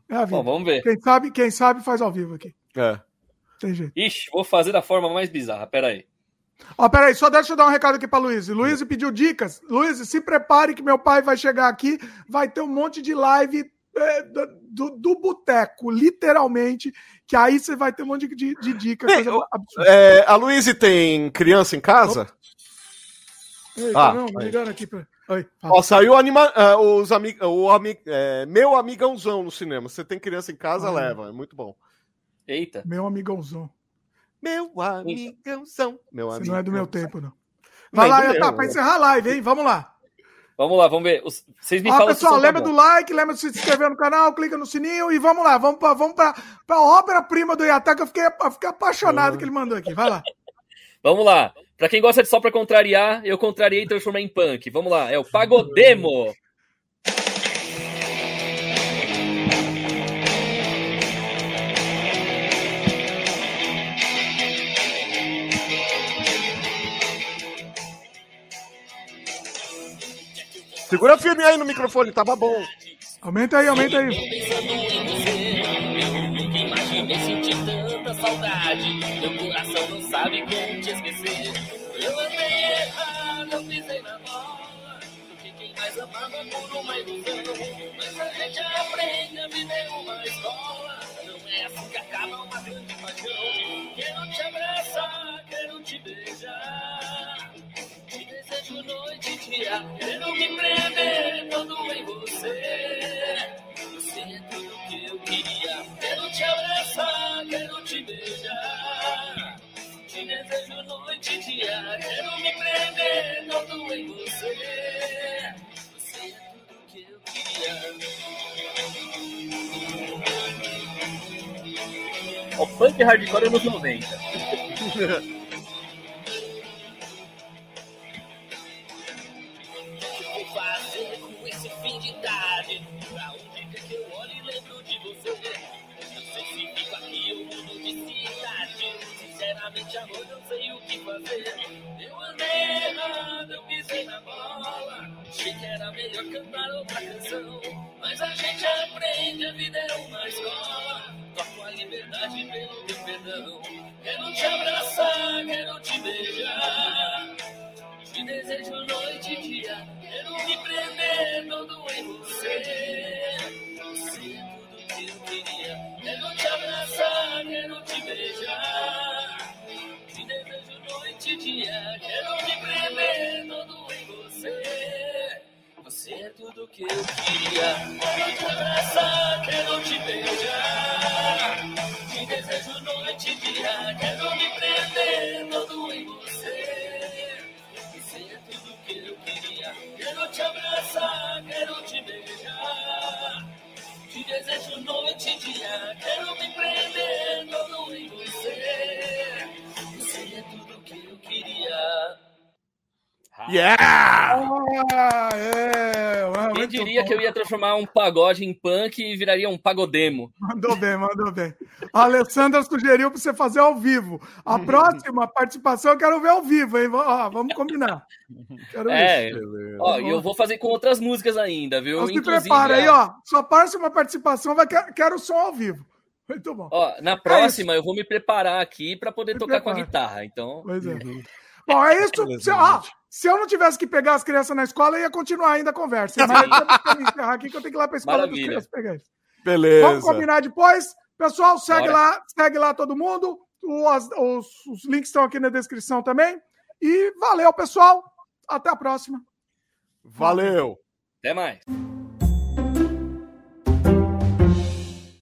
é a vida. Bom, vamos ver. Quem sabe, quem sabe faz ao vivo aqui. É. Tem jeito. Ixi, vou fazer da forma mais bizarra. Pera aí. Ó, peraí, só deixa eu dar um recado aqui pra Luiz. Luiz pediu dicas. Luiz, se prepare que meu pai vai chegar aqui, vai ter um monte de live é, do, do, boteco, literalmente, que aí você vai ter um monte de, de dica. Bem, eu-. É, a Luíse tem criança em casa? Eita, ah, não, me ligando aqui. Pra... Oi. Ó, saiu anima... ah, os ami... o ami... é, meu amigãozão no cinema. Você tem criança em casa, Ah. leva. É muito bom. Eita. Meu amigãozão. Meu amigãozão. Meu Você não é do meu tempo, não. Vai Nem lá, do tá, meu. pra encerrar a live, hein? Vamos lá. Vamos lá, vamos ver. Vocês me Ó, falam pessoal, tá lembra bom. do like, lembra de se inscrever no canal, clica no sininho e vamos lá, vamos pra, vamos pra, pra obra-prima do Iatá, que eu fiquei, eu fiquei apaixonado que ele mandou aqui. Vai lá. <laughs> Vamos lá. Pra quem gosta de só pra contrariar, eu contrariei e transformei em punk. Vamos lá. É o Pagodemo. Segura firme aí no microfone, tava bom. Aumenta aí, aumenta aí. Pensando em você, eu nunca imaginei sentir tanta saudade. Meu coração não sabe como te esquecer. Eu andei errado, eu pisei na bola. Porque quem mais amava por uma ilusão. Mas a gente aprende, a é uma escola. Assim que acaba uma grande paixão. Quero te abraçar, quero te beijar. Te desejo noite e dia, quero me prender todo em você. Você é tudo que eu queria. Quero te abraçar, quero te beijar. Te desejo noite e dia, quero me prender todo em você. Você é tudo que eu queria. O punk hardcore anos 90. que eu vou fazer com esse fim de tarde? Pra onde quer que eu olhe e lembro de você? Não sei se fico aqui ou mudo de cidade. Sinceramente, amor, não sei o que fazer. Eu andei errado, eu pisei na bola. Achei que era melhor cantar outra canção. Mas a gente aprende, a vida é uma escola. Toco a liberdade pelo teu perdão. Quero te abraçar, quero te beijar. Te desejo noite e dia, quero me prender todo em você. Você é tudo que eu queria. Quero te abraçar, quero te beijar. Te desejo noite e dia, quero me prender todo você. Você é tudo que eu queria. Quero te abraçar, quero te beijar. Te desejo noite e dia, quero me prender todo em você. Você é tudo que eu queria. Quero te abraçar, quero te beijar. Te desejo noite e dia. Quero me prender todo em você. Você é tudo que eu queria. Yeah! Ah, é, ah, Quem diria bom. que eu ia transformar um pagode em punk e viraria um pagodemo? Mandou bem, mandou bem. A Alessandra sugeriu para você fazer ao vivo. A <laughs> próxima participação eu quero ver ao vivo, hein? Ó, vamos combinar. Quero ver. É, ó, e eu vou fazer com outras músicas ainda, viu? Então se Inclusive, prepara aí, ó. Sua próxima participação vai quero, quero o som ao vivo. Muito bom. Ó, na próxima eu vou me preparar aqui para poder Se tocar com a prepara. guitarra. Então, Pois é. Bom, é <laughs> isso. Se, ah, se eu não tivesse que pegar as crianças na escola, eu ia continuar ainda a conversa. Mas eu que encerrar aqui que eu tenho que ir lá para a escola das Maravilha. crianças pegar isso. Beleza. Vamos combinar depois. Pessoal, segue Bora. lá, segue lá todo mundo. O- as- os, os links estão aqui na descrição também. E valeu, pessoal. Até a próxima. Valeu. até mais.